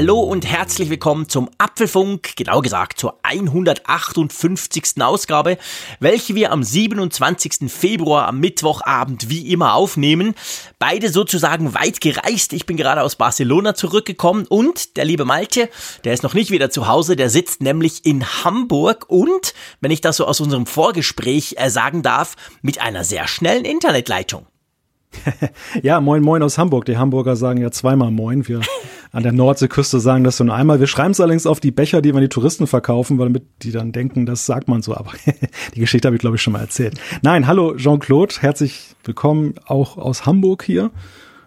Hallo und herzlich willkommen zum Apfelfunk, genau gesagt zur 158. Ausgabe, welche wir am 27. Februar am Mittwochabend wie immer aufnehmen. Beide sozusagen weit gereist. Ich bin gerade aus Barcelona zurückgekommen und der liebe Malte, der ist noch nicht wieder zu Hause, der sitzt nämlich in Hamburg und, wenn ich das so aus unserem Vorgespräch äh, sagen darf, mit einer sehr schnellen Internetleitung. ja, moin moin aus Hamburg. Die Hamburger sagen ja zweimal moin. Wir an der Nordseeküste sagen das nur einmal. Wir schreiben es allerdings auf die Becher, die wir an die Touristen verkaufen, weil damit die dann denken, das sagt man so. Aber die Geschichte habe ich, glaube ich, schon mal erzählt. Nein, hallo Jean-Claude, herzlich willkommen auch aus Hamburg hier.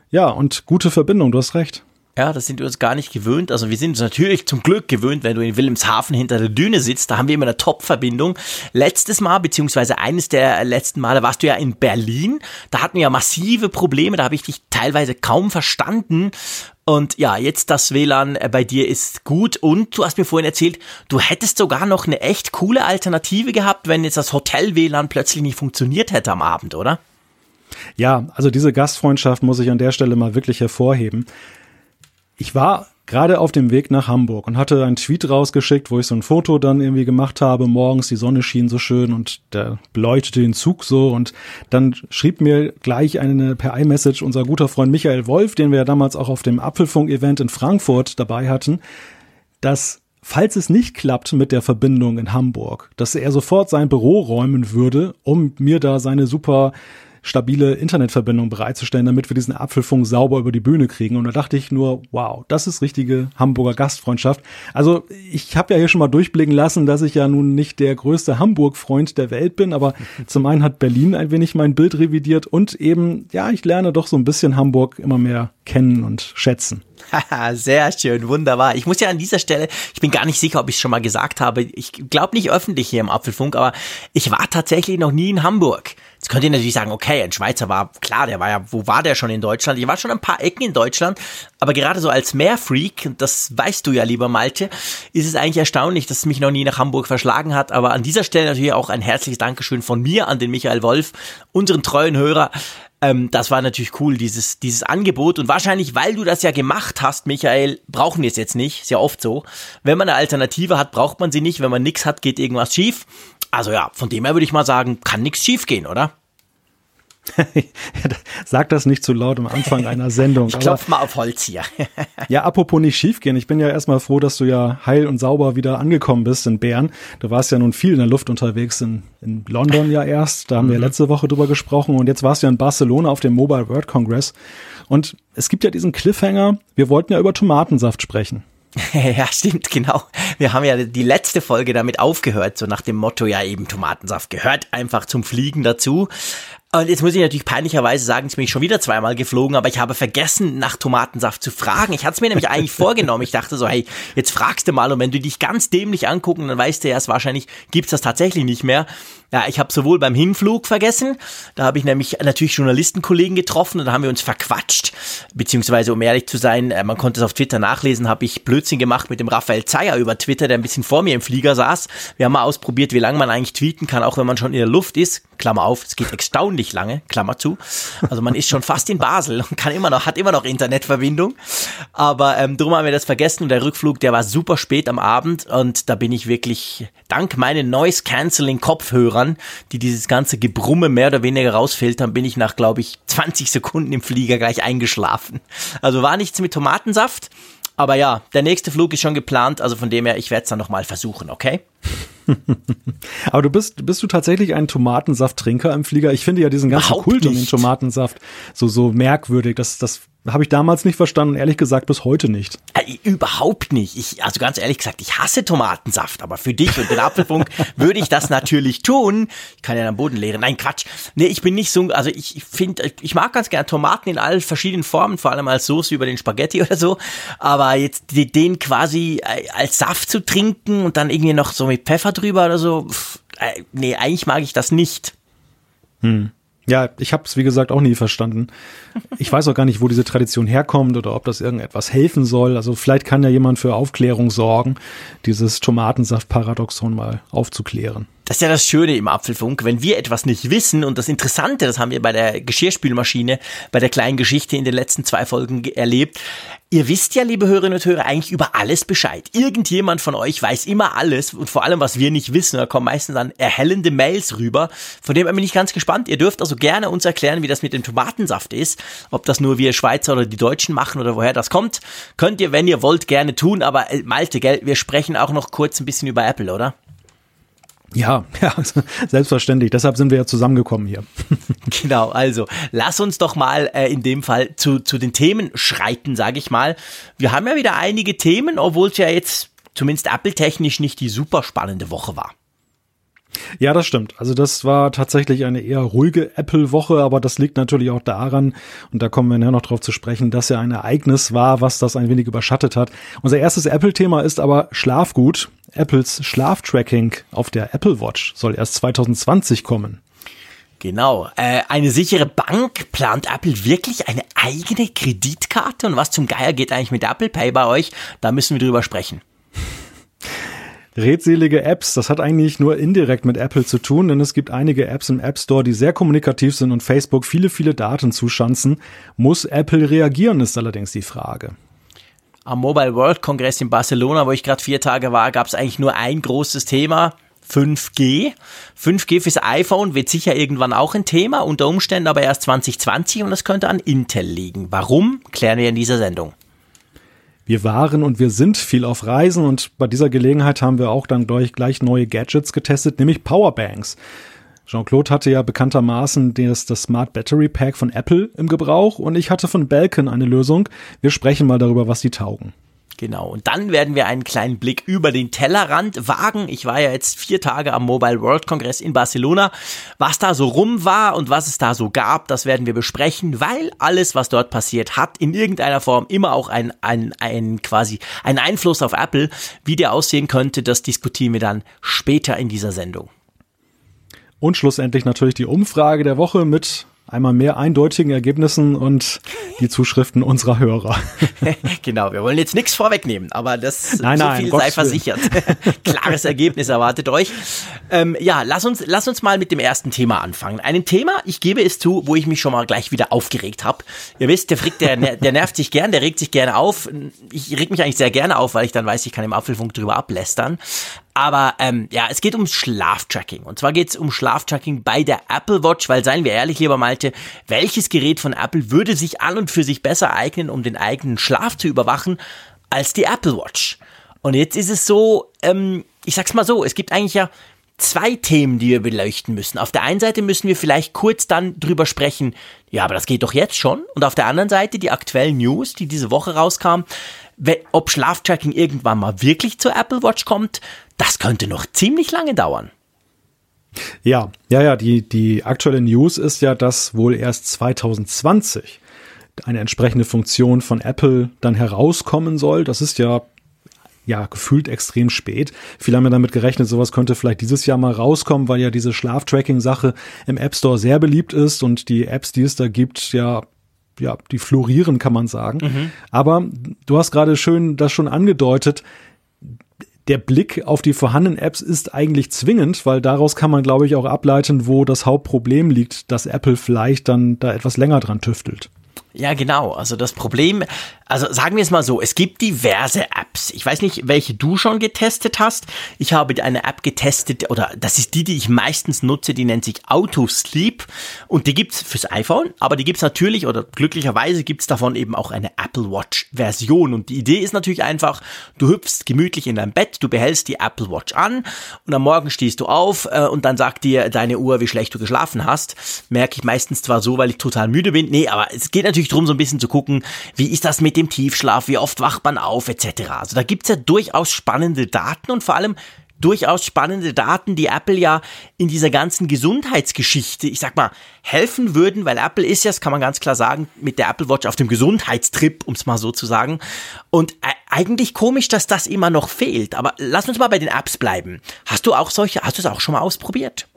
Ja, und gute Verbindung, du hast recht. Ja, das sind wir uns gar nicht gewöhnt. Also wir sind uns natürlich zum Glück gewöhnt, wenn du in Wilhelmshaven hinter der Düne sitzt. Da haben wir immer eine Top-Verbindung. Letztes Mal, beziehungsweise eines der letzten Male, warst du ja in Berlin. Da hatten wir ja massive Probleme. Da habe ich dich teilweise kaum verstanden. Und ja, jetzt das WLAN äh, bei dir ist gut. Und du hast mir vorhin erzählt, du hättest sogar noch eine echt coole Alternative gehabt, wenn jetzt das Hotel-WLAN plötzlich nicht funktioniert hätte am Abend, oder? Ja, also diese Gastfreundschaft muss ich an der Stelle mal wirklich hervorheben. Ich war gerade auf dem Weg nach Hamburg und hatte einen Tweet rausgeschickt, wo ich so ein Foto dann irgendwie gemacht habe. Morgens die Sonne schien so schön und der beleuchtete den Zug so und dann schrieb mir gleich eine per iMessage unser guter Freund Michael Wolf, den wir ja damals auch auf dem Apfelfunk-Event in Frankfurt dabei hatten, dass falls es nicht klappt mit der Verbindung in Hamburg, dass er sofort sein Büro räumen würde, um mir da seine super stabile Internetverbindung bereitzustellen, damit wir diesen Apfelfunk sauber über die Bühne kriegen. Und da dachte ich nur, wow, das ist richtige Hamburger Gastfreundschaft. Also ich habe ja hier schon mal durchblicken lassen, dass ich ja nun nicht der größte Hamburg-Freund der Welt bin, aber zum einen hat Berlin ein wenig mein Bild revidiert und eben, ja, ich lerne doch so ein bisschen Hamburg immer mehr kennen und schätzen. Sehr schön, wunderbar. Ich muss ja an dieser Stelle, ich bin gar nicht sicher, ob ich es schon mal gesagt habe, ich glaube nicht öffentlich hier im Apfelfunk, aber ich war tatsächlich noch nie in Hamburg. Jetzt könnt ihr natürlich sagen, okay, ein Schweizer war, klar, der war ja, wo war der schon in Deutschland? Ich war schon ein paar Ecken in Deutschland, aber gerade so als Meerfreak, das weißt du ja, lieber Malte, ist es eigentlich erstaunlich, dass es mich noch nie nach Hamburg verschlagen hat. Aber an dieser Stelle natürlich auch ein herzliches Dankeschön von mir an den Michael Wolf, unseren treuen Hörer. Ähm, das war natürlich cool, dieses, dieses Angebot. Und wahrscheinlich, weil du das ja gemacht hast, Michael, brauchen wir es jetzt nicht. Ist ja oft so. Wenn man eine Alternative hat, braucht man sie nicht. Wenn man nichts hat, geht irgendwas schief. Also ja, von dem her würde ich mal sagen, kann nichts schiefgehen, oder? Sag das nicht zu laut am Anfang einer Sendung. ich klopf mal auf Holz hier. ja, apropos nicht schiefgehen. Ich bin ja erstmal froh, dass du ja heil und sauber wieder angekommen bist in Bern. Du warst ja nun viel in der Luft unterwegs in, in London ja erst. Da haben wir mhm. letzte Woche drüber gesprochen. Und jetzt warst du ja in Barcelona auf dem Mobile World Congress. Und es gibt ja diesen Cliffhanger. Wir wollten ja über Tomatensaft sprechen. ja, stimmt, genau. Wir haben ja die letzte Folge damit aufgehört, so nach dem Motto, ja eben Tomatensaft gehört einfach zum Fliegen dazu. Und jetzt muss ich natürlich peinlicherweise sagen, jetzt bin ich schon wieder zweimal geflogen, aber ich habe vergessen, nach Tomatensaft zu fragen. Ich hatte es mir nämlich eigentlich vorgenommen. Ich dachte so, hey, jetzt fragst du mal und wenn du dich ganz dämlich angucken, dann weißt du erst wahrscheinlich, gibt's das tatsächlich nicht mehr. Ja, ich habe sowohl beim Hinflug vergessen, da habe ich nämlich natürlich Journalistenkollegen getroffen und da haben wir uns verquatscht, beziehungsweise um ehrlich zu sein, äh, man konnte es auf Twitter nachlesen, habe ich Blödsinn gemacht mit dem Raphael Zeyer über Twitter, der ein bisschen vor mir im Flieger saß. Wir haben mal ausprobiert, wie lange man eigentlich tweeten kann, auch wenn man schon in der Luft ist. Klammer auf, es geht erstaunlich lange, Klammer zu. Also man ist schon fast in Basel und kann immer noch, hat immer noch Internetverbindung. Aber ähm, drum haben wir das vergessen und der Rückflug, der war super spät am Abend und da bin ich wirklich dank meinen Noise Cancelling Kopfhörern, die dieses ganze Gebrumme mehr oder weniger rausfiltern, bin ich nach, glaube ich, 20 Sekunden im Flieger gleich eingeschlafen. Also war nichts mit Tomatensaft. Aber ja, der nächste Flug ist schon geplant, also von dem her, ich werde es dann nochmal versuchen, okay? Aber du bist, bist du tatsächlich ein Tomatensafttrinker im Flieger? Ich finde ja diesen ganzen Überhaupt Kult um den Tomatensaft so, so merkwürdig. Das, das habe ich damals nicht verstanden, ehrlich gesagt bis heute nicht. Äh, überhaupt nicht. Ich, also ganz ehrlich gesagt, ich hasse Tomatensaft, aber für dich und den Apfelfunk würde ich das natürlich tun. Ich kann ja am Boden leeren. Nein, Quatsch. Nee, ich bin nicht so, also ich finde, ich mag ganz gerne Tomaten in allen verschiedenen Formen, vor allem als Soße über den Spaghetti oder so. Aber jetzt den quasi äh, als Saft zu trinken und dann irgendwie noch so mit Pfeffer drüber oder so, pff, äh, nee, eigentlich mag ich das nicht. Hm. Ja, ich habe es wie gesagt auch nie verstanden. Ich weiß auch gar nicht, wo diese Tradition herkommt oder ob das irgendetwas helfen soll. Also vielleicht kann ja jemand für Aufklärung sorgen, dieses Tomatensaft-Paradoxon mal aufzuklären. Das ist ja das Schöne im Apfelfunk, wenn wir etwas nicht wissen und das Interessante, das haben wir bei der Geschirrspülmaschine, bei der kleinen Geschichte in den letzten zwei Folgen erlebt. Ihr wisst ja, liebe Hörerinnen und Hörer, eigentlich über alles Bescheid. Irgendjemand von euch weiß immer alles und vor allem, was wir nicht wissen. Da kommen meistens dann erhellende Mails rüber. Von dem bin ich ganz gespannt. Ihr dürft also gerne uns erklären, wie das mit dem Tomatensaft ist. Ob das nur wir Schweizer oder die Deutschen machen oder woher das kommt. Könnt ihr, wenn ihr wollt, gerne tun. Aber äh, Malte, gell, wir sprechen auch noch kurz ein bisschen über Apple, oder? Ja, ja, selbstverständlich. Deshalb sind wir ja zusammengekommen hier. genau, also lass uns doch mal äh, in dem Fall zu, zu den Themen schreiten, sage ich mal. Wir haben ja wieder einige Themen, obwohl es ja jetzt zumindest Apple-technisch nicht die super spannende Woche war. Ja, das stimmt. Also das war tatsächlich eine eher ruhige Apple-Woche, aber das liegt natürlich auch daran, und da kommen wir nachher noch drauf zu sprechen, dass ja ein Ereignis war, was das ein wenig überschattet hat. Unser erstes Apple-Thema ist aber Schlafgut. Apples Schlaftracking auf der Apple Watch soll erst 2020 kommen. Genau. Äh, eine sichere Bank plant Apple wirklich eine eigene Kreditkarte? Und was zum Geier geht eigentlich mit Apple Pay bei euch? Da müssen wir drüber sprechen. Redselige Apps, das hat eigentlich nur indirekt mit Apple zu tun, denn es gibt einige Apps im App Store, die sehr kommunikativ sind und Facebook viele, viele Daten zuschanzen. Muss Apple reagieren, ist allerdings die Frage. Am Mobile World Kongress in Barcelona, wo ich gerade vier Tage war, gab es eigentlich nur ein großes Thema. 5G. 5G fürs iPhone wird sicher irgendwann auch ein Thema, unter Umständen aber erst 2020 und das könnte an Intel liegen. Warum, klären wir in dieser Sendung. Wir waren und wir sind viel auf Reisen und bei dieser Gelegenheit haben wir auch dann gleich, gleich neue Gadgets getestet, nämlich Powerbanks. Jean-Claude hatte ja bekanntermaßen das, das Smart Battery Pack von Apple im Gebrauch und ich hatte von Belkin eine Lösung. Wir sprechen mal darüber, was die taugen. Genau. Und dann werden wir einen kleinen Blick über den Tellerrand wagen. Ich war ja jetzt vier Tage am Mobile World Congress in Barcelona. Was da so rum war und was es da so gab, das werden wir besprechen, weil alles, was dort passiert, hat in irgendeiner Form immer auch ein, ein, ein quasi einen Einfluss auf Apple. Wie der aussehen könnte, das diskutieren wir dann später in dieser Sendung. Und schlussendlich natürlich die Umfrage der Woche mit einmal mehr eindeutigen Ergebnissen und die Zuschriften unserer Hörer. genau, wir wollen jetzt nichts vorwegnehmen, aber das nein, so nein, viel sei versichert. Klares Ergebnis erwartet euch. Ähm, ja, lass uns, lass uns mal mit dem ersten Thema anfangen. Ein Thema, ich gebe es zu, wo ich mich schon mal gleich wieder aufgeregt habe. Ihr wisst, der Frick, der, der nervt sich gern, der regt sich gerne auf. Ich reg mich eigentlich sehr gerne auf, weil ich dann weiß, ich kann im Apfelfunk drüber ablästern. Aber ähm, ja, es geht um Schlaftracking. Und zwar geht es um Schlaftracking bei der Apple Watch, weil seien wir ehrlich, lieber Malte, welches Gerät von Apple würde sich an und für sich besser eignen, um den eigenen Schlaf zu überwachen, als die Apple Watch? Und jetzt ist es so, ähm, ich sag's mal so, es gibt eigentlich ja zwei Themen, die wir beleuchten müssen. Auf der einen Seite müssen wir vielleicht kurz dann drüber sprechen, ja, aber das geht doch jetzt schon. Und auf der anderen Seite die aktuellen News, die diese Woche rauskamen, ob Schlaftracking irgendwann mal wirklich zur Apple Watch kommt, das könnte noch ziemlich lange dauern. Ja, ja, ja, die, die aktuelle News ist ja, dass wohl erst 2020 eine entsprechende Funktion von Apple dann herauskommen soll. Das ist ja ja, gefühlt extrem spät. Viele haben ja damit gerechnet, sowas könnte vielleicht dieses Jahr mal rauskommen, weil ja diese Schlaftracking-Sache im App Store sehr beliebt ist und die Apps, die es da gibt, ja ja, die florieren, kann man sagen. Mhm. Aber du hast gerade schön das schon angedeutet. Der Blick auf die vorhandenen Apps ist eigentlich zwingend, weil daraus kann man, glaube ich, auch ableiten, wo das Hauptproblem liegt, dass Apple vielleicht dann da etwas länger dran tüftelt. Ja, genau. Also das Problem, also sagen wir es mal so, es gibt diverse Apps. Ich weiß nicht, welche du schon getestet hast. Ich habe eine App getestet, oder das ist die, die ich meistens nutze, die nennt sich Autosleep. Und die gibt's fürs iPhone, aber die gibt's natürlich, oder glücklicherweise gibt's davon eben auch eine Apple Watch-Version. Und die Idee ist natürlich einfach, du hüpfst gemütlich in dein Bett, du behältst die Apple Watch an und am Morgen stehst du auf äh, und dann sagt dir deine Uhr, wie schlecht du geschlafen hast. Merke ich meistens zwar so, weil ich total müde bin. Nee, aber es geht natürlich darum, so ein bisschen zu gucken, wie ist das mit dem Tiefschlaf, wie oft wacht man auf, etc. Also da gibt's ja durchaus spannende Daten und vor allem durchaus spannende Daten, die Apple ja in dieser ganzen Gesundheitsgeschichte, ich sag mal, helfen würden, weil Apple ist ja, das kann man ganz klar sagen, mit der Apple Watch auf dem Gesundheitstrip, um es mal so zu sagen. Und eigentlich komisch, dass das immer noch fehlt. Aber lass uns mal bei den Apps bleiben. Hast du auch solche, hast du es auch schon mal ausprobiert?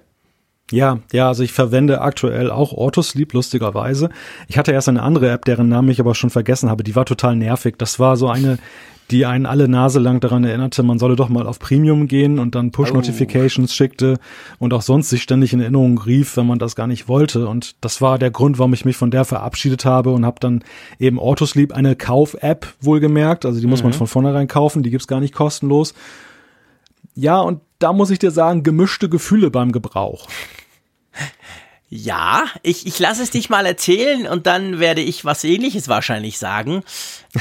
Ja, ja, also ich verwende aktuell auch Autosleep, lustigerweise. Ich hatte erst eine andere App, deren Namen ich aber schon vergessen habe. Die war total nervig. Das war so eine, die einen alle Nase lang daran erinnerte, man solle doch mal auf Premium gehen und dann Push-Notifications oh. schickte und auch sonst sich ständig in Erinnerung rief, wenn man das gar nicht wollte. Und das war der Grund, warum ich mich von der verabschiedet habe und habe dann eben Autosleep, eine Kauf-App wohlgemerkt. Also die muss mhm. man von vornherein kaufen, die gibt's gar nicht kostenlos. Ja, und da muss ich dir sagen, gemischte Gefühle beim Gebrauch. Ja, ich, ich lasse es dich mal erzählen und dann werde ich was ähnliches wahrscheinlich sagen.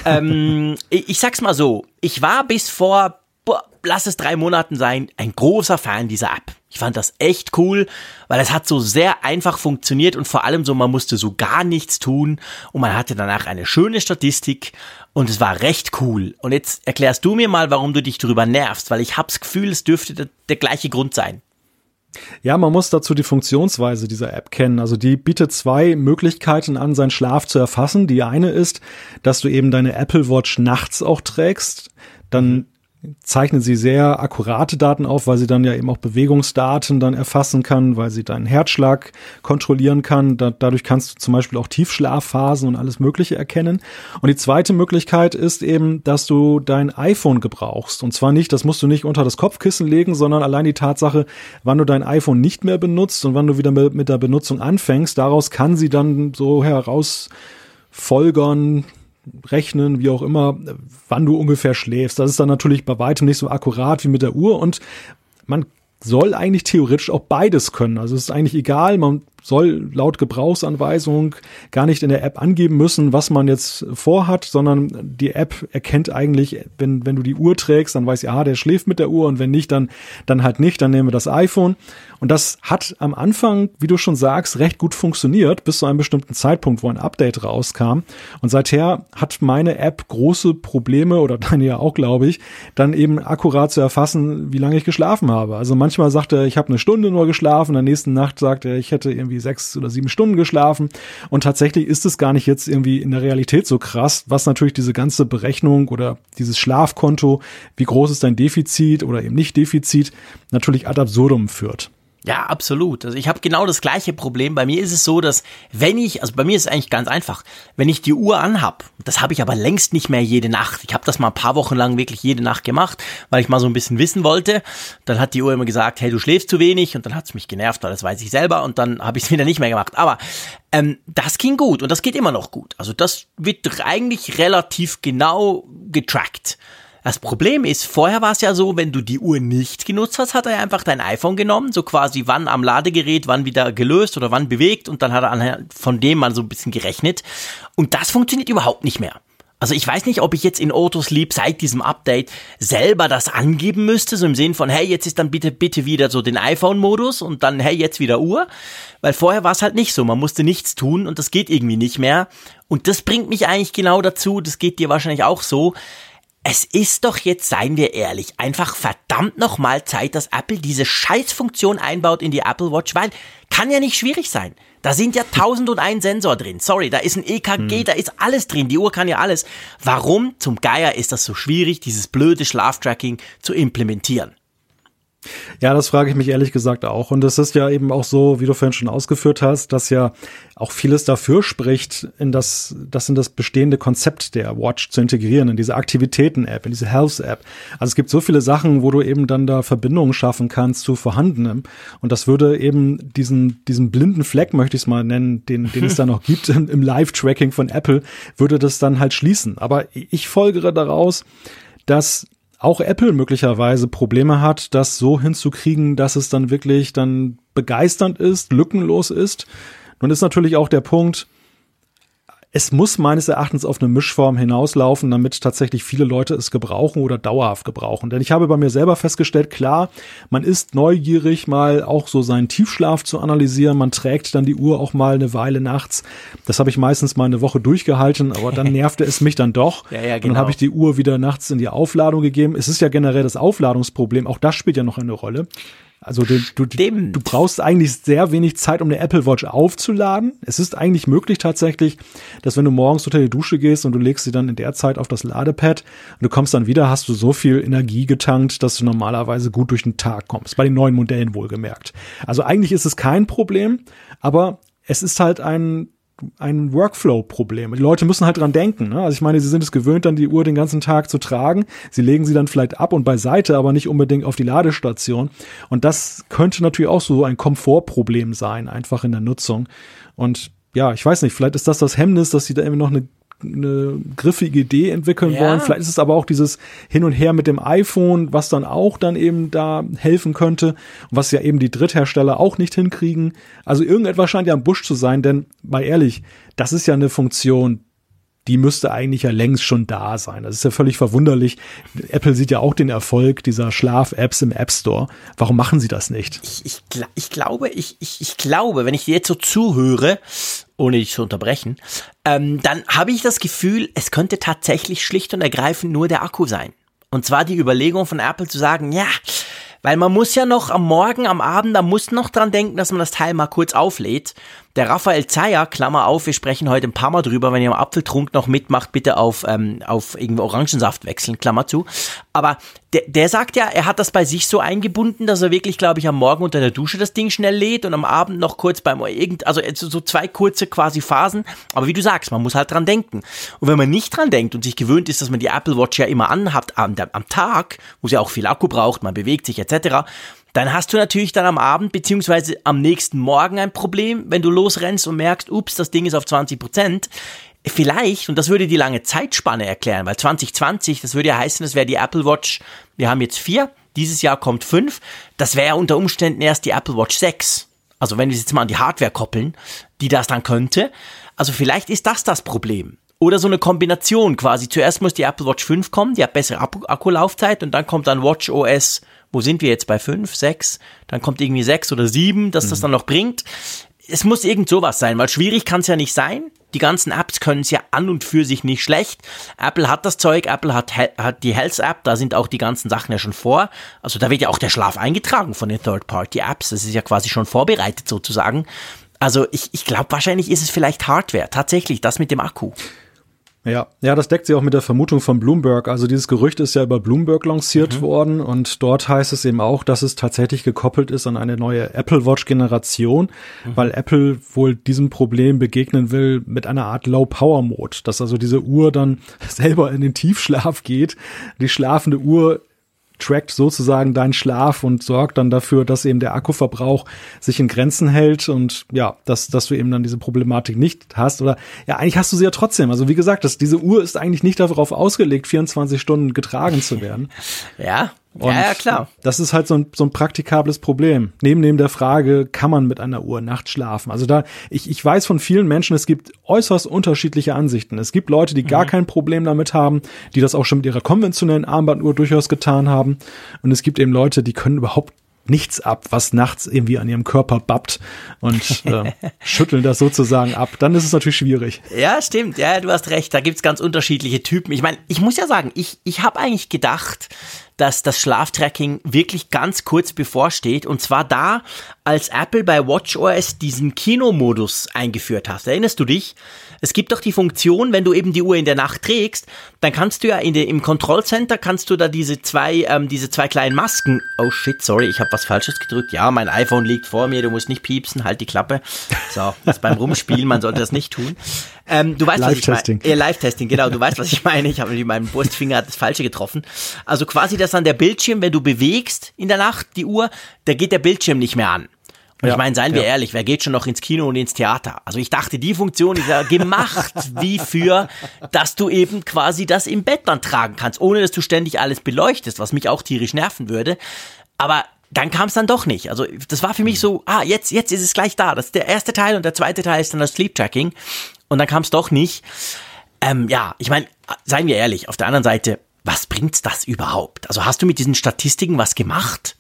ähm, ich, ich sag's mal so, ich war bis vor, boah, lass es drei Monaten sein, ein großer Fan dieser App. Ich fand das echt cool, weil es hat so sehr einfach funktioniert und vor allem so, man musste so gar nichts tun und man hatte danach eine schöne Statistik und es war recht cool. Und jetzt erklärst du mir mal, warum du dich darüber nervst, weil ich hab's Gefühl, es dürfte der, der gleiche Grund sein. Ja, man muss dazu die Funktionsweise dieser App kennen. Also die bietet zwei Möglichkeiten an, seinen Schlaf zu erfassen. Die eine ist, dass du eben deine Apple Watch nachts auch trägst. Dann zeichnen sie sehr akkurate Daten auf, weil sie dann ja eben auch Bewegungsdaten dann erfassen kann, weil sie deinen Herzschlag kontrollieren kann. Da, dadurch kannst du zum Beispiel auch Tiefschlafphasen und alles Mögliche erkennen. Und die zweite Möglichkeit ist eben, dass du dein iPhone gebrauchst. Und zwar nicht, das musst du nicht unter das Kopfkissen legen, sondern allein die Tatsache, wann du dein iPhone nicht mehr benutzt und wann du wieder mit der Benutzung anfängst, daraus kann sie dann so heraus folgern, rechnen, wie auch immer, wann du ungefähr schläfst. Das ist dann natürlich bei weitem nicht so akkurat wie mit der Uhr und man soll eigentlich theoretisch auch beides können. Also es ist eigentlich egal, man soll laut Gebrauchsanweisung gar nicht in der App angeben müssen, was man jetzt vorhat, sondern die App erkennt eigentlich, wenn, wenn du die Uhr trägst, dann weiß sie, ah, der schläft mit der Uhr und wenn nicht, dann, dann halt nicht, dann nehmen wir das iPhone. Und das hat am Anfang, wie du schon sagst, recht gut funktioniert, bis zu einem bestimmten Zeitpunkt, wo ein Update rauskam. Und seither hat meine App große Probleme, oder deine ja auch, glaube ich, dann eben akkurat zu erfassen, wie lange ich geschlafen habe. Also manchmal sagt er, ich habe eine Stunde nur geschlafen, der nächsten Nacht sagt er, ich hätte irgendwie irgendwie sechs oder sieben Stunden geschlafen. Und tatsächlich ist es gar nicht jetzt irgendwie in der Realität so krass, was natürlich diese ganze Berechnung oder dieses Schlafkonto, wie groß ist dein Defizit oder eben nicht Defizit, natürlich ad absurdum führt. Ja, absolut. Also ich habe genau das gleiche Problem. Bei mir ist es so, dass wenn ich, also bei mir ist es eigentlich ganz einfach, wenn ich die Uhr anhab, das habe ich aber längst nicht mehr jede Nacht. Ich habe das mal ein paar Wochen lang wirklich jede Nacht gemacht, weil ich mal so ein bisschen wissen wollte. Dann hat die Uhr immer gesagt, hey, du schläfst zu wenig und dann hat es mich genervt, weil das weiß ich selber und dann habe ich es wieder nicht mehr gemacht. Aber ähm, das ging gut und das geht immer noch gut. Also das wird eigentlich relativ genau getrackt. Das Problem ist, vorher war es ja so, wenn du die Uhr nicht genutzt hast, hat er einfach dein iPhone genommen, so quasi wann am Ladegerät, wann wieder gelöst oder wann bewegt und dann hat er von dem mal so ein bisschen gerechnet. Und das funktioniert überhaupt nicht mehr. Also ich weiß nicht, ob ich jetzt in Autosleep seit diesem Update selber das angeben müsste, so im Sinn von, hey, jetzt ist dann bitte, bitte wieder so den iPhone-Modus und dann, hey, jetzt wieder Uhr. Weil vorher war es halt nicht so, man musste nichts tun und das geht irgendwie nicht mehr. Und das bringt mich eigentlich genau dazu, das geht dir wahrscheinlich auch so, es ist doch jetzt, seien wir ehrlich, einfach verdammt nochmal Zeit, dass Apple diese Scheißfunktion einbaut in die Apple Watch, weil kann ja nicht schwierig sein. Da sind ja tausend und ein Sensor drin. Sorry, da ist ein EKG, hm. da ist alles drin. Die Uhr kann ja alles. Warum zum Geier ist das so schwierig, dieses blöde Schlaftracking zu implementieren? Ja, das frage ich mich ehrlich gesagt auch. Und es ist ja eben auch so, wie du vorhin schon ausgeführt hast, dass ja auch vieles dafür spricht, in das, das in das bestehende Konzept der Watch zu integrieren, in diese Aktivitäten-App, in diese Health-App. Also es gibt so viele Sachen, wo du eben dann da Verbindungen schaffen kannst zu vorhandenem. Und das würde eben diesen, diesen blinden Fleck, möchte ich es mal nennen, den, den es da noch gibt im, im Live-Tracking von Apple, würde das dann halt schließen. Aber ich folgere daraus, dass auch Apple möglicherweise Probleme hat, das so hinzukriegen, dass es dann wirklich dann begeisternd ist, lückenlos ist. Nun ist natürlich auch der Punkt, es muss meines Erachtens auf eine Mischform hinauslaufen, damit tatsächlich viele Leute es gebrauchen oder dauerhaft gebrauchen. Denn ich habe bei mir selber festgestellt, klar, man ist neugierig, mal auch so seinen Tiefschlaf zu analysieren. Man trägt dann die Uhr auch mal eine Weile nachts. Das habe ich meistens mal eine Woche durchgehalten, aber dann nervte es mich dann doch. Ja, ja, genau. Dann habe ich die Uhr wieder nachts in die Aufladung gegeben. Es ist ja generell das Aufladungsproblem, auch das spielt ja noch eine Rolle. Also du, du, du brauchst eigentlich sehr wenig Zeit, um eine Apple Watch aufzuladen. Es ist eigentlich möglich tatsächlich, dass wenn du morgens unter die Dusche gehst und du legst sie dann in der Zeit auf das Ladepad und du kommst dann wieder, hast du so viel Energie getankt, dass du normalerweise gut durch den Tag kommst. Bei den neuen Modellen wohlgemerkt. Also eigentlich ist es kein Problem, aber es ist halt ein ein Workflow-Problem. Die Leute müssen halt dran denken. Ne? Also ich meine, sie sind es gewöhnt, dann die Uhr den ganzen Tag zu tragen. Sie legen sie dann vielleicht ab und beiseite, aber nicht unbedingt auf die Ladestation. Und das könnte natürlich auch so ein Komfortproblem sein, einfach in der Nutzung. Und ja, ich weiß nicht, vielleicht ist das das Hemmnis, dass sie da irgendwie noch eine eine griffige Idee entwickeln ja. wollen. Vielleicht ist es aber auch dieses Hin und Her mit dem iPhone, was dann auch dann eben da helfen könnte und was ja eben die Dritthersteller auch nicht hinkriegen. Also irgendetwas scheint ja am Busch zu sein, denn mal ehrlich, das ist ja eine Funktion, die müsste eigentlich ja längst schon da sein. Das ist ja völlig verwunderlich. Apple sieht ja auch den Erfolg dieser Schlaf-Apps im App Store. Warum machen sie das nicht? Ich, ich, ich glaube, ich, ich, ich glaube, wenn ich dir jetzt so zuhöre, ohne dich zu unterbrechen, ähm, dann habe ich das Gefühl, es könnte tatsächlich schlicht und ergreifend nur der Akku sein. Und zwar die Überlegung von Apple zu sagen, ja, weil man muss ja noch am Morgen, am Abend, da muss noch dran denken, dass man das Teil mal kurz auflädt. Der Raphael Zeyer, Klammer auf, wir sprechen heute ein paar Mal drüber, wenn ihr am Apfeltrunk noch mitmacht, bitte auf, ähm, auf irgendwie Orangensaft wechseln, Klammer zu. Aber der, der sagt ja, er hat das bei sich so eingebunden, dass er wirklich, glaube ich, am Morgen unter der Dusche das Ding schnell lädt und am Abend noch kurz beim irgend, also so zwei kurze quasi Phasen. Aber wie du sagst, man muss halt dran denken. Und wenn man nicht dran denkt und sich gewöhnt ist, dass man die Apple Watch ja immer anhat am, am Tag, wo sie auch viel Akku braucht, man bewegt sich etc., dann hast du natürlich dann am Abend beziehungsweise am nächsten Morgen ein Problem, wenn du losrennst und merkst, ups, das Ding ist auf 20 Prozent. Vielleicht, und das würde die lange Zeitspanne erklären, weil 2020, das würde ja heißen, das wäre die Apple Watch, wir haben jetzt vier, dieses Jahr kommt fünf, das wäre unter Umständen erst die Apple Watch 6. Also wenn wir jetzt mal an die Hardware koppeln, die das dann könnte. Also vielleicht ist das das Problem. Oder so eine Kombination quasi. Zuerst muss die Apple Watch 5 kommen, die hat bessere Akkulaufzeit und dann kommt dann Watch OS wo sind wir jetzt bei fünf, sechs? Dann kommt irgendwie sechs oder sieben, dass mhm. das dann noch bringt. Es muss irgend sowas sein, weil schwierig kann es ja nicht sein. Die ganzen Apps können es ja an und für sich nicht schlecht. Apple hat das Zeug, Apple hat, hat die Health App, da sind auch die ganzen Sachen ja schon vor. Also da wird ja auch der Schlaf eingetragen von den Third-Party-Apps. Das ist ja quasi schon vorbereitet sozusagen. Also ich, ich glaube, wahrscheinlich ist es vielleicht Hardware. Tatsächlich, das mit dem Akku. Ja, ja, das deckt sich auch mit der Vermutung von Bloomberg. Also dieses Gerücht ist ja über Bloomberg lanciert mhm. worden und dort heißt es eben auch, dass es tatsächlich gekoppelt ist an eine neue Apple Watch Generation, mhm. weil Apple wohl diesem Problem begegnen will mit einer Art Low Power Mode, dass also diese Uhr dann selber in den Tiefschlaf geht, die schlafende Uhr trackt sozusagen deinen Schlaf und sorgt dann dafür, dass eben der Akkuverbrauch sich in Grenzen hält und ja, dass, dass du eben dann diese Problematik nicht hast oder ja, eigentlich hast du sie ja trotzdem. Also wie gesagt, das, diese Uhr ist eigentlich nicht darauf ausgelegt, 24 Stunden getragen zu werden. ja. Und ja, ja, klar. Das ist halt so ein, so ein praktikables Problem. Neben neben der Frage, kann man mit einer Uhr nachts schlafen? Also da, ich, ich weiß von vielen Menschen, es gibt äußerst unterschiedliche Ansichten. Es gibt Leute, die mhm. gar kein Problem damit haben, die das auch schon mit ihrer konventionellen Armbanduhr durchaus getan haben. Und es gibt eben Leute, die können überhaupt nichts ab, was nachts irgendwie an ihrem Körper babbt und äh, schütteln das sozusagen ab. Dann ist es natürlich schwierig. Ja, stimmt. Ja, du hast recht. Da gibt's ganz unterschiedliche Typen. Ich meine, ich muss ja sagen, ich, ich habe eigentlich gedacht, dass das Schlaftracking wirklich ganz kurz bevorsteht. Und zwar da, als Apple bei WatchOS diesen Kinomodus eingeführt hat. Erinnerst du dich? Es gibt doch die Funktion, wenn du eben die Uhr in der Nacht trägst, dann kannst du ja in der, im Kontrollcenter kannst du da diese zwei, ähm, diese zwei kleinen Masken. Oh shit, sorry, ich habe was Falsches gedrückt. Ja, mein iPhone liegt vor mir, du musst nicht piepsen, halt die Klappe. So, das beim Rumspielen, man sollte das nicht tun. Ähm, du weißt, was ich meine. Äh, Live-Testing, genau, du weißt, was ich meine. Ich habe mit meinem Brustfinger das Falsche getroffen. Also quasi, dass dann der Bildschirm, wenn du bewegst in der Nacht die Uhr, da geht der Bildschirm nicht mehr an. Und ja, ich meine, seien wir ja. ehrlich, wer geht schon noch ins Kino und ins Theater? Also ich dachte, die Funktion ist ja gemacht wie für, dass du eben quasi das im Bett dann tragen kannst, ohne dass du ständig alles beleuchtest, was mich auch tierisch nerven würde. Aber dann kam es dann doch nicht. Also das war für mich so, ah, jetzt, jetzt ist es gleich da. Das ist der erste Teil und der zweite Teil ist dann das Sleep Tracking. Und dann kam es doch nicht. Ähm, ja, ich meine, seien wir ehrlich, auf der anderen Seite, was bringt das überhaupt? Also hast du mit diesen Statistiken was gemacht?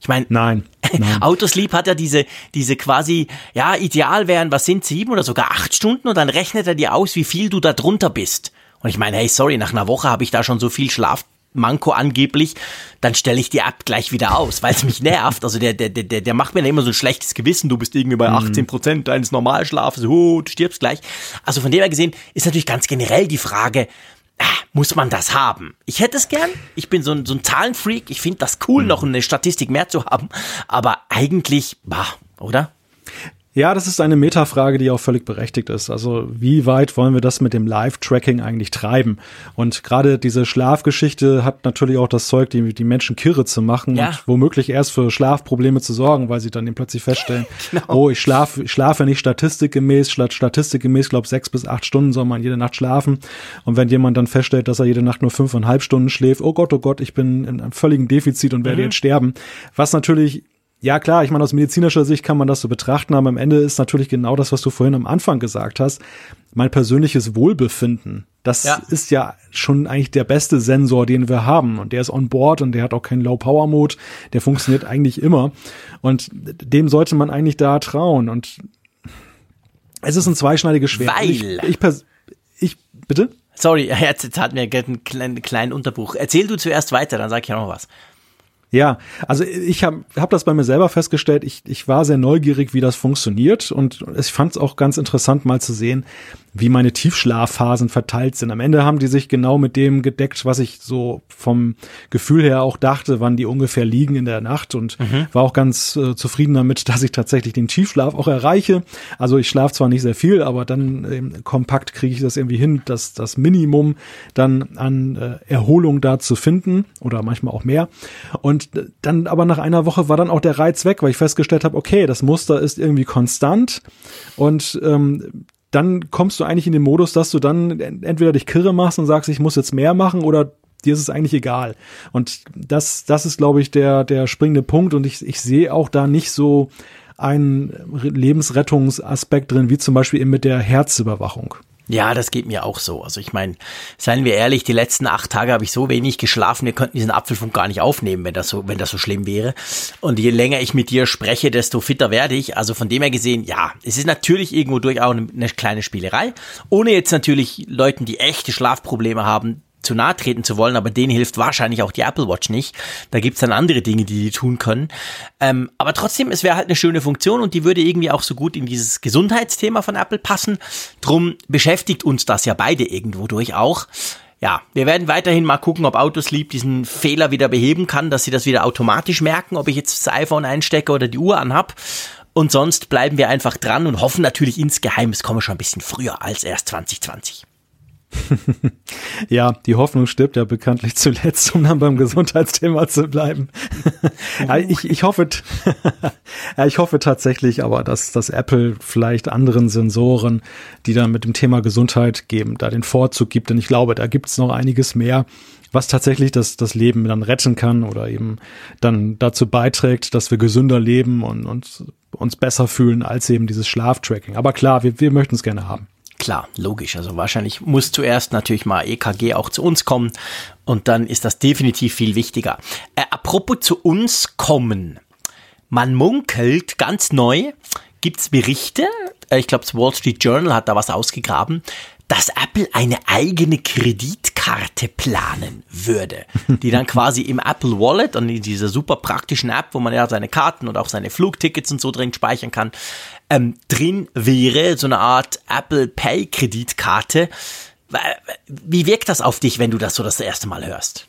Ich meine, nein, nein. Autosleep hat ja diese, diese quasi, ja, ideal wären, was sind sieben oder sogar acht Stunden und dann rechnet er dir aus, wie viel du da drunter bist. Und ich meine, hey, sorry, nach einer Woche habe ich da schon so viel Schlaf Manko angeblich, dann stelle ich die App gleich wieder aus, weil es mich nervt. Also der, der, der, der macht mir dann immer so ein schlechtes Gewissen. Du bist irgendwie bei 18 mhm. Prozent deines Normalschlafes, oh, du stirbst gleich. Also von dem her gesehen ist natürlich ganz generell die Frage, äh, muss man das haben? Ich hätte es gern. Ich bin so ein, so ein Zahlenfreak. Ich finde das cool, mhm. noch eine Statistik mehr zu haben. Aber eigentlich, bah, oder? Ja, das ist eine Metafrage, die auch völlig berechtigt ist. Also wie weit wollen wir das mit dem Live-Tracking eigentlich treiben? Und gerade diese Schlafgeschichte hat natürlich auch das Zeug, die, die Menschen kirre zu machen ja. und womöglich erst für Schlafprobleme zu sorgen, weil sie dann eben plötzlich feststellen, genau. oh, ich schlafe, ich schlafe nicht statistikgemäß, statistikgemäß, glaube sechs bis acht Stunden soll man jede Nacht schlafen. Und wenn jemand dann feststellt, dass er jede Nacht nur fünfeinhalb Stunden schläft, oh Gott, oh Gott, ich bin in einem völligen Defizit und werde mhm. jetzt sterben. Was natürlich ja, klar, ich meine, aus medizinischer Sicht kann man das so betrachten, aber am Ende ist natürlich genau das, was du vorhin am Anfang gesagt hast. Mein persönliches Wohlbefinden, das ja. ist ja schon eigentlich der beste Sensor, den wir haben. Und der ist on board und der hat auch keinen Low-Power-Mode. Der funktioniert eigentlich immer. Und dem sollte man eigentlich da trauen. Und es ist ein zweischneidiges Schwert. Weil. Ich, ich, ich, bitte? Sorry, jetzt, jetzt hatten wir einen kleinen, kleinen Unterbruch. Erzähl du zuerst weiter, dann sag ich ja noch was. Ja, also ich habe hab das bei mir selber festgestellt. Ich, ich war sehr neugierig, wie das funktioniert und ich fand es auch ganz interessant, mal zu sehen, wie meine Tiefschlafphasen verteilt sind. Am Ende haben die sich genau mit dem gedeckt, was ich so vom Gefühl her auch dachte, wann die ungefähr liegen in der Nacht und mhm. war auch ganz äh, zufrieden damit, dass ich tatsächlich den Tiefschlaf auch erreiche. Also ich schlafe zwar nicht sehr viel, aber dann ähm, kompakt kriege ich das irgendwie hin, dass das Minimum dann an äh, Erholung da zu finden oder manchmal auch mehr. Und äh, dann aber nach einer Woche war dann auch der Reiz weg, weil ich festgestellt habe, okay, das Muster ist irgendwie konstant und ähm, dann kommst du eigentlich in den Modus, dass du dann entweder dich kirre machst und sagst, ich muss jetzt mehr machen oder dir ist es eigentlich egal. Und das, das ist, glaube ich, der, der springende Punkt. Und ich, ich sehe auch da nicht so einen Lebensrettungsaspekt drin, wie zum Beispiel eben mit der Herzüberwachung. Ja, das geht mir auch so. Also ich meine, seien wir ehrlich, die letzten acht Tage habe ich so wenig geschlafen, wir könnten diesen Apfelfunk gar nicht aufnehmen, wenn das so, wenn das so schlimm wäre. Und je länger ich mit dir spreche, desto fitter werde ich. Also von dem her gesehen, ja, es ist natürlich irgendwo durchaus eine, eine kleine Spielerei. Ohne jetzt natürlich Leuten, die echte Schlafprobleme haben, zu nahe treten zu wollen, aber denen hilft wahrscheinlich auch die Apple Watch nicht. Da gibt's dann andere Dinge, die die tun können. Ähm, aber trotzdem, es wäre halt eine schöne Funktion und die würde irgendwie auch so gut in dieses Gesundheitsthema von Apple passen. Drum beschäftigt uns das ja beide irgendwo durch auch. Ja, wir werden weiterhin mal gucken, ob Autosleep diesen Fehler wieder beheben kann, dass sie das wieder automatisch merken, ob ich jetzt das iPhone einstecke oder die Uhr anhab. Und sonst bleiben wir einfach dran und hoffen natürlich insgeheim, es komme schon ein bisschen früher als erst 2020. ja, die Hoffnung stirbt ja bekanntlich zuletzt, um dann beim Gesundheitsthema zu bleiben. ich, ich hoffe, ich hoffe tatsächlich aber, dass, dass Apple vielleicht anderen Sensoren, die dann mit dem Thema Gesundheit geben, da den Vorzug gibt. Denn ich glaube, da gibt es noch einiges mehr, was tatsächlich das, das Leben dann retten kann oder eben dann dazu beiträgt, dass wir gesünder leben und, und uns besser fühlen als eben dieses Schlaftracking. Aber klar, wir, wir möchten es gerne haben. Klar, logisch. Also wahrscheinlich muss zuerst natürlich mal EKG auch zu uns kommen und dann ist das definitiv viel wichtiger. Äh, apropos zu uns kommen. Man munkelt ganz neu, gibt's Berichte, äh, ich glaube das Wall Street Journal hat da was ausgegraben, dass Apple eine eigene Kreditkarte planen würde, die dann quasi im Apple Wallet und in dieser super praktischen App, wo man ja seine Karten und auch seine Flugtickets und so drin speichern kann, ähm, drin wäre, so eine Art Apple Pay Kreditkarte. Wie wirkt das auf dich, wenn du das so das erste Mal hörst?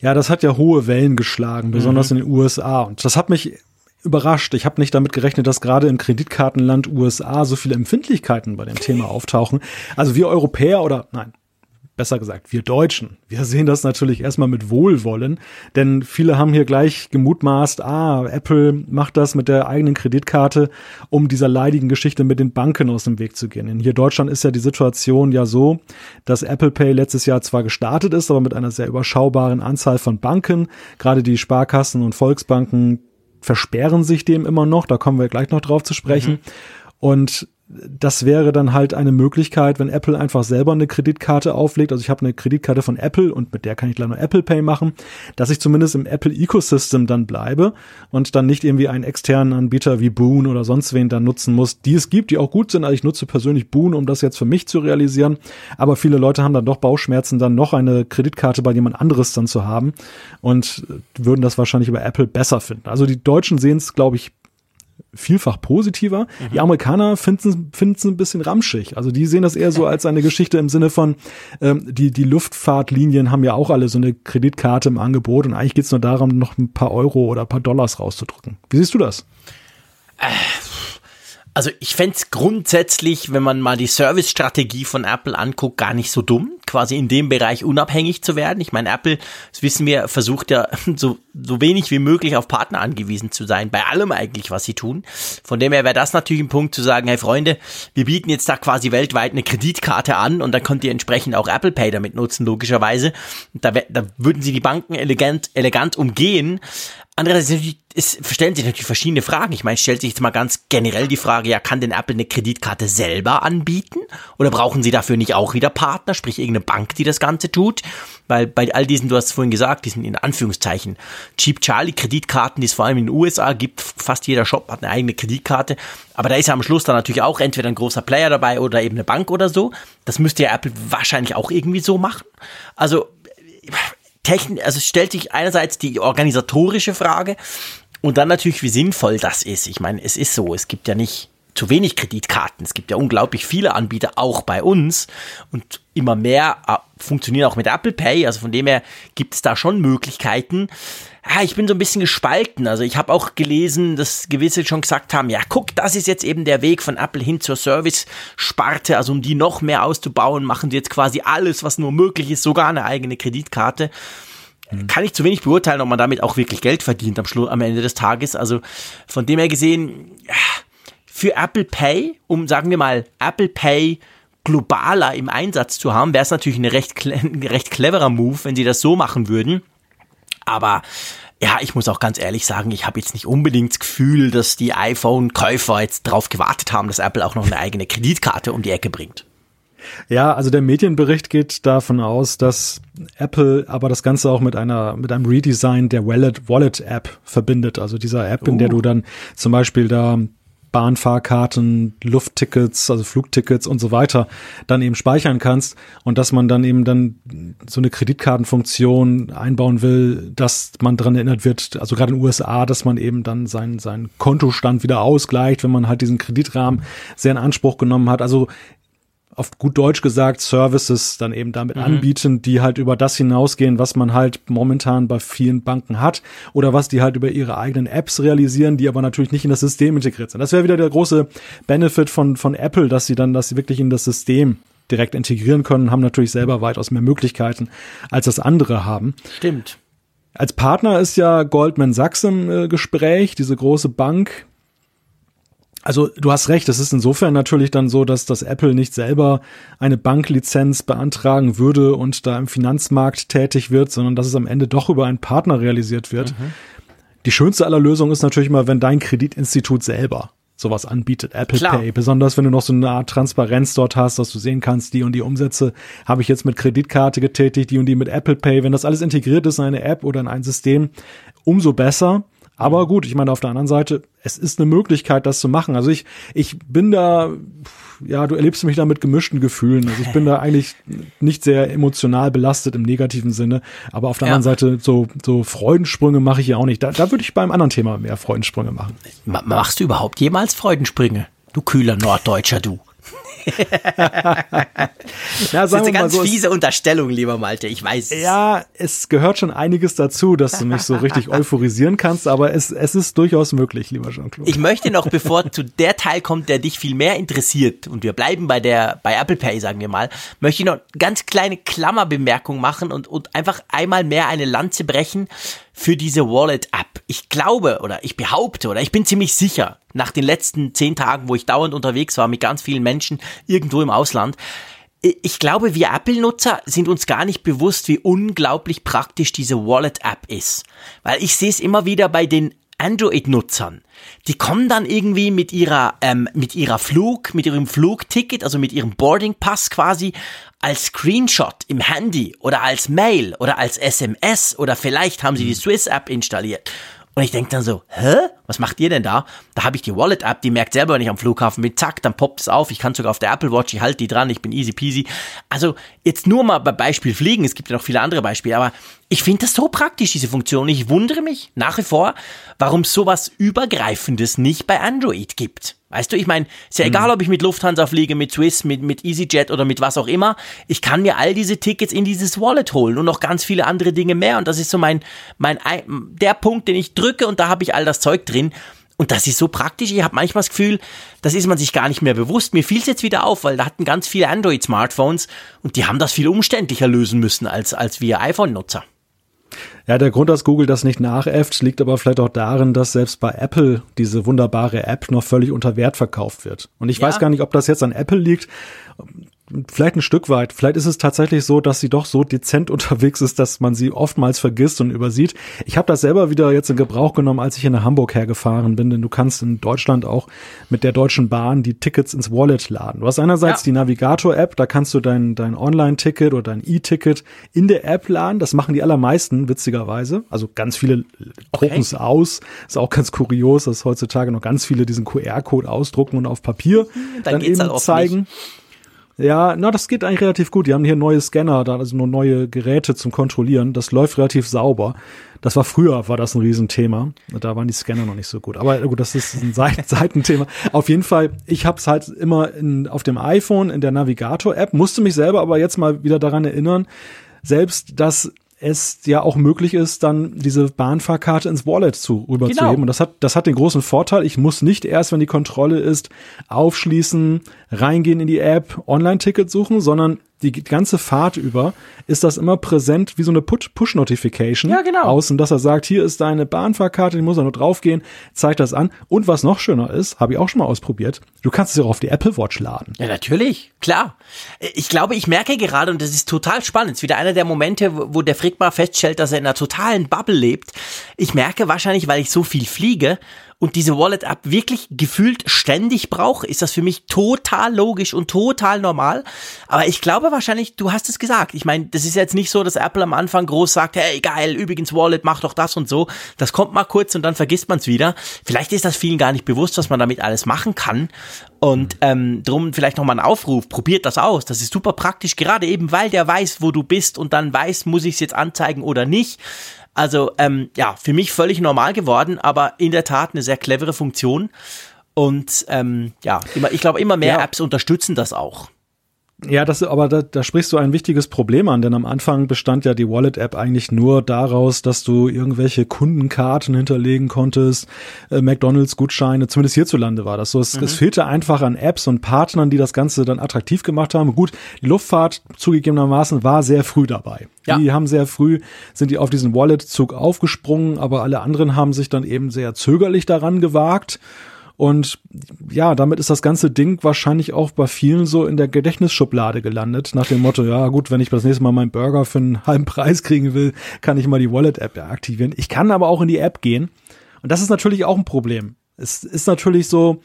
Ja, das hat ja hohe Wellen geschlagen, besonders mhm. in den USA. Und das hat mich überrascht. Ich habe nicht damit gerechnet, dass gerade im Kreditkartenland USA so viele Empfindlichkeiten bei dem Thema auftauchen. Also wir Europäer oder nein, besser gesagt, wir Deutschen, wir sehen das natürlich erstmal mit Wohlwollen, denn viele haben hier gleich gemutmaßt, ah, Apple macht das mit der eigenen Kreditkarte, um dieser leidigen Geschichte mit den Banken aus dem Weg zu gehen. Denn hier in Deutschland ist ja die Situation ja so, dass Apple Pay letztes Jahr zwar gestartet ist, aber mit einer sehr überschaubaren Anzahl von Banken, gerade die Sparkassen und Volksbanken versperren sich dem immer noch, da kommen wir gleich noch drauf zu sprechen. Mhm. Und das wäre dann halt eine Möglichkeit, wenn Apple einfach selber eine Kreditkarte auflegt. Also ich habe eine Kreditkarte von Apple und mit der kann ich gleich nur Apple Pay machen, dass ich zumindest im Apple Ecosystem dann bleibe und dann nicht irgendwie einen externen Anbieter wie Boon oder sonst wen dann nutzen muss, die es gibt, die auch gut sind. Also ich nutze persönlich Boon, um das jetzt für mich zu realisieren. Aber viele Leute haben dann doch Bauchschmerzen, dann noch eine Kreditkarte bei jemand anderes dann zu haben und würden das wahrscheinlich über Apple besser finden. Also die Deutschen sehen es, glaube ich, vielfach positiver. Mhm. Die Amerikaner finden es ein bisschen ramschig. Also die sehen das eher so als eine Geschichte im Sinne von, ähm, die, die Luftfahrtlinien haben ja auch alle so eine Kreditkarte im Angebot und eigentlich geht es nur darum, noch ein paar Euro oder ein paar Dollars rauszudrücken. Wie siehst du das? Äh, also ich fände grundsätzlich, wenn man mal die Service-Strategie von Apple anguckt, gar nicht so dumm, quasi in dem Bereich unabhängig zu werden. Ich meine, Apple, das wissen wir, versucht ja so, so wenig wie möglich auf Partner angewiesen zu sein, bei allem eigentlich, was sie tun. Von dem her wäre das natürlich ein Punkt zu sagen, hey Freunde, wir bieten jetzt da quasi weltweit eine Kreditkarte an und dann könnt ihr entsprechend auch Apple Pay damit nutzen, logischerweise. Da, da würden sie die Banken elegant, elegant umgehen. Andererseits es stellen sich natürlich verschiedene Fragen. Ich meine, stellt sich jetzt mal ganz generell die Frage, ja, kann denn Apple eine Kreditkarte selber anbieten? Oder brauchen sie dafür nicht auch wieder Partner, sprich irgendeine Bank, die das Ganze tut? Weil bei all diesen, du hast es vorhin gesagt, diesen in Anführungszeichen Cheap Charlie Kreditkarten, die es vor allem in den USA gibt, fast jeder Shop hat eine eigene Kreditkarte. Aber da ist ja am Schluss dann natürlich auch entweder ein großer Player dabei oder eben eine Bank oder so. Das müsste ja Apple wahrscheinlich auch irgendwie so machen. Also, technisch, also stellt sich einerseits die organisatorische Frage und dann natürlich, wie sinnvoll das ist. Ich meine, es ist so, es gibt ja nicht zu wenig Kreditkarten. Es gibt ja unglaublich viele Anbieter, auch bei uns. Und immer mehr äh, funktionieren auch mit Apple Pay. Also von dem her gibt es da schon Möglichkeiten. Ja, ich bin so ein bisschen gespalten. Also ich habe auch gelesen, dass gewisse schon gesagt haben, ja guck, das ist jetzt eben der Weg von Apple hin zur Service-Sparte. Also um die noch mehr auszubauen, machen die jetzt quasi alles, was nur möglich ist, sogar eine eigene Kreditkarte mhm. kann ich zu wenig beurteilen, ob man damit auch wirklich Geld verdient am, Schluss, am Ende des Tages. Also von dem her gesehen, für Apple Pay, um sagen wir mal Apple Pay globaler im Einsatz zu haben, wäre es natürlich ein recht, ein recht cleverer Move, wenn sie das so machen würden. Aber ja, ich muss auch ganz ehrlich sagen, ich habe jetzt nicht unbedingt das Gefühl, dass die iPhone-Käufer jetzt darauf gewartet haben, dass Apple auch noch eine eigene Kreditkarte um die Ecke bringt. Ja, also der Medienbericht geht davon aus, dass Apple aber das Ganze auch mit einer mit einem Redesign der Wallet Wallet App verbindet. Also dieser App, uh. in der du dann zum Beispiel da Bahnfahrkarten, Lufttickets, also Flugtickets und so weiter dann eben speichern kannst und dass man dann eben dann so eine Kreditkartenfunktion einbauen will, dass man daran erinnert wird, also gerade in den USA, dass man eben dann seinen, seinen Kontostand wieder ausgleicht, wenn man halt diesen Kreditrahmen sehr in Anspruch genommen hat. Also auf gut Deutsch gesagt Services dann eben damit mhm. anbieten, die halt über das hinausgehen, was man halt momentan bei vielen Banken hat oder was die halt über ihre eigenen Apps realisieren, die aber natürlich nicht in das System integriert sind. Das wäre wieder der große Benefit von, von Apple, dass sie dann, dass sie wirklich in das System direkt integrieren können, haben natürlich selber weitaus mehr Möglichkeiten, als das andere haben. Stimmt. Als Partner ist ja Goldman Sachs im äh, Gespräch, diese große Bank, also du hast recht, es ist insofern natürlich dann so, dass das Apple nicht selber eine Banklizenz beantragen würde und da im Finanzmarkt tätig wird, sondern dass es am Ende doch über einen Partner realisiert wird. Mhm. Die schönste aller Lösungen ist natürlich mal, wenn dein Kreditinstitut selber sowas anbietet, Apple Klar. Pay. Besonders wenn du noch so eine Art Transparenz dort hast, dass du sehen kannst, die und die Umsätze habe ich jetzt mit Kreditkarte getätigt, die und die mit Apple Pay. Wenn das alles integriert ist in eine App oder in ein System, umso besser. Aber gut, ich meine, auf der anderen Seite, es ist eine Möglichkeit, das zu machen. Also ich, ich bin da, ja, du erlebst mich da mit gemischten Gefühlen. Also ich bin da eigentlich nicht sehr emotional belastet im negativen Sinne. Aber auf der ja. anderen Seite, so, so Freudensprünge mache ich ja auch nicht. Da, da würde ich beim anderen Thema mehr Freudensprünge machen. Machst du überhaupt jemals Freudensprünge? Du kühler Norddeutscher, du. Ja, das ist eine ganz so, fiese Unterstellung, lieber Malte, ich weiß. Ja, es gehört schon einiges dazu, dass du mich so richtig euphorisieren kannst, aber es, es ist durchaus möglich, lieber Jean-Claude. Ich möchte noch, bevor zu der Teil kommt, der dich viel mehr interessiert, und wir bleiben bei der, bei Apple Pay, sagen wir mal, möchte ich noch ganz kleine Klammerbemerkung machen und, und einfach einmal mehr eine Lanze brechen für diese Wallet-App. Ich glaube oder ich behaupte oder ich bin ziemlich sicher, nach den letzten zehn Tagen, wo ich dauernd unterwegs war mit ganz vielen Menschen irgendwo im Ausland, ich glaube, wir Apple-Nutzer sind uns gar nicht bewusst, wie unglaublich praktisch diese Wallet-App ist. Weil ich sehe es immer wieder bei den Android-Nutzern, die kommen dann irgendwie mit ihrer, ähm, mit ihrer Flug, mit ihrem Flugticket, also mit ihrem Boarding Pass quasi als Screenshot im Handy oder als Mail oder als SMS oder vielleicht haben sie die Swiss App installiert und ich denke dann so, hä? Was macht ihr denn da? Da habe ich die Wallet-App, die merkt selber, wenn ich am Flughafen bin, zack, dann poppt es auf. Ich kann sogar auf der Apple Watch, ich halte die dran, ich bin easy peasy. Also jetzt nur mal bei Beispiel Fliegen, es gibt ja noch viele andere Beispiele, aber ich finde das so praktisch, diese Funktion. Ich wundere mich nach wie vor, warum es sowas Übergreifendes nicht bei Android gibt. Weißt du, ich meine, ist ja egal, ob ich mit Lufthansa fliege, mit Swiss, mit, mit EasyJet oder mit was auch immer. Ich kann mir all diese Tickets in dieses Wallet holen und noch ganz viele andere Dinge mehr. Und das ist so mein, mein, der Punkt, den ich drücke und da habe ich all das Zeug drin. Und das ist so praktisch. Ich habe manchmal das Gefühl, das ist man sich gar nicht mehr bewusst. Mir fiel es jetzt wieder auf, weil da hatten ganz viele Android-Smartphones und die haben das viel umständlicher lösen müssen als, als wir iPhone-Nutzer. Ja, der Grund, dass Google das nicht nachäfft, liegt aber vielleicht auch darin, dass selbst bei Apple diese wunderbare App noch völlig unter Wert verkauft wird. Und ich ja. weiß gar nicht, ob das jetzt an Apple liegt vielleicht ein Stück weit. Vielleicht ist es tatsächlich so, dass sie doch so dezent unterwegs ist, dass man sie oftmals vergisst und übersieht. Ich habe das selber wieder jetzt in Gebrauch genommen, als ich in Hamburg hergefahren bin, denn du kannst in Deutschland auch mit der Deutschen Bahn die Tickets ins Wallet laden. Du hast einerseits ja. die Navigator-App, da kannst du dein, dein Online-Ticket oder dein E-Ticket in der App laden. Das machen die allermeisten, witzigerweise. Also ganz viele drucken es okay. aus. Ist auch ganz kurios, dass heutzutage noch ganz viele diesen QR-Code ausdrucken und auf Papier dann, dann eben halt zeigen. Nicht. Ja, na, das geht eigentlich relativ gut. Die haben hier neue Scanner, da also nur neue Geräte zum Kontrollieren. Das läuft relativ sauber. Das war früher, war das ein Riesenthema. Da waren die Scanner noch nicht so gut. Aber gut, das ist ein Seitenthema. Auf jeden Fall, ich habe es halt immer in, auf dem iPhone in der Navigator-App, musste mich selber aber jetzt mal wieder daran erinnern, selbst das es ja auch möglich ist, dann diese Bahnfahrkarte ins Wallet zu rüberzuheben. Genau. Und das hat, das hat den großen Vorteil, ich muss nicht erst, wenn die Kontrolle ist, aufschließen, reingehen in die App, Online-Ticket suchen, sondern die ganze Fahrt über ist das immer präsent wie so eine Push-Notification ja, genau. außen, dass er sagt, hier ist deine Bahnfahrkarte, die muss er nur draufgehen, zeigt das an. Und was noch schöner ist, habe ich auch schon mal ausprobiert, du kannst es auch auf die Apple Watch laden. Ja, natürlich, klar. Ich glaube, ich merke gerade, und das ist total spannend, ist wieder einer der Momente, wo der Frick mal feststellt, dass er in einer totalen Bubble lebt. Ich merke wahrscheinlich, weil ich so viel fliege und diese Wallet-App wirklich gefühlt ständig brauche, ist das für mich total logisch und total normal. Aber ich glaube wahrscheinlich, du hast es gesagt. Ich meine, das ist jetzt nicht so, dass Apple am Anfang groß sagt, hey geil, übrigens Wallet, mach doch das und so. Das kommt mal kurz und dann vergisst man es wieder. Vielleicht ist das vielen gar nicht bewusst, was man damit alles machen kann. Und ähm, drum vielleicht nochmal ein Aufruf, probiert das aus. Das ist super praktisch, gerade eben, weil der weiß, wo du bist und dann weiß, muss ich es jetzt anzeigen oder nicht. Also ähm, ja, für mich völlig normal geworden, aber in der Tat eine sehr clevere Funktion. Und ähm, ja, immer, ich glaube, immer mehr ja. Apps unterstützen das auch. Ja, das, aber da, da sprichst du ein wichtiges Problem an, denn am Anfang bestand ja die Wallet-App eigentlich nur daraus, dass du irgendwelche Kundenkarten hinterlegen konntest, äh, McDonalds-Gutscheine, zumindest hierzulande war das so. Es, mhm. es fehlte einfach an Apps und Partnern, die das Ganze dann attraktiv gemacht haben. Gut, die Luftfahrt zugegebenermaßen war sehr früh dabei. Ja. Die haben sehr früh, sind die auf diesen Wallet-Zug aufgesprungen, aber alle anderen haben sich dann eben sehr zögerlich daran gewagt. Und ja, damit ist das ganze Ding wahrscheinlich auch bei vielen so in der Gedächtnisschublade gelandet, nach dem Motto, ja gut, wenn ich das nächste Mal meinen Burger für einen halben Preis kriegen will, kann ich mal die Wallet-App aktivieren. Ich kann aber auch in die App gehen. Und das ist natürlich auch ein Problem. Es ist natürlich so,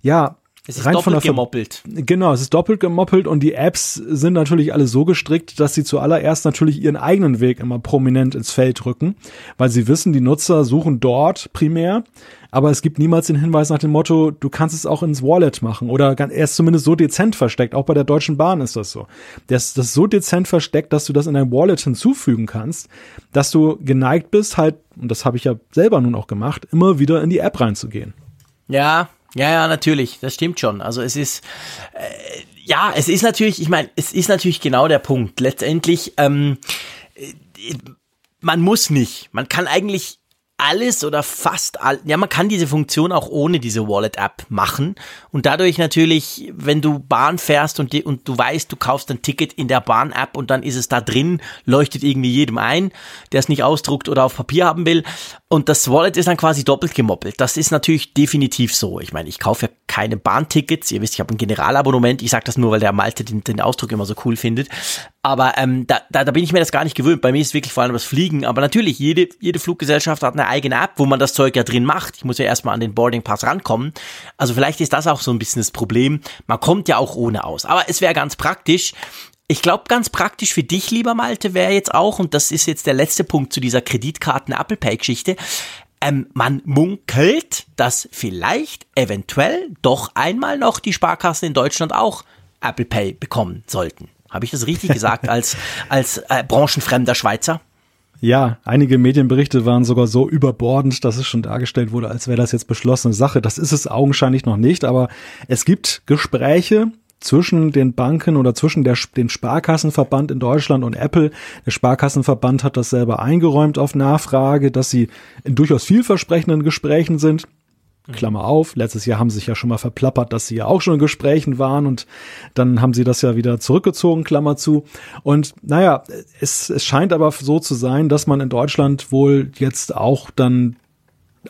ja, es ist doppelt gemoppelt. Genau, es ist doppelt gemoppelt und die Apps sind natürlich alle so gestrickt, dass sie zuallererst natürlich ihren eigenen Weg immer prominent ins Feld rücken, weil sie wissen, die Nutzer suchen dort primär aber es gibt niemals den Hinweis nach dem Motto, du kannst es auch ins Wallet machen oder er ist zumindest so dezent versteckt, auch bei der Deutschen Bahn ist das so. Das, das ist so dezent versteckt, dass du das in dein Wallet hinzufügen kannst, dass du geneigt bist, halt, und das habe ich ja selber nun auch gemacht, immer wieder in die App reinzugehen. Ja, ja, ja, natürlich, das stimmt schon. Also es ist, äh, ja, es ist natürlich, ich meine, es ist natürlich genau der Punkt. Letztendlich, ähm, äh, man muss nicht. Man kann eigentlich alles oder fast all, ja, man kann diese Funktion auch ohne diese Wallet-App machen und dadurch natürlich, wenn du Bahn fährst und, die, und du weißt, du kaufst ein Ticket in der Bahn-App und dann ist es da drin, leuchtet irgendwie jedem ein, der es nicht ausdruckt oder auf Papier haben will und das Wallet ist dann quasi doppelt gemoppelt. Das ist natürlich definitiv so. Ich meine, ich kaufe ja keine Bahntickets, ihr wisst, ich habe ein Generalabonnement, ich sage das nur, weil der Malte den, den Ausdruck immer so cool findet, aber ähm, da, da, da bin ich mir das gar nicht gewöhnt. Bei mir ist wirklich vor allem das Fliegen, aber natürlich, jede, jede Fluggesellschaft hat eine eine eigene App, wo man das Zeug ja drin macht. Ich muss ja erstmal an den Boarding Pass rankommen. Also vielleicht ist das auch so ein bisschen das Problem. Man kommt ja auch ohne aus. Aber es wäre ganz praktisch. Ich glaube, ganz praktisch für dich, lieber Malte, wäre jetzt auch, und das ist jetzt der letzte Punkt zu dieser Kreditkarten-Apple Pay-Geschichte, ähm, man munkelt, dass vielleicht eventuell doch einmal noch die Sparkassen in Deutschland auch Apple Pay bekommen sollten. Habe ich das richtig gesagt als, als äh, branchenfremder Schweizer? Ja, einige Medienberichte waren sogar so überbordend, dass es schon dargestellt wurde, als wäre das jetzt beschlossene Sache. Das ist es augenscheinlich noch nicht, aber es gibt Gespräche zwischen den Banken oder zwischen der, den Sparkassenverband in Deutschland und Apple. Der Sparkassenverband hat das selber eingeräumt auf Nachfrage, dass sie in durchaus vielversprechenden Gesprächen sind. Klammer auf, letztes Jahr haben sie sich ja schon mal verplappert, dass sie ja auch schon in Gesprächen waren und dann haben sie das ja wieder zurückgezogen, Klammer zu. Und naja, es, es scheint aber so zu sein, dass man in Deutschland wohl jetzt auch dann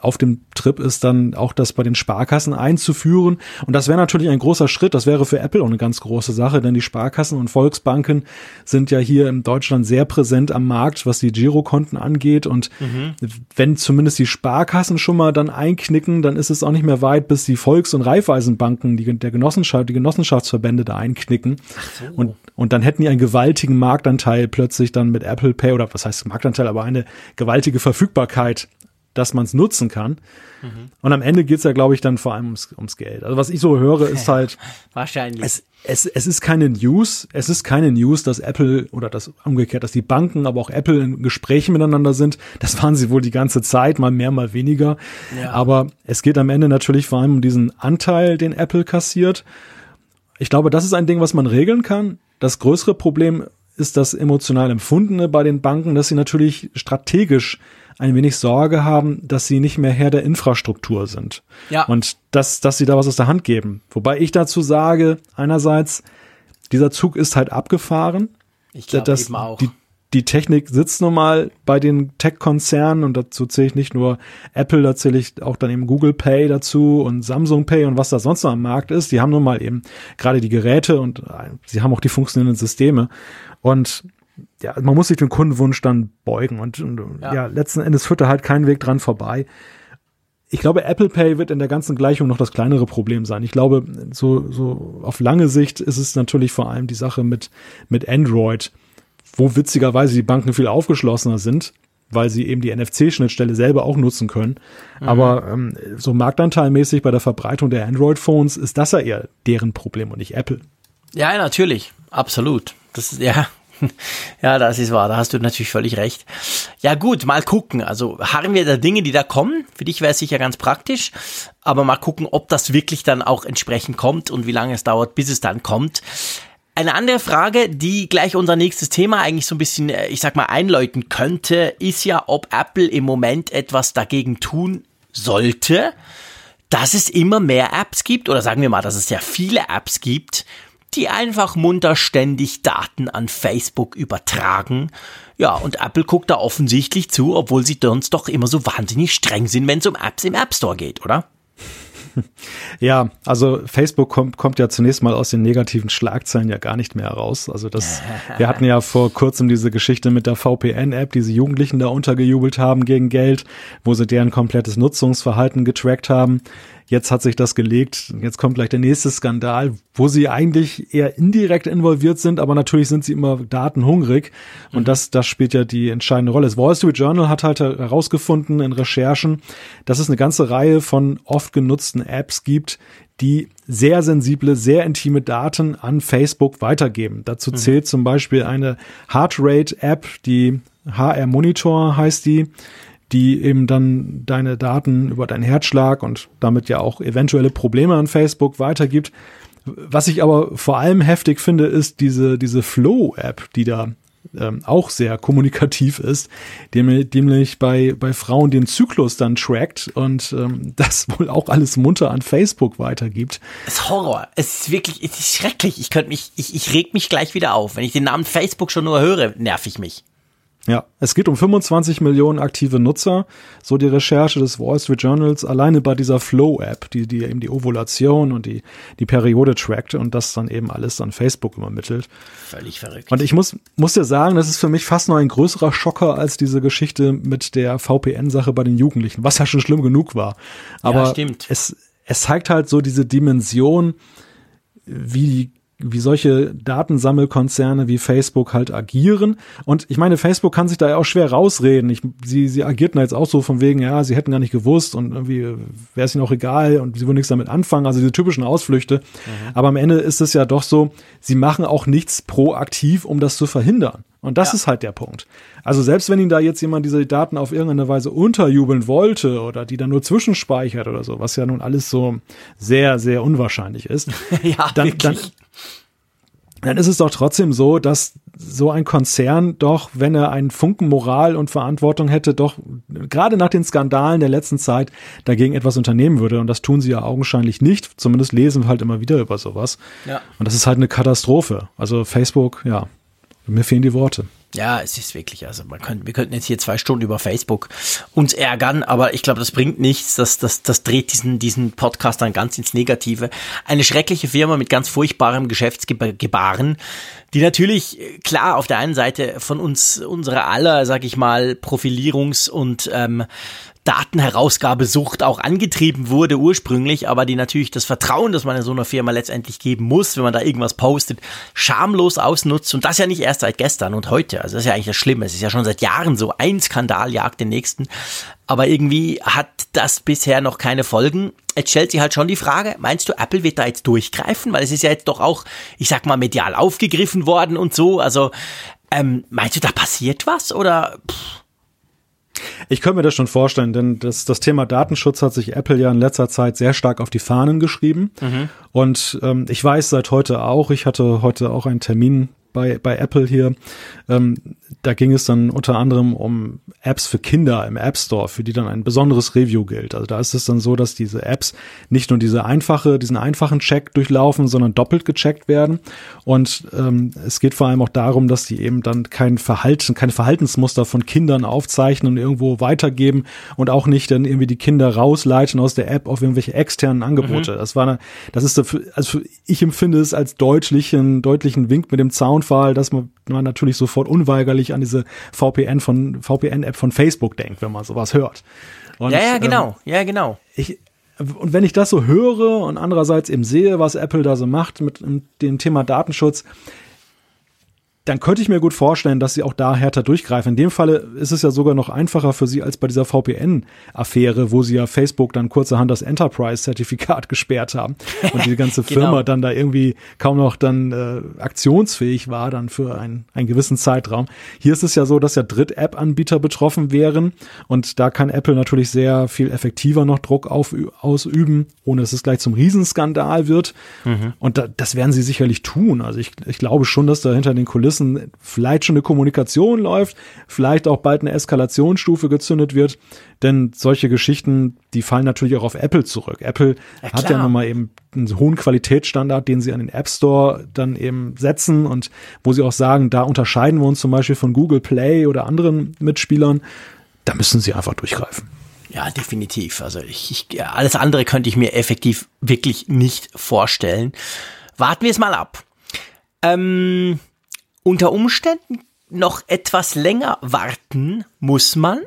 auf dem Trip ist, dann auch das bei den Sparkassen einzuführen. Und das wäre natürlich ein großer Schritt. Das wäre für Apple auch eine ganz große Sache, denn die Sparkassen und Volksbanken sind ja hier in Deutschland sehr präsent am Markt, was die Girokonten angeht. Und mhm. wenn zumindest die Sparkassen schon mal dann einknicken, dann ist es auch nicht mehr weit, bis die Volks- und Raiffeisenbanken, die, der Genossenschaft, die Genossenschaftsverbände da einknicken. So. Und, und dann hätten die einen gewaltigen Marktanteil plötzlich dann mit Apple Pay oder was heißt Marktanteil, aber eine gewaltige Verfügbarkeit dass man es nutzen kann. Mhm. Und am Ende geht's ja, glaube ich, dann vor allem ums, ums Geld. Also was ich so höre, ist halt. Wahrscheinlich. Es, es, es ist keine News, es ist keine News, dass Apple oder das umgekehrt, dass die Banken, aber auch Apple in Gesprächen miteinander sind. Das waren sie wohl die ganze Zeit, mal mehr, mal weniger. Ja. Aber es geht am Ende natürlich vor allem um diesen Anteil, den Apple kassiert. Ich glaube, das ist ein Ding, was man regeln kann. Das größere Problem ist das emotional Empfundene bei den Banken, dass sie natürlich strategisch ein wenig Sorge haben, dass sie nicht mehr Herr der Infrastruktur sind. Ja. Und dass, dass sie da was aus der Hand geben. Wobei ich dazu sage, einerseits, dieser Zug ist halt abgefahren. Ich glaube eben auch. Die, die Technik sitzt nun mal bei den Tech-Konzernen und dazu zähle ich nicht nur Apple, da zähle ich auch dann eben Google Pay dazu und Samsung Pay und was da sonst noch am Markt ist. Die haben nun mal eben gerade die Geräte und äh, sie haben auch die funktionierenden Systeme. Und ja, man muss sich dem Kundenwunsch dann beugen und, und ja. ja. letzten Endes führt da halt kein Weg dran vorbei. Ich glaube, Apple Pay wird in der ganzen Gleichung noch das kleinere Problem sein. Ich glaube, so, so auf lange Sicht ist es natürlich vor allem die Sache mit, mit Android, wo witzigerweise die Banken viel aufgeschlossener sind, weil sie eben die NFC-Schnittstelle selber auch nutzen können. Mhm. Aber ähm, so marktanteilmäßig bei der Verbreitung der Android-Phones ist das ja eher deren Problem und nicht Apple. Ja, natürlich. Absolut. Das ist, ja, Ja, das ist wahr, da hast du natürlich völlig recht. Ja gut, mal gucken. Also harren wir der Dinge, die da kommen. Für dich wäre es sicher ganz praktisch, aber mal gucken, ob das wirklich dann auch entsprechend kommt und wie lange es dauert, bis es dann kommt. Eine andere Frage, die gleich unser nächstes Thema eigentlich so ein bisschen, äh, ich sag mal, einläuten könnte, ist ja, ob Apple im Moment etwas dagegen tun sollte, dass es immer mehr Apps gibt, oder sagen wir mal, dass es sehr viele Apps gibt, die einfach munter ständig Daten an Facebook übertragen. Ja, und Apple guckt da offensichtlich zu, obwohl sie sonst doch immer so wahnsinnig streng sind, wenn es um Apps im App Store geht, oder? Ja, also Facebook kommt, kommt ja zunächst mal aus den negativen Schlagzeilen ja gar nicht mehr heraus. Also das, wir hatten ja vor kurzem diese Geschichte mit der VPN-App, diese Jugendlichen da untergejubelt haben gegen Geld, wo sie deren komplettes Nutzungsverhalten getrackt haben. Jetzt hat sich das gelegt. Jetzt kommt gleich der nächste Skandal, wo sie eigentlich eher indirekt involviert sind, aber natürlich sind sie immer datenhungrig. Und mhm. das, das spielt ja die entscheidende Rolle. Das Wall Street Journal hat halt herausgefunden in Recherchen, dass es eine ganze Reihe von oft genutzten Apps gibt, die sehr sensible, sehr intime Daten an Facebook weitergeben. Dazu mhm. zählt zum Beispiel eine Heartrate-App, die HR Monitor heißt die die eben dann deine Daten über deinen Herzschlag und damit ja auch eventuelle Probleme an Facebook weitergibt. Was ich aber vor allem heftig finde, ist diese, diese Flow-App, die da ähm, auch sehr kommunikativ ist, nämlich bei, bei Frauen den Zyklus dann trackt und ähm, das wohl auch alles munter an Facebook weitergibt. Es ist Horror. Es ist wirklich, es ist schrecklich. Ich könnte mich, ich, ich reg mich gleich wieder auf. Wenn ich den Namen Facebook schon nur höre, nerv ich mich. Ja, es geht um 25 Millionen aktive Nutzer, so die Recherche des Wall Street Journals, alleine bei dieser Flow-App, die, die eben die Ovulation und die, die Periode trackt und das dann eben alles dann Facebook übermittelt. Völlig verrückt. Und ich muss, muss dir sagen, das ist für mich fast noch ein größerer Schocker als diese Geschichte mit der VPN-Sache bei den Jugendlichen, was ja schon schlimm genug war. Aber ja, es, es zeigt halt so diese Dimension, wie die wie solche Datensammelkonzerne wie Facebook halt agieren. Und ich meine, Facebook kann sich da ja auch schwer rausreden. Ich, sie, sie agierten jetzt auch so von wegen, ja, sie hätten gar nicht gewusst und irgendwie wäre es ihnen auch egal und sie würden nichts damit anfangen. Also diese typischen Ausflüchte. Mhm. Aber am Ende ist es ja doch so, sie machen auch nichts proaktiv, um das zu verhindern. Und das ja. ist halt der Punkt. Also selbst wenn Ihnen da jetzt jemand diese Daten auf irgendeine Weise unterjubeln wollte oder die dann nur zwischenspeichert oder so, was ja nun alles so sehr, sehr unwahrscheinlich ist, ja, dann, dann, dann ist es doch trotzdem so, dass so ein Konzern doch, wenn er einen Funken Moral und Verantwortung hätte, doch gerade nach den Skandalen der letzten Zeit dagegen etwas unternehmen würde. Und das tun sie ja augenscheinlich nicht. Zumindest lesen wir halt immer wieder über sowas. Ja. Und das ist halt eine Katastrophe. Also Facebook, ja, mir fehlen die Worte. Ja, es ist wirklich, also man könnte, wir könnten jetzt hier zwei Stunden über Facebook uns ärgern, aber ich glaube, das bringt nichts. Das, das, das dreht diesen, diesen Podcast dann ganz ins Negative. Eine schreckliche Firma mit ganz furchtbarem Geschäftsgebaren, die natürlich klar auf der einen Seite von uns, unserer aller, sag ich mal, Profilierungs- und ähm, Datenherausgabesucht auch angetrieben wurde ursprünglich, aber die natürlich das Vertrauen, das man in so einer Firma letztendlich geben muss, wenn man da irgendwas postet, schamlos ausnutzt und das ja nicht erst seit gestern und heute. Also das ist ja eigentlich das Schlimme. Es ist ja schon seit Jahren so, ein Skandal jagt den nächsten, aber irgendwie hat das bisher noch keine Folgen. Jetzt stellt sich halt schon die Frage, meinst du, Apple wird da jetzt durchgreifen? Weil es ist ja jetzt doch auch, ich sag mal, medial aufgegriffen worden und so. Also ähm, meinst du, da passiert was oder? Pff? Ich könnte mir das schon vorstellen, denn das, das Thema Datenschutz hat sich Apple ja in letzter Zeit sehr stark auf die Fahnen geschrieben. Mhm. Und ähm, ich weiß seit heute auch, ich hatte heute auch einen Termin bei, bei Apple hier. Ähm, da ging es dann unter anderem um Apps für Kinder im App Store, für die dann ein besonderes Review gilt. Also da ist es dann so, dass diese Apps nicht nur diese einfache, diesen einfachen Check durchlaufen, sondern doppelt gecheckt werden. Und ähm, es geht vor allem auch darum, dass die eben dann kein Verhalten, keine Verhaltensmuster von Kindern aufzeichnen und irgendwo weitergeben und auch nicht dann irgendwie die Kinder rausleiten aus der App auf irgendwelche externen Angebote. Mhm. Das war eine, das ist dafür, also ich empfinde es als deutlichen, deutlichen Wink mit dem Zaunpfahl, dass man, man natürlich sofort unweigerlich an diese VPN von VPN-App von Facebook denkt, wenn man sowas hört. Und, ja, ja, genau, ähm, ja, genau. Ich, und wenn ich das so höre und andererseits eben sehe, was Apple da so macht mit dem Thema Datenschutz, dann könnte ich mir gut vorstellen, dass sie auch da härter durchgreifen. In dem Falle ist es ja sogar noch einfacher für sie als bei dieser VPN-Affäre, wo sie ja Facebook dann kurzerhand das Enterprise-Zertifikat gesperrt haben und die ganze genau. Firma dann da irgendwie kaum noch dann äh, aktionsfähig war dann für ein, einen gewissen Zeitraum. Hier ist es ja so, dass ja Dritt-App-Anbieter betroffen wären und da kann Apple natürlich sehr viel effektiver noch Druck auf, ausüben, ohne dass es gleich zum Riesenskandal wird. Mhm. Und da, das werden sie sicherlich tun. Also ich, ich glaube schon, dass da hinter den Kulissen Kulissen vielleicht schon eine Kommunikation läuft, vielleicht auch bald eine Eskalationsstufe gezündet wird. Denn solche Geschichten, die fallen natürlich auch auf Apple zurück. Apple ja, hat ja nochmal eben einen hohen Qualitätsstandard, den sie an den App Store dann eben setzen und wo sie auch sagen, da unterscheiden wir uns zum Beispiel von Google Play oder anderen Mitspielern. Da müssen sie einfach durchgreifen. Ja, definitiv. Also ich, ich, alles andere könnte ich mir effektiv wirklich nicht vorstellen. Warten wir es mal ab. Ähm, unter Umständen noch etwas länger warten muss man,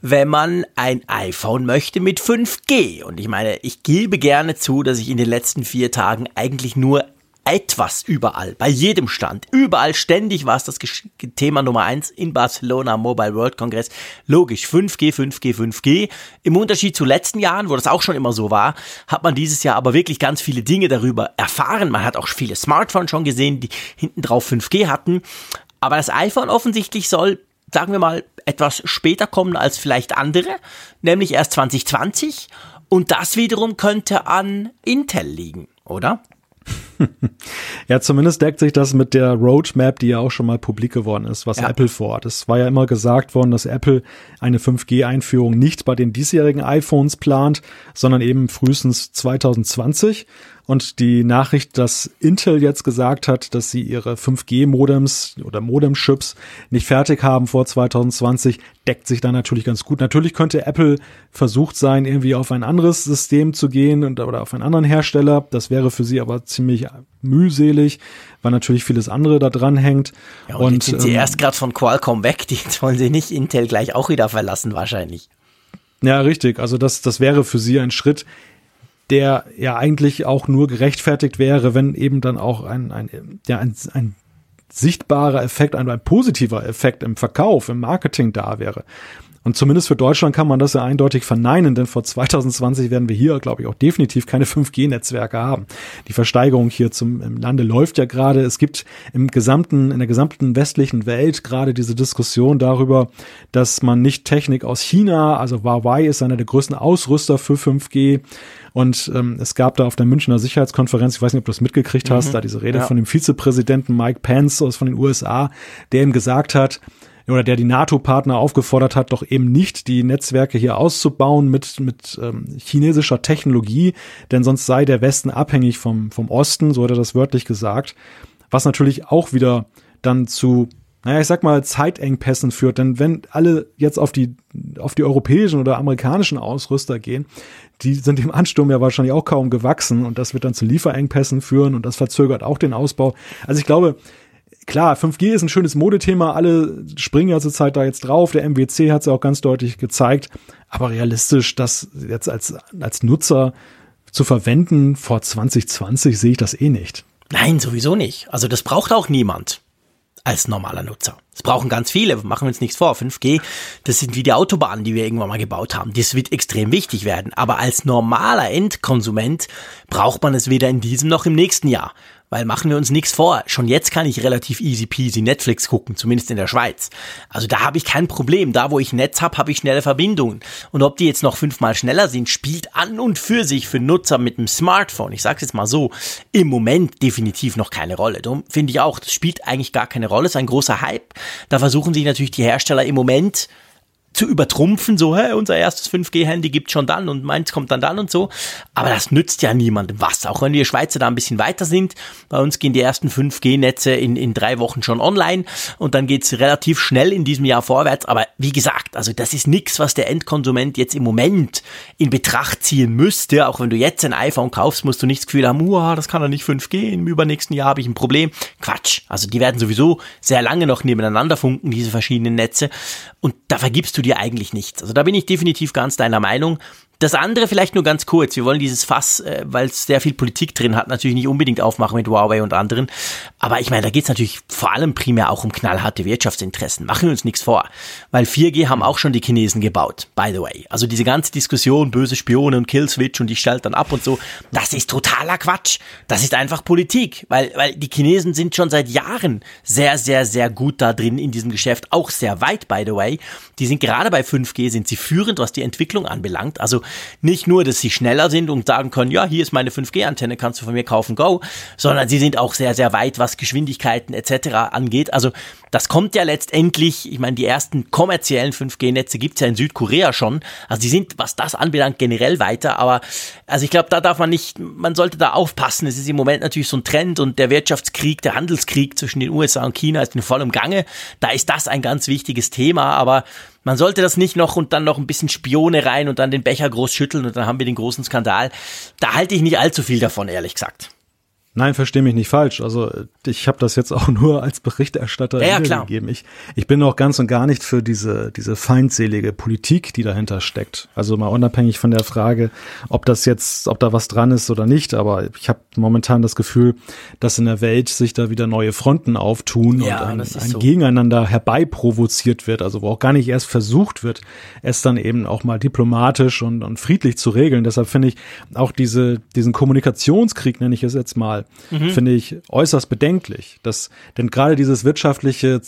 wenn man ein iPhone möchte mit 5G. Und ich meine, ich gebe gerne zu, dass ich in den letzten vier Tagen eigentlich nur etwas überall, bei jedem Stand, überall ständig war es das Thema Nummer eins in Barcelona Mobile World Congress. Logisch, 5G, 5G, 5G. Im Unterschied zu letzten Jahren, wo das auch schon immer so war, hat man dieses Jahr aber wirklich ganz viele Dinge darüber erfahren. Man hat auch viele Smartphones schon gesehen, die hinten drauf 5G hatten. Aber das iPhone offensichtlich soll, sagen wir mal, etwas später kommen als vielleicht andere, nämlich erst 2020. Und das wiederum könnte an Intel liegen, oder? ja, zumindest deckt sich das mit der Roadmap, die ja auch schon mal publik geworden ist, was ja. Apple vorhat. Es war ja immer gesagt worden, dass Apple eine 5G-Einführung nicht bei den diesjährigen iPhones plant, sondern eben frühestens 2020. Und die Nachricht, dass Intel jetzt gesagt hat, dass sie ihre 5G-Modems oder Modem-Chips nicht fertig haben vor 2020, deckt sich dann natürlich ganz gut. Natürlich könnte Apple versucht sein, irgendwie auf ein anderes System zu gehen und, oder auf einen anderen Hersteller. Das wäre für sie aber ziemlich mühselig, weil natürlich vieles andere da dran hängt. Ja, und, und jetzt sind sie ähm, erst gerade von Qualcomm weg. Die wollen sie nicht Intel gleich auch wieder verlassen wahrscheinlich. Ja, richtig. Also das, das wäre für sie ein Schritt, der ja eigentlich auch nur gerechtfertigt wäre, wenn eben dann auch ein, ein, ja, ein, ein sichtbarer Effekt, ein, ein positiver Effekt im Verkauf, im Marketing da wäre. Und zumindest für Deutschland kann man das ja eindeutig verneinen, denn vor 2020 werden wir hier, glaube ich, auch definitiv keine 5G-Netzwerke haben. Die Versteigerung hier zum im Lande läuft ja gerade. Es gibt im gesamten, in der gesamten westlichen Welt gerade diese Diskussion darüber, dass man nicht Technik aus China, also Huawei ist einer der größten Ausrüster für 5G, und ähm, es gab da auf der Münchner Sicherheitskonferenz, ich weiß nicht, ob du das mitgekriegt hast, mhm. da diese Rede ja. von dem Vizepräsidenten Mike Pence aus von den USA, der ihm gesagt hat, oder der die NATO-Partner aufgefordert hat, doch eben nicht die Netzwerke hier auszubauen mit, mit ähm, chinesischer Technologie, denn sonst sei der Westen abhängig vom, vom Osten, so hat er das wörtlich gesagt, was natürlich auch wieder dann zu naja, ich sag mal, Zeitengpässen führt. Denn wenn alle jetzt auf die, auf die europäischen oder amerikanischen Ausrüster gehen, die sind dem Ansturm ja wahrscheinlich auch kaum gewachsen und das wird dann zu Lieferengpässen führen und das verzögert auch den Ausbau. Also ich glaube, klar, 5G ist ein schönes Modethema, alle springen ja zurzeit da jetzt drauf, der MWC hat es ja auch ganz deutlich gezeigt, aber realistisch, das jetzt als, als Nutzer zu verwenden vor 2020 sehe ich das eh nicht. Nein, sowieso nicht. Also das braucht auch niemand als normaler Nutzer. Das brauchen ganz viele, machen wir uns nichts vor. 5G, das sind wie die Autobahnen, die wir irgendwann mal gebaut haben. Das wird extrem wichtig werden. Aber als normaler Endkonsument braucht man es weder in diesem noch im nächsten Jahr. Weil machen wir uns nichts vor. Schon jetzt kann ich relativ easy peasy Netflix gucken, zumindest in der Schweiz. Also da habe ich kein Problem. Da, wo ich Netz habe, habe ich schnelle Verbindungen. Und ob die jetzt noch fünfmal schneller sind, spielt an und für sich für Nutzer mit einem Smartphone, ich sage es jetzt mal so, im Moment definitiv noch keine Rolle. Darum finde ich auch, das spielt eigentlich gar keine Rolle. Das ist ein großer Hype. Da versuchen sich natürlich die Hersteller im Moment zu übertrumpfen, so, hey, unser erstes 5G-Handy gibt schon dann und meins kommt dann dann und so. Aber das nützt ja niemandem was. Auch wenn wir Schweizer da ein bisschen weiter sind. Bei uns gehen die ersten 5G-Netze in, in drei Wochen schon online und dann geht's relativ schnell in diesem Jahr vorwärts. Aber wie gesagt, also das ist nichts, was der Endkonsument jetzt im Moment in Betracht ziehen müsste. Auch wenn du jetzt ein iPhone kaufst, musst du nicht das Gefühl haben, uah, das kann doch nicht 5G, im übernächsten Jahr habe ich ein Problem. Quatsch. Also die werden sowieso sehr lange noch nebeneinander funken, diese verschiedenen Netze. Und da vergibst du dir eigentlich nichts. Also da bin ich definitiv ganz deiner Meinung. Das andere vielleicht nur ganz kurz. Wir wollen dieses Fass, äh, weil es sehr viel Politik drin hat, natürlich nicht unbedingt aufmachen mit Huawei und anderen. Aber ich meine, da geht es natürlich vor allem primär auch um knallharte Wirtschaftsinteressen. Machen wir uns nichts vor. Weil 4G haben auch schon die Chinesen gebaut, by the way. Also diese ganze Diskussion, böse Spione und Killswitch und ich schalte dann ab und so, das ist totaler Quatsch. Das ist einfach Politik. Weil, weil die Chinesen sind schon seit Jahren sehr, sehr, sehr gut da drin in diesem Geschäft. Auch sehr weit, by the way. Die sind gerade bei 5G, sind sie führend, was die Entwicklung anbelangt. Also nicht nur, dass sie schneller sind und sagen können, ja, hier ist meine 5G-Antenne, kannst du von mir kaufen, go, sondern sie sind auch sehr, sehr weit, was Geschwindigkeiten etc. angeht. Also das kommt ja letztendlich, ich meine, die ersten kommerziellen 5G-Netze gibt's ja in Südkorea schon. Also die sind, was das anbelangt, generell weiter. Aber also ich glaube, da darf man nicht, man sollte da aufpassen. Es ist im Moment natürlich so ein Trend und der Wirtschaftskrieg, der Handelskrieg zwischen den USA und China ist in vollem Gange. Da ist das ein ganz wichtiges Thema, aber man sollte das nicht noch und dann noch ein bisschen Spione rein und dann den Becher groß schütteln und dann haben wir den großen Skandal. Da halte ich nicht allzu viel davon, ehrlich gesagt. Nein, verstehe mich nicht falsch. Also ich habe das jetzt auch nur als Berichterstatter ja, ja, gegeben. Ich, ich bin auch ganz und gar nicht für diese, diese feindselige Politik, die dahinter steckt. Also mal unabhängig von der Frage, ob das jetzt, ob da was dran ist oder nicht. Aber ich habe momentan das Gefühl, dass in der Welt sich da wieder neue Fronten auftun ja, und ein, ein so. Gegeneinander herbeiprovoziert wird. Also wo auch gar nicht erst versucht wird, es dann eben auch mal diplomatisch und, und friedlich zu regeln. Deshalb finde ich auch diese, diesen Kommunikationskrieg, nenne ich es jetzt mal, mhm. finde ich äußerst bedenklich. Das, denn gerade dieses wirtschaftliche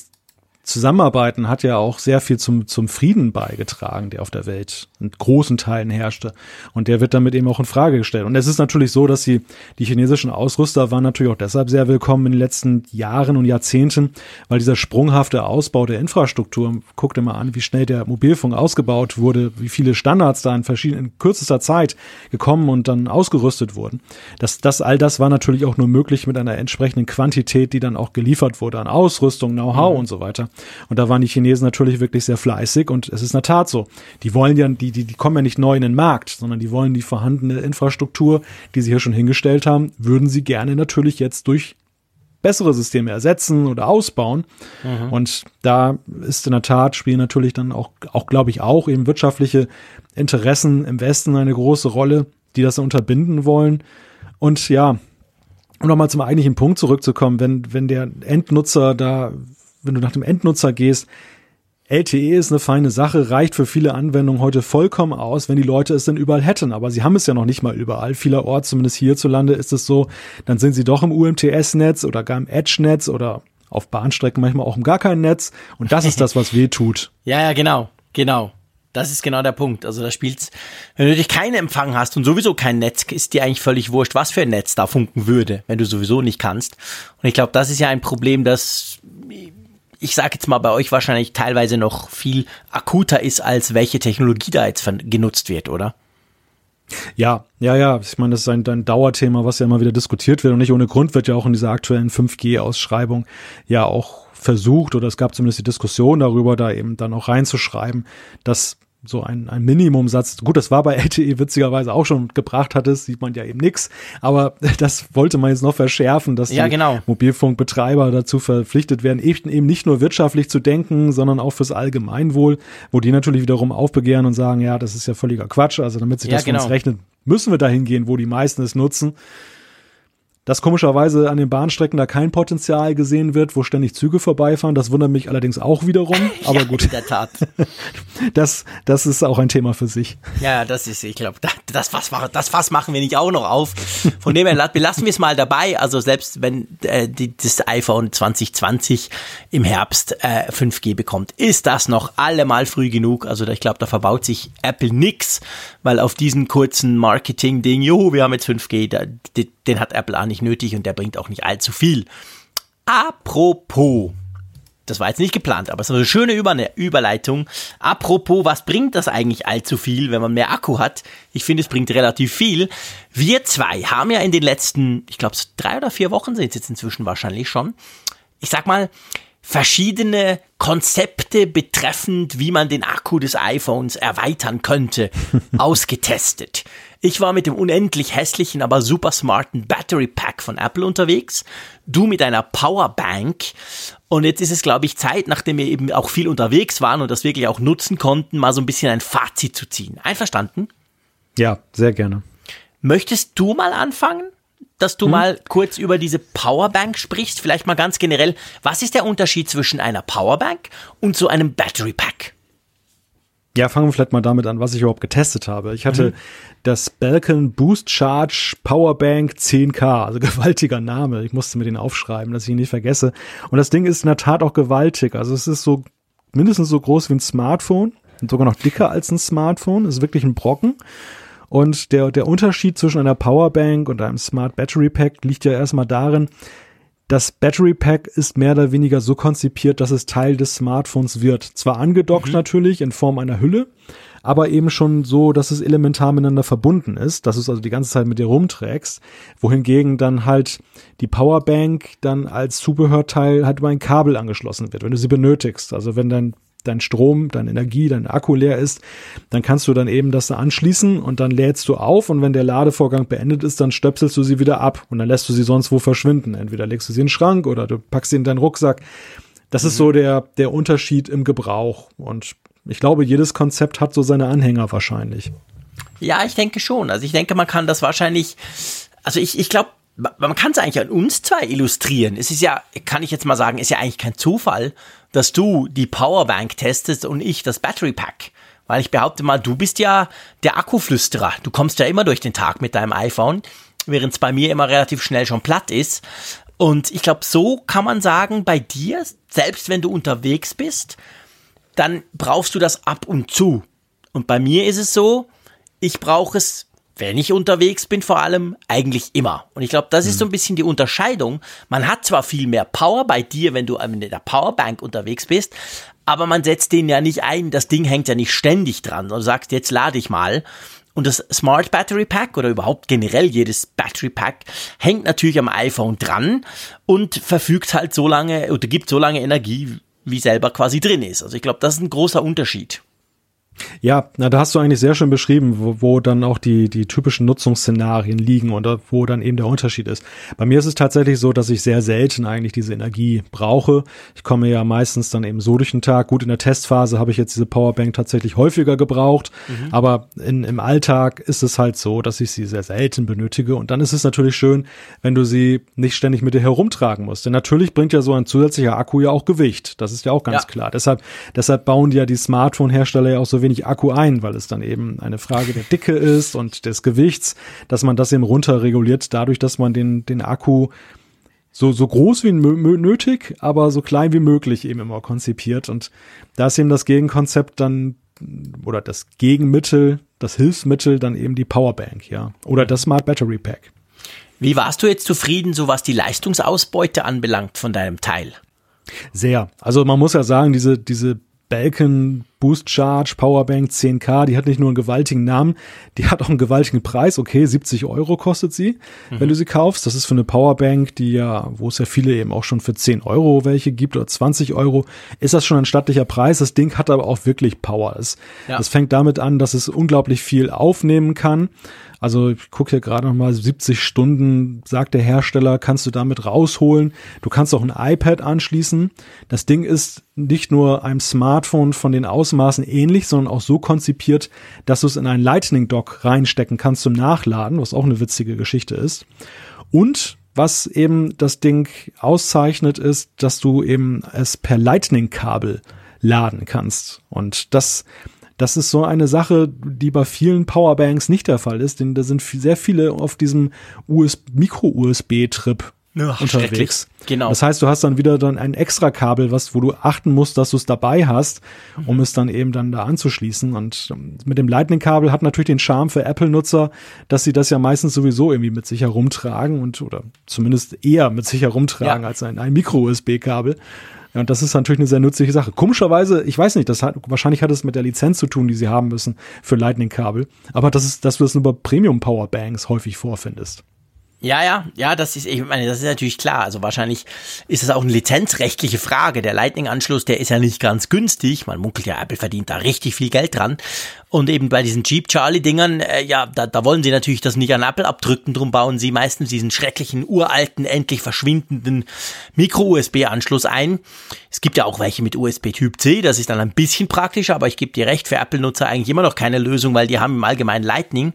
Zusammenarbeiten hat ja auch sehr viel zum, zum Frieden beigetragen, der auf der Welt in großen Teilen herrschte. Und der wird damit eben auch in Frage gestellt. Und es ist natürlich so, dass die, die chinesischen Ausrüster waren natürlich auch deshalb sehr willkommen in den letzten Jahren und Jahrzehnten, weil dieser sprunghafte Ausbau der Infrastruktur, guckt immer an, wie schnell der Mobilfunk ausgebaut wurde, wie viele Standards da in verschiedenen, in kürzester Zeit gekommen und dann ausgerüstet wurden. Das, das, all das war natürlich auch nur möglich mit einer entsprechenden Quantität, die dann auch geliefert wurde an Ausrüstung, Know-how mhm. und so weiter. Und da waren die Chinesen natürlich wirklich sehr fleißig und es ist in der Tat so. Die wollen ja, die, die, die kommen ja nicht neu in den Markt, sondern die wollen die vorhandene Infrastruktur, die sie hier schon hingestellt haben, würden sie gerne natürlich jetzt durch bessere Systeme ersetzen oder ausbauen. Mhm. Und da ist in der Tat, spielen natürlich dann auch, auch glaube ich, auch eben wirtschaftliche Interessen im Westen eine große Rolle, die das unterbinden wollen. Und ja, um nochmal zum eigentlichen Punkt zurückzukommen, wenn, wenn der Endnutzer da wenn du nach dem Endnutzer gehst, LTE ist eine feine Sache, reicht für viele Anwendungen heute vollkommen aus, wenn die Leute es denn überall hätten. Aber sie haben es ja noch nicht mal überall. Vielerorts, zumindest hierzulande, ist es so, dann sind sie doch im UMTS-Netz oder gar im Edge-Netz oder auf Bahnstrecken manchmal auch im gar kein Netz. Und das ist das, was weh tut. ja, ja, genau, genau. Das ist genau der Punkt. Also da spielt's, wenn du dich keinen Empfang hast und sowieso kein Netz, ist dir eigentlich völlig wurscht, was für ein Netz da funken würde, wenn du sowieso nicht kannst. Und ich glaube, das ist ja ein Problem, das ich sage jetzt mal bei euch wahrscheinlich teilweise noch viel akuter ist, als welche Technologie da jetzt genutzt wird, oder? Ja, ja, ja. Ich meine, das ist ein, ein Dauerthema, was ja immer wieder diskutiert wird. Und nicht ohne Grund wird ja auch in dieser aktuellen 5G-Ausschreibung ja auch versucht, oder es gab zumindest die Diskussion darüber, da eben dann auch reinzuschreiben, dass so ein, ein Minimumsatz. Gut, das war bei LTE witzigerweise auch schon gebracht hat, es sieht man ja eben nix. Aber das wollte man jetzt noch verschärfen, dass ja, die genau. Mobilfunkbetreiber dazu verpflichtet werden, eben nicht nur wirtschaftlich zu denken, sondern auch fürs Allgemeinwohl, wo die natürlich wiederum aufbegehren und sagen, ja, das ist ja völliger Quatsch. Also damit sich ja, das genau. für uns rechnet, müssen wir dahin gehen, wo die meisten es nutzen dass komischerweise an den Bahnstrecken da kein Potenzial gesehen wird, wo ständig Züge vorbeifahren. Das wundert mich allerdings auch wiederum. Aber ja, gut. In der Tat. Das, das ist auch ein Thema für sich. Ja, das ist, ich glaube, das Fass, das Fass machen wir nicht auch noch auf. Von dem her lassen wir es mal dabei. Also selbst wenn äh, die, das iPhone 2020 im Herbst äh, 5G bekommt, ist das noch allemal früh genug. Also ich glaube, da verbaut sich Apple nix, weil auf diesen kurzen Marketing-Ding, juhu, wir haben jetzt 5G, da, den hat Apple auch nicht nötig und der bringt auch nicht allzu viel. Apropos, das war jetzt nicht geplant, aber es ist eine schöne Über Überleitung. Apropos, was bringt das eigentlich allzu viel, wenn man mehr Akku hat? Ich finde, es bringt relativ viel. Wir zwei haben ja in den letzten, ich glaube, drei oder vier Wochen sind es jetzt inzwischen wahrscheinlich schon. Ich sag mal, verschiedene Konzepte betreffend, wie man den Akku des iPhones erweitern könnte, ausgetestet. Ich war mit dem unendlich hässlichen, aber super smarten Battery Pack von Apple unterwegs. Du mit einer Powerbank. Und jetzt ist es, glaube ich, Zeit, nachdem wir eben auch viel unterwegs waren und das wirklich auch nutzen konnten, mal so ein bisschen ein Fazit zu ziehen. Einverstanden? Ja, sehr gerne. Möchtest du mal anfangen? Dass du hm? mal kurz über diese Powerbank sprichst. Vielleicht mal ganz generell, was ist der Unterschied zwischen einer Powerbank und so einem Battery Pack? Ja, fangen wir vielleicht mal damit an, was ich überhaupt getestet habe. Ich hatte mhm. das Balkan Boost Charge Powerbank 10K, also gewaltiger Name. Ich musste mir den aufschreiben, dass ich ihn nicht vergesse. Und das Ding ist in der Tat auch gewaltig. Also es ist so mindestens so groß wie ein Smartphone und sogar noch dicker als ein Smartphone. Es ist wirklich ein Brocken. Und der, der Unterschied zwischen einer Powerbank und einem Smart Battery Pack liegt ja erstmal darin, das Battery Pack ist mehr oder weniger so konzipiert, dass es Teil des Smartphones wird. Zwar angedockt mhm. natürlich in Form einer Hülle, aber eben schon so, dass es elementar miteinander verbunden ist, dass du es also die ganze Zeit mit dir rumträgst, wohingegen dann halt die Powerbank dann als Zubehörteil halt über ein Kabel angeschlossen wird, wenn du sie benötigst. Also wenn dein dein Strom, deine Energie, dein Akku leer ist, dann kannst du dann eben das da anschließen und dann lädst du auf und wenn der Ladevorgang beendet ist, dann stöpselst du sie wieder ab und dann lässt du sie sonst wo verschwinden. Entweder legst du sie in den Schrank oder du packst sie in deinen Rucksack. Das mhm. ist so der, der Unterschied im Gebrauch und ich glaube, jedes Konzept hat so seine Anhänger wahrscheinlich. Ja, ich denke schon. Also ich denke, man kann das wahrscheinlich, also ich, ich glaube, man kann es eigentlich an uns zwei illustrieren. Es ist ja, kann ich jetzt mal sagen, ist ja eigentlich kein Zufall, dass du die Powerbank testest und ich das Battery Pack. Weil ich behaupte mal, du bist ja der Akkuflüsterer. Du kommst ja immer durch den Tag mit deinem iPhone, während es bei mir immer relativ schnell schon platt ist. Und ich glaube, so kann man sagen, bei dir, selbst wenn du unterwegs bist, dann brauchst du das ab und zu. Und bei mir ist es so, ich brauche es, wenn ich unterwegs bin, vor allem eigentlich immer. Und ich glaube, das ist so ein bisschen die Unterscheidung. Man hat zwar viel mehr Power bei dir, wenn du mit der Powerbank unterwegs bist, aber man setzt den ja nicht ein, das Ding hängt ja nicht ständig dran und sagst, jetzt lade ich mal. Und das Smart Battery Pack oder überhaupt generell jedes Battery Pack hängt natürlich am iPhone dran und verfügt halt so lange oder gibt so lange Energie, wie selber quasi drin ist. Also ich glaube, das ist ein großer Unterschied. Ja, na, da hast du eigentlich sehr schön beschrieben, wo, wo dann auch die, die typischen Nutzungsszenarien liegen und wo dann eben der Unterschied ist. Bei mir ist es tatsächlich so, dass ich sehr selten eigentlich diese Energie brauche. Ich komme ja meistens dann eben so durch den Tag. Gut, in der Testphase habe ich jetzt diese Powerbank tatsächlich häufiger gebraucht, mhm. aber in, im Alltag ist es halt so, dass ich sie sehr selten benötige. Und dann ist es natürlich schön, wenn du sie nicht ständig mit dir herumtragen musst. Denn natürlich bringt ja so ein zusätzlicher Akku ja auch Gewicht. Das ist ja auch ganz ja. klar. Deshalb, deshalb bauen die ja die Smartphone-Hersteller ja auch so wenig Akku ein, weil es dann eben eine Frage der Dicke ist und des Gewichts, dass man das eben runter reguliert, dadurch, dass man den, den Akku so, so groß wie nötig, aber so klein wie möglich eben immer konzipiert. Und da ist eben das Gegenkonzept dann oder das Gegenmittel, das Hilfsmittel dann eben die Powerbank, ja. Oder das Smart Battery Pack. Wie warst du jetzt zufrieden, so was die Leistungsausbeute anbelangt von deinem Teil? Sehr. Also man muss ja sagen, diese, diese Balkan Boost Charge Powerbank 10K, die hat nicht nur einen gewaltigen Namen, die hat auch einen gewaltigen Preis. Okay, 70 Euro kostet sie, mhm. wenn du sie kaufst. Das ist für eine Powerbank, die ja, wo es ja viele eben auch schon für 10 Euro welche gibt oder 20 Euro, ist das schon ein stattlicher Preis. Das Ding hat aber auch wirklich Power. Es, ja. das fängt damit an, dass es unglaublich viel aufnehmen kann. Also ich gucke hier gerade noch mal 70 Stunden, sagt der Hersteller, kannst du damit rausholen. Du kannst auch ein iPad anschließen. Das Ding ist nicht nur einem Smartphone von den Ausmaßen ähnlich, sondern auch so konzipiert, dass du es in einen Lightning Dock reinstecken kannst zum Nachladen, was auch eine witzige Geschichte ist. Und was eben das Ding auszeichnet, ist, dass du eben es per Lightning-Kabel laden kannst. Und das das ist so eine Sache, die bei vielen Powerbanks nicht der Fall ist, denn da sind sehr viele auf diesem Micro-USB-Trip ja, unterwegs. Genau. Das heißt, du hast dann wieder dann ein extra Kabel, was, wo du achten musst, dass du es dabei hast, um mhm. es dann eben dann da anzuschließen. Und ähm, mit dem Lightning-Kabel hat natürlich den Charme für Apple-Nutzer, dass sie das ja meistens sowieso irgendwie mit sich herumtragen und oder zumindest eher mit sich herumtragen ja. als ein, ein Micro-USB-Kabel. Ja, und das ist natürlich eine sehr nützliche Sache. Komischerweise, ich weiß nicht, das hat, wahrscheinlich hat es mit der Lizenz zu tun, die sie haben müssen für Lightning-Kabel. Aber das ist, dass du das nur bei Premium-Powerbanks häufig vorfindest. Ja, ja, ja, das ist, ich meine, das ist natürlich klar. Also wahrscheinlich ist es auch eine lizenzrechtliche Frage. Der Lightning-Anschluss, der ist ja nicht ganz günstig. Man munkelt ja, Apple verdient da richtig viel Geld dran. Und eben bei diesen Jeep Charlie-Dingern, äh, ja, da, da wollen sie natürlich das nicht an Apple abdrücken. Drum bauen sie meistens diesen schrecklichen, uralten, endlich verschwindenden Micro-USB-Anschluss ein. Es gibt ja auch welche mit USB Typ C. Das ist dann ein bisschen praktischer, aber ich gebe dir recht, für Apple-Nutzer eigentlich immer noch keine Lösung, weil die haben im Allgemeinen Lightning.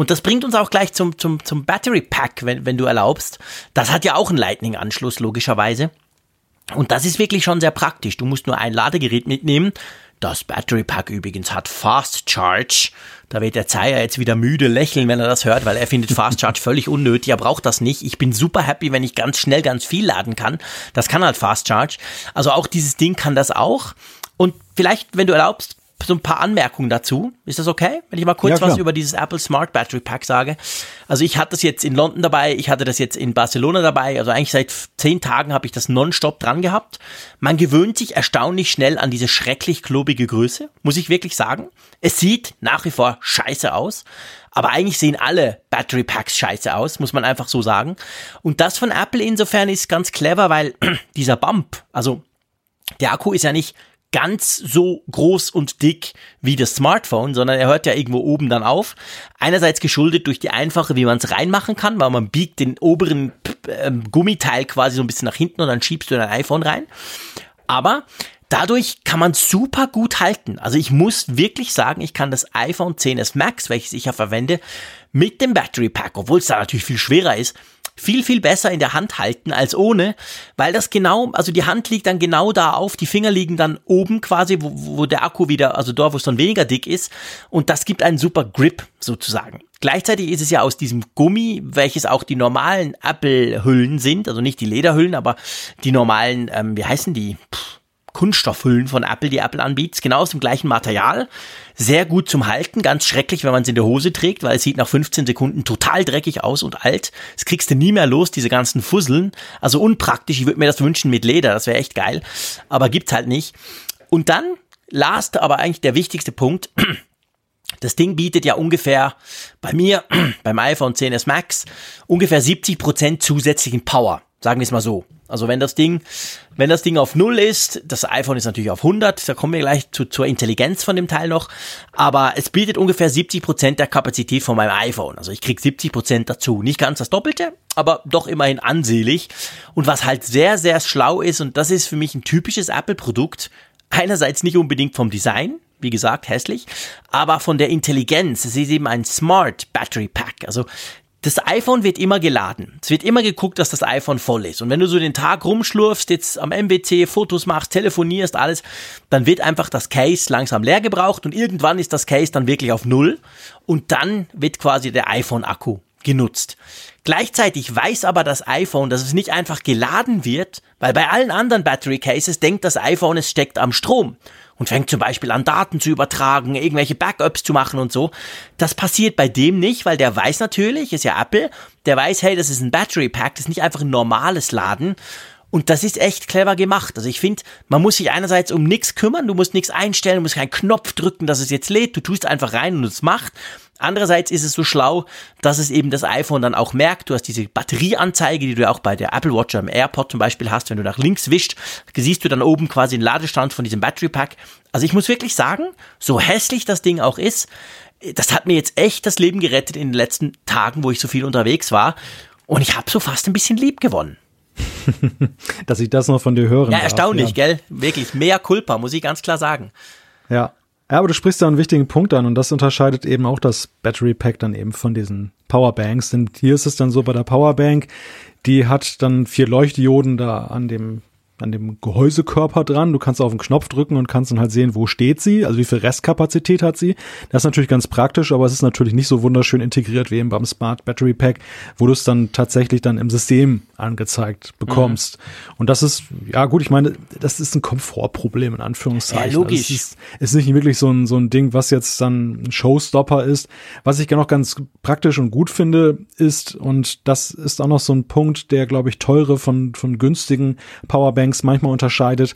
Und das bringt uns auch gleich zum, zum, zum Battery Pack, wenn, wenn du erlaubst. Das hat ja auch einen Lightning-Anschluss, logischerweise. Und das ist wirklich schon sehr praktisch. Du musst nur ein Ladegerät mitnehmen. Das Battery Pack übrigens hat Fast Charge. Da wird der Zeier jetzt wieder müde lächeln, wenn er das hört, weil er findet Fast Charge völlig unnötig. Er braucht das nicht. Ich bin super happy, wenn ich ganz schnell ganz viel laden kann. Das kann halt Fast Charge. Also auch dieses Ding kann das auch. Und vielleicht, wenn du erlaubst, so ein paar Anmerkungen dazu. Ist das okay? Wenn ich mal kurz ja, was über dieses Apple Smart Battery Pack sage. Also ich hatte das jetzt in London dabei, ich hatte das jetzt in Barcelona dabei. Also eigentlich seit zehn Tagen habe ich das nonstop dran gehabt. Man gewöhnt sich erstaunlich schnell an diese schrecklich klobige Größe, muss ich wirklich sagen. Es sieht nach wie vor scheiße aus. Aber eigentlich sehen alle Battery Packs scheiße aus, muss man einfach so sagen. Und das von Apple insofern ist ganz clever, weil dieser Bump, also der Akku ist ja nicht ganz so groß und dick wie das Smartphone, sondern er hört ja irgendwo oben dann auf. Einerseits geschuldet durch die einfache, wie man es reinmachen kann, weil man biegt den oberen äh, Gummiteil quasi so ein bisschen nach hinten und dann schiebst du dein iPhone rein. Aber dadurch kann man super gut halten. Also ich muss wirklich sagen, ich kann das iPhone 10s Max, welches ich ja verwende, mit dem Battery Pack, obwohl es da natürlich viel schwerer ist, viel, viel besser in der Hand halten als ohne, weil das genau, also die Hand liegt dann genau da auf, die Finger liegen dann oben quasi, wo, wo der Akku wieder, also dort, wo es dann weniger dick ist und das gibt einen super Grip sozusagen. Gleichzeitig ist es ja aus diesem Gummi, welches auch die normalen Apple-Hüllen sind, also nicht die Lederhüllen, aber die normalen, ähm, wie heißen die? Puh Kunststoffhüllen von Apple, die Apple anbietet, genau aus dem gleichen Material. Sehr gut zum Halten, ganz schrecklich, wenn man es in der Hose trägt, weil es sieht nach 15 Sekunden total dreckig aus und alt. Das kriegst du nie mehr los, diese ganzen Fusseln. Also unpraktisch, ich würde mir das wünschen mit Leder, das wäre echt geil. Aber gibt's halt nicht. Und dann, last, aber eigentlich der wichtigste Punkt, das Ding bietet ja ungefähr bei mir, beim iPhone 10s Max, ungefähr 70 Prozent zusätzlichen Power. Sagen wir es mal so. Also wenn das Ding, wenn das Ding auf Null ist, das iPhone ist natürlich auf 100, da kommen wir gleich zu, zur Intelligenz von dem Teil noch, aber es bietet ungefähr 70 Prozent der Kapazität von meinem iPhone. Also ich krieg 70 Prozent dazu. Nicht ganz das Doppelte, aber doch immerhin ansehlich. Und was halt sehr, sehr schlau ist, und das ist für mich ein typisches Apple-Produkt, einerseits nicht unbedingt vom Design, wie gesagt, hässlich, aber von der Intelligenz. Es ist eben ein Smart Battery Pack. Also das iPhone wird immer geladen. Es wird immer geguckt, dass das iPhone voll ist. Und wenn du so den Tag rumschlurfst, jetzt am MBC Fotos machst, telefonierst, alles, dann wird einfach das Case langsam leer gebraucht und irgendwann ist das Case dann wirklich auf Null und dann wird quasi der iPhone-Akku genutzt. Gleichzeitig weiß aber das iPhone, dass es nicht einfach geladen wird, weil bei allen anderen Battery Cases denkt das iPhone, es steckt am Strom und fängt zum Beispiel an, Daten zu übertragen, irgendwelche Backups zu machen und so. Das passiert bei dem nicht, weil der weiß natürlich, ist ja Apple, der weiß, hey, das ist ein Battery Pack, das ist nicht einfach ein normales Laden. Und das ist echt clever gemacht. Also ich finde, man muss sich einerseits um nichts kümmern, du musst nichts einstellen, du musst keinen Knopf drücken, dass es jetzt lädt, du tust einfach rein und es macht. Andererseits ist es so schlau, dass es eben das iPhone dann auch merkt. Du hast diese Batterieanzeige, die du auch bei der Apple Watch am AirPod zum Beispiel hast. Wenn du nach links wischt, siehst du dann oben quasi den Ladestand von diesem Battery Pack. Also ich muss wirklich sagen, so hässlich das Ding auch ist, das hat mir jetzt echt das Leben gerettet in den letzten Tagen, wo ich so viel unterwegs war. Und ich habe so fast ein bisschen lieb gewonnen. Dass ich das noch von dir höre. Ja, erstaunlich, ja. gell? Wirklich, mehr Culpa, muss ich ganz klar sagen. Ja, ja, aber du sprichst da einen wichtigen Punkt an und das unterscheidet eben auch das Battery Pack dann eben von diesen Powerbanks. Denn hier ist es dann so bei der Powerbank, die hat dann vier Leuchtdioden da an dem an dem Gehäusekörper dran. Du kannst auf den Knopf drücken und kannst dann halt sehen, wo steht sie, also wie viel Restkapazität hat sie. Das ist natürlich ganz praktisch, aber es ist natürlich nicht so wunderschön integriert wie eben beim Smart Battery Pack, wo du es dann tatsächlich dann im System angezeigt bekommst. Mhm. Und das ist, ja gut, ich meine, das ist ein Komfortproblem in Anführungszeichen. Ja, logisch. Also ist, ist nicht wirklich so ein, so ein Ding, was jetzt dann ein Showstopper ist. Was ich noch ganz praktisch und gut finde, ist, und das ist auch noch so ein Punkt, der, glaube ich, teure von, von günstigen Powerbanks Tanks manchmal unterscheidet.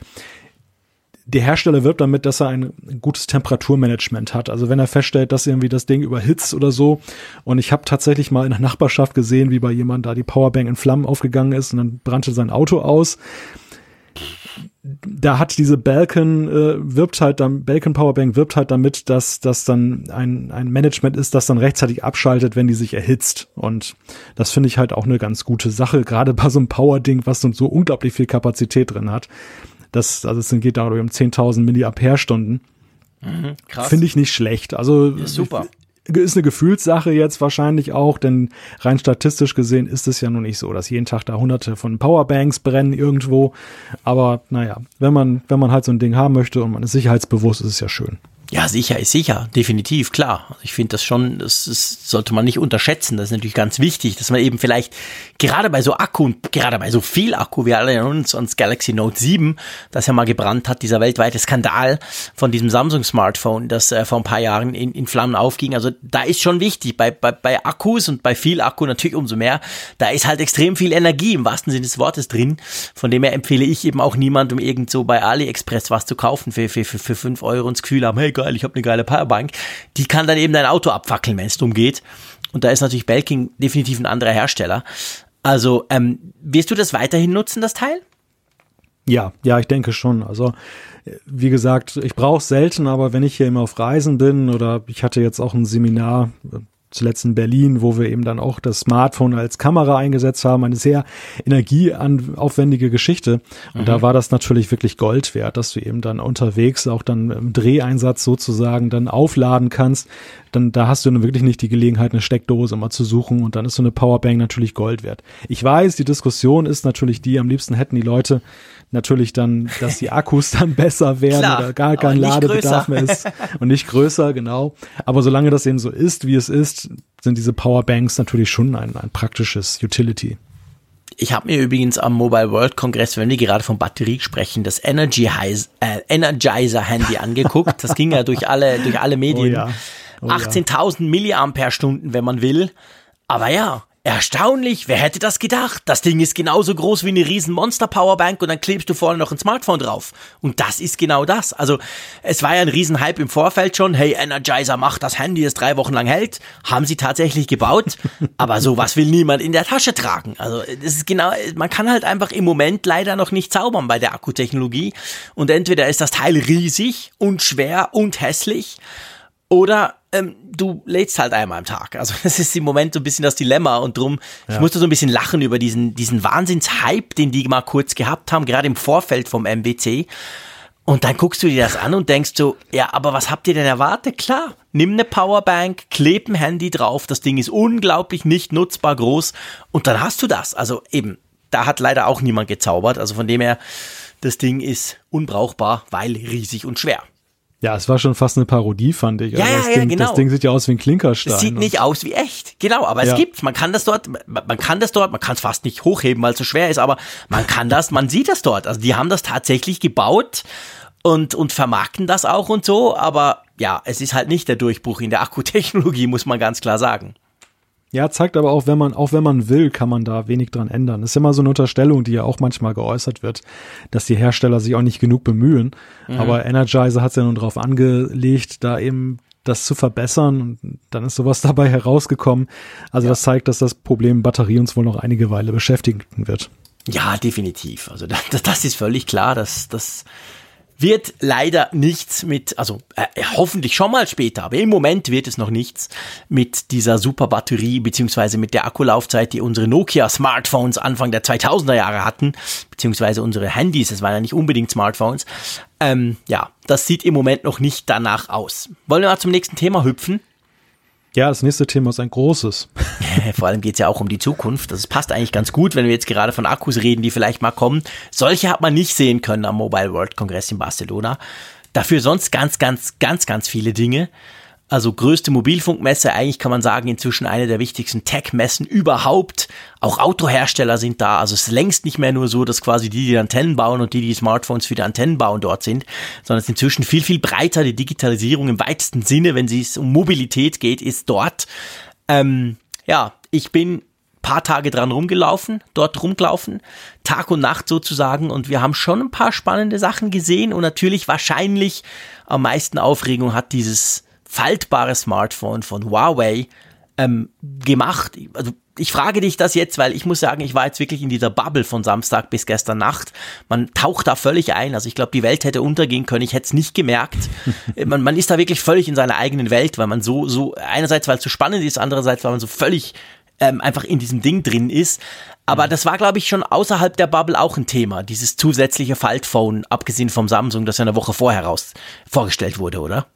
Der Hersteller wirbt damit, dass er ein gutes Temperaturmanagement hat. Also wenn er feststellt, dass irgendwie das Ding überhitzt oder so. Und ich habe tatsächlich mal in der Nachbarschaft gesehen, wie bei jemand da die Powerbank in Flammen aufgegangen ist und dann brannte sein Auto aus da hat diese Balkan äh, wirbt halt dann Balkan Powerbank wirbt halt damit, dass das dann ein ein Management ist, das dann rechtzeitig abschaltet, wenn die sich erhitzt und das finde ich halt auch eine ganz gute Sache, gerade bei so einem Power Ding, was so unglaublich viel Kapazität drin hat. Das also es geht da um 10.000 Milliampere Stunden. Mhm, Finde ich nicht schlecht. Also ja, super ist eine Gefühlssache jetzt wahrscheinlich auch, denn rein statistisch gesehen ist es ja nun nicht so, dass jeden Tag da hunderte von Powerbanks brennen irgendwo. Aber naja, wenn man, wenn man halt so ein Ding haben möchte und man ist sicherheitsbewusst, ist es ja schön. Ja, sicher ist sicher, definitiv, klar. Ich finde das schon, das, das sollte man nicht unterschätzen. Das ist natürlich ganz wichtig, dass man eben vielleicht gerade bei so Akku und gerade bei so viel Akku, wir alle erinnern uns ans Galaxy Note 7, das ja mal gebrannt hat, dieser weltweite Skandal von diesem Samsung-Smartphone, das äh, vor ein paar Jahren in, in Flammen aufging. Also da ist schon wichtig, bei, bei, bei Akkus und bei viel Akku natürlich umso mehr, da ist halt extrem viel Energie im wahrsten Sinne des Wortes drin. Von dem her empfehle ich eben auch niemandem irgend so bei AliExpress was zu kaufen für, für, für, für 5 Euro ins Gefühl haben, hey geil, ich habe eine geile Powerbank. Die kann dann eben dein Auto abfackeln, wenn es drum geht. Und da ist natürlich Belking definitiv ein anderer Hersteller. Also, ähm, wirst du das weiterhin nutzen, das Teil? Ja, ja, ich denke schon. Also, wie gesagt, ich brauche es selten, aber wenn ich hier immer auf Reisen bin oder ich hatte jetzt auch ein Seminar zuletzt in Berlin, wo wir eben dann auch das Smartphone als Kamera eingesetzt haben, eine sehr energieaufwendige Geschichte. Und mhm. da war das natürlich wirklich Gold wert, dass du eben dann unterwegs auch dann im Dreheinsatz sozusagen dann aufladen kannst. Dann da hast du dann wirklich nicht die Gelegenheit, eine Steckdose mal zu suchen und dann ist so eine Powerbank natürlich Gold wert. Ich weiß, die Diskussion ist natürlich die, am liebsten hätten die Leute natürlich dann, dass die Akkus dann besser werden Klar, oder gar kein Ladebedarf mehr ist und nicht größer, genau. Aber solange das eben so ist, wie es ist, sind diese Powerbanks natürlich schon ein, ein praktisches Utility. Ich habe mir übrigens am Mobile World Kongress, wenn wir gerade von Batterie sprechen, das Energy äh, Energizer Handy angeguckt. Das ging ja durch alle, durch alle Medien. Oh ja. Oh 18.000 ja. Milliampere-Stunden, wenn man will. Aber ja, Erstaunlich, wer hätte das gedacht? Das Ding ist genauso groß wie eine riesen Monster Powerbank und dann klebst du vorne noch ein Smartphone drauf. Und das ist genau das. Also, es war ja ein riesen Hype im Vorfeld schon. Hey, Energizer macht das Handy, das drei Wochen lang hält. Haben sie tatsächlich gebaut. Aber sowas will niemand in der Tasche tragen. Also, das ist genau, man kann halt einfach im Moment leider noch nicht zaubern bei der Akkutechnologie. Und entweder ist das Teil riesig und schwer und hässlich oder ähm, du lädst halt einmal am Tag. Also das ist im Moment so ein bisschen das Dilemma und drum, ja. ich musste so ein bisschen lachen über diesen, diesen Wahnsinnshype, den die mal kurz gehabt haben, gerade im Vorfeld vom MWC. Und dann guckst du dir das an und denkst so, ja, aber was habt ihr denn erwartet? Klar, nimm eine Powerbank, kleb ein Handy drauf, das Ding ist unglaublich nicht nutzbar groß und dann hast du das. Also eben, da hat leider auch niemand gezaubert. Also von dem her, das Ding ist unbrauchbar, weil riesig und schwer. Ja, es war schon fast eine Parodie, fand ich. Ja, also das, ja, Ding, genau. das Ding sieht ja aus wie ein Klinkerstein. Es sieht nicht aus wie echt. Genau, aber ja. es gibt's. Man kann das dort, man kann das dort, man kann es fast nicht hochheben, weil es so schwer ist, aber man kann das, man sieht das dort. Also die haben das tatsächlich gebaut und, und vermarkten das auch und so, aber ja, es ist halt nicht der Durchbruch in der Akkutechnologie, muss man ganz klar sagen. Ja, zeigt aber auch, wenn man, auch wenn man will, kann man da wenig dran ändern. Das ist mal so eine Unterstellung, die ja auch manchmal geäußert wird, dass die Hersteller sich auch nicht genug bemühen. Mhm. Aber Energizer hat es ja nun darauf angelegt, da eben das zu verbessern und dann ist sowas dabei herausgekommen. Also ja. das zeigt, dass das Problem Batterie uns wohl noch einige Weile beschäftigen wird. Ja, definitiv. Also das, das ist völlig klar, dass das wird leider nichts mit, also äh, hoffentlich schon mal später, aber im Moment wird es noch nichts mit dieser super Batterie beziehungsweise mit der Akkulaufzeit, die unsere Nokia Smartphones Anfang der 2000er Jahre hatten, beziehungsweise unsere Handys, es waren ja nicht unbedingt Smartphones. Ähm, ja, das sieht im Moment noch nicht danach aus. Wollen wir mal zum nächsten Thema hüpfen? Ja, das nächste Thema ist ein großes. Vor allem geht es ja auch um die Zukunft. Das passt eigentlich ganz gut, wenn wir jetzt gerade von Akkus reden, die vielleicht mal kommen. Solche hat man nicht sehen können am Mobile World Congress in Barcelona. Dafür sonst ganz, ganz, ganz, ganz viele Dinge. Also größte Mobilfunkmesse, eigentlich kann man sagen, inzwischen eine der wichtigsten Tech-Messen überhaupt. Auch Autohersteller sind da. Also es ist längst nicht mehr nur so, dass quasi die, die Antennen bauen und die, die Smartphones für die Antennen bauen, dort sind, sondern es ist inzwischen viel, viel breiter. Die Digitalisierung im weitesten Sinne, wenn es um Mobilität geht, ist dort. Ähm, ja, ich bin paar Tage dran rumgelaufen, dort rumgelaufen, Tag und Nacht sozusagen und wir haben schon ein paar spannende Sachen gesehen und natürlich wahrscheinlich am meisten Aufregung hat dieses faltbare Smartphone von Huawei ähm, gemacht. Also ich frage dich das jetzt, weil ich muss sagen, ich war jetzt wirklich in dieser Bubble von Samstag bis gestern Nacht. Man taucht da völlig ein. Also ich glaube, die Welt hätte untergehen können. Ich hätte es nicht gemerkt. man, man ist da wirklich völlig in seiner eigenen Welt, weil man so, so, einerseits, weil es so spannend ist, andererseits, weil man so völlig ähm, einfach in diesem Ding drin ist. Aber das war, glaube ich, schon außerhalb der Bubble auch ein Thema, dieses zusätzliche Faltphone, abgesehen vom Samsung, das ja eine Woche vorher raus vorgestellt wurde, oder?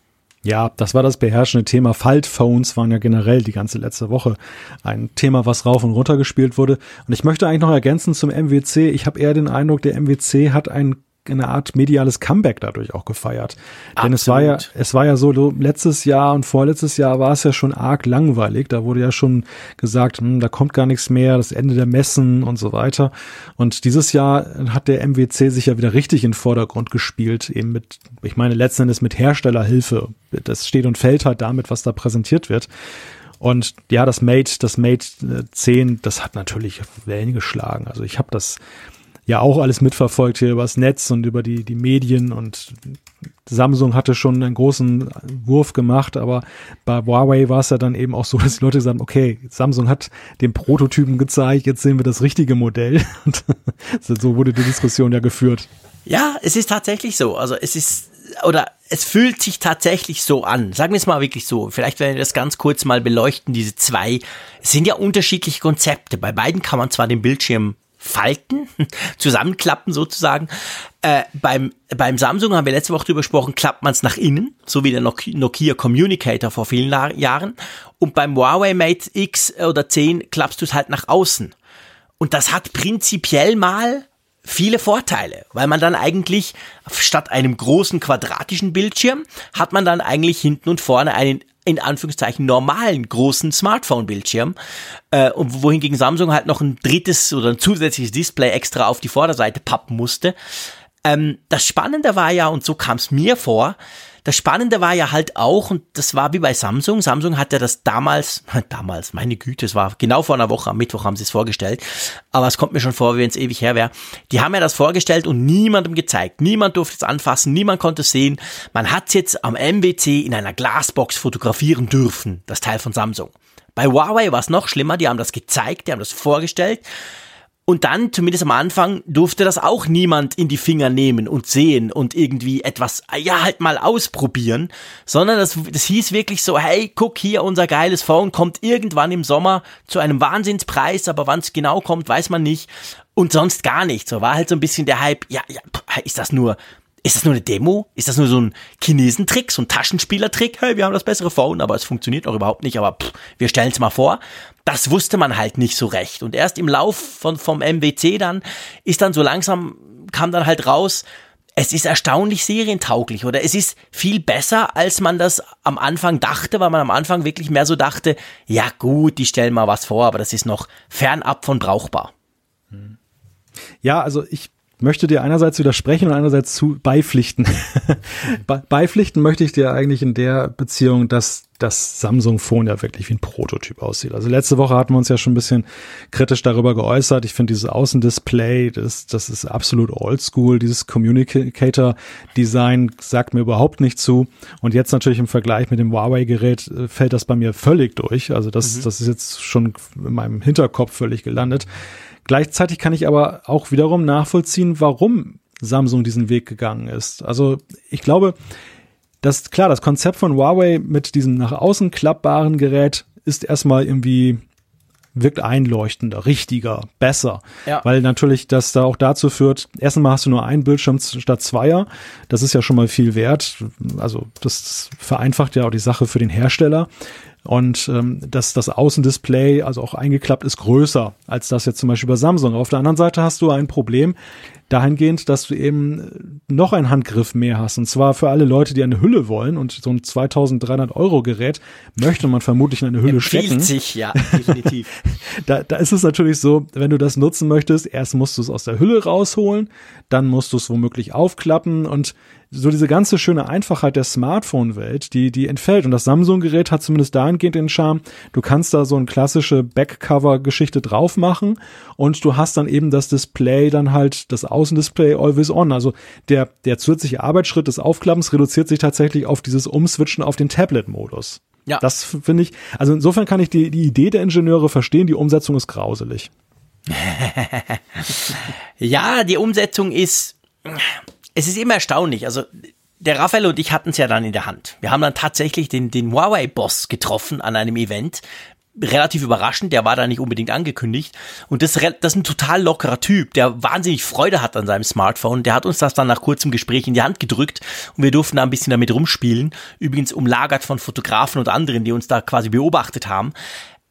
Ja, das war das beherrschende Thema. Faltphones waren ja generell die ganze letzte Woche ein Thema, was rauf und runter gespielt wurde. Und ich möchte eigentlich noch ergänzen zum MWC. Ich habe eher den Eindruck, der MWC hat ein eine Art mediales Comeback dadurch auch gefeiert. Absolut. Denn es war ja, es war ja so, letztes Jahr und vorletztes Jahr war es ja schon arg langweilig. Da wurde ja schon gesagt, hm, da kommt gar nichts mehr, das Ende der Messen und so weiter. Und dieses Jahr hat der MWC sich ja wieder richtig in den Vordergrund gespielt, eben mit, ich meine, letzten Endes mit Herstellerhilfe. Das steht und fällt halt damit, was da präsentiert wird. Und ja, das Mate, das Mate 10, das hat natürlich Wellen geschlagen. Also ich habe das ja auch alles mitverfolgt hier übers Netz und über die, die Medien und Samsung hatte schon einen großen Wurf gemacht, aber bei Huawei war es ja dann eben auch so, dass die Leute sagen, okay, Samsung hat den Prototypen gezeigt, jetzt sehen wir das richtige Modell. Und so wurde die Diskussion ja geführt. Ja, es ist tatsächlich so. Also es ist, oder es fühlt sich tatsächlich so an. Sagen wir es mal wirklich so. Vielleicht werden wir das ganz kurz mal beleuchten, diese zwei. Es sind ja unterschiedliche Konzepte. Bei beiden kann man zwar den Bildschirm falten, zusammenklappen sozusagen. Äh, beim, beim Samsung haben wir letzte Woche drüber gesprochen, klappt man es nach innen, so wie der Nokia Communicator vor vielen Jahren. Und beim Huawei Mate X oder 10 klappst du es halt nach außen. Und das hat prinzipiell mal viele Vorteile, weil man dann eigentlich statt einem großen quadratischen Bildschirm hat man dann eigentlich hinten und vorne einen in Anführungszeichen normalen großen Smartphone-Bildschirm äh, und wohingegen Samsung halt noch ein drittes oder ein zusätzliches Display extra auf die Vorderseite pappen musste. Ähm, das Spannende war ja, und so kam es mir vor, das Spannende war ja halt auch, und das war wie bei Samsung, Samsung hat ja das damals, damals, meine Güte, es war genau vor einer Woche, am Mittwoch haben sie es vorgestellt, aber es kommt mir schon vor, wie wenn es ewig her wäre. Die haben ja das vorgestellt und niemandem gezeigt. Niemand durfte es anfassen, niemand konnte es sehen. Man hat es jetzt am MWC in einer Glasbox fotografieren dürfen, das Teil von Samsung. Bei Huawei war es noch schlimmer, die haben das gezeigt, die haben das vorgestellt und dann, zumindest am Anfang, durfte das auch niemand in die Finger nehmen und sehen und irgendwie etwas, ja, halt mal ausprobieren, sondern das, das hieß wirklich so, hey, guck hier, unser geiles Phone kommt irgendwann im Sommer zu einem Wahnsinnspreis, aber wann es genau kommt, weiß man nicht. Und sonst gar nicht. So war halt so ein bisschen der Hype, ja, ja, ist das nur ist das nur eine Demo? Ist das nur so ein Chinesentrick, so ein Taschenspielertrick? Hey, wir haben das bessere Phone, aber es funktioniert auch überhaupt nicht, aber pff, wir stellen es mal vor. Das wusste man halt nicht so recht. Und erst im Lauf von, vom MWC dann ist dann so langsam, kam dann halt raus, es ist erstaunlich serientauglich oder es ist viel besser, als man das am Anfang dachte, weil man am Anfang wirklich mehr so dachte, ja gut, die stellen mal was vor, aber das ist noch fernab von brauchbar. Ja, also ich möchte dir einerseits widersprechen und einerseits zu beipflichten. beipflichten möchte ich dir eigentlich in der Beziehung, dass das Samsung Phone ja wirklich wie ein Prototyp aussieht. Also letzte Woche hatten wir uns ja schon ein bisschen kritisch darüber geäußert. Ich finde dieses Außendisplay, das, das ist absolut oldschool. Dieses Communicator Design sagt mir überhaupt nicht zu. Und jetzt natürlich im Vergleich mit dem Huawei Gerät äh, fällt das bei mir völlig durch. Also das, mhm. das ist jetzt schon in meinem Hinterkopf völlig gelandet. Gleichzeitig kann ich aber auch wiederum nachvollziehen, warum Samsung diesen Weg gegangen ist. Also ich glaube, dass klar, das Konzept von Huawei mit diesem nach außen klappbaren Gerät ist erstmal irgendwie wirkt einleuchtender, richtiger, besser. Ja. Weil natürlich das da auch dazu führt, erstmal hast du nur einen Bildschirm statt zweier. Das ist ja schon mal viel wert. Also das vereinfacht ja auch die Sache für den Hersteller. Und ähm, dass das Außendisplay, also auch eingeklappt, ist größer als das jetzt zum Beispiel bei Samsung. Auf der anderen Seite hast du ein Problem, dahingehend, dass du eben noch einen Handgriff mehr hast. Und zwar für alle Leute, die eine Hülle wollen und so ein 2300 Euro Gerät möchte man vermutlich in eine Hülle Empfiehlt stecken. sich, ja, definitiv. da, da ist es natürlich so, wenn du das nutzen möchtest, erst musst du es aus der Hülle rausholen, dann musst du es womöglich aufklappen und so diese ganze schöne Einfachheit der Smartphone-Welt, die, die entfällt. Und das Samsung-Gerät hat zumindest dahingehend den Charme, du kannst da so eine klassische Backcover-Geschichte drauf machen und du hast dann eben das Display dann halt, das Außendisplay always on. Also der, der zusätzliche Arbeitsschritt des Aufklappens reduziert sich tatsächlich auf dieses Umswitchen auf den Tablet-Modus. Ja. Das finde ich, also insofern kann ich die, die Idee der Ingenieure verstehen, die Umsetzung ist grauselig. ja, die Umsetzung ist, es ist immer erstaunlich. Also der Raphael und ich hatten es ja dann in der Hand. Wir haben dann tatsächlich den, den Huawei-Boss getroffen an einem Event. Relativ überraschend, der war da nicht unbedingt angekündigt. Und das, das ist ein total lockerer Typ, der wahnsinnig Freude hat an seinem Smartphone. Der hat uns das dann nach kurzem Gespräch in die Hand gedrückt und wir durften da ein bisschen damit rumspielen. Übrigens umlagert von Fotografen und anderen, die uns da quasi beobachtet haben.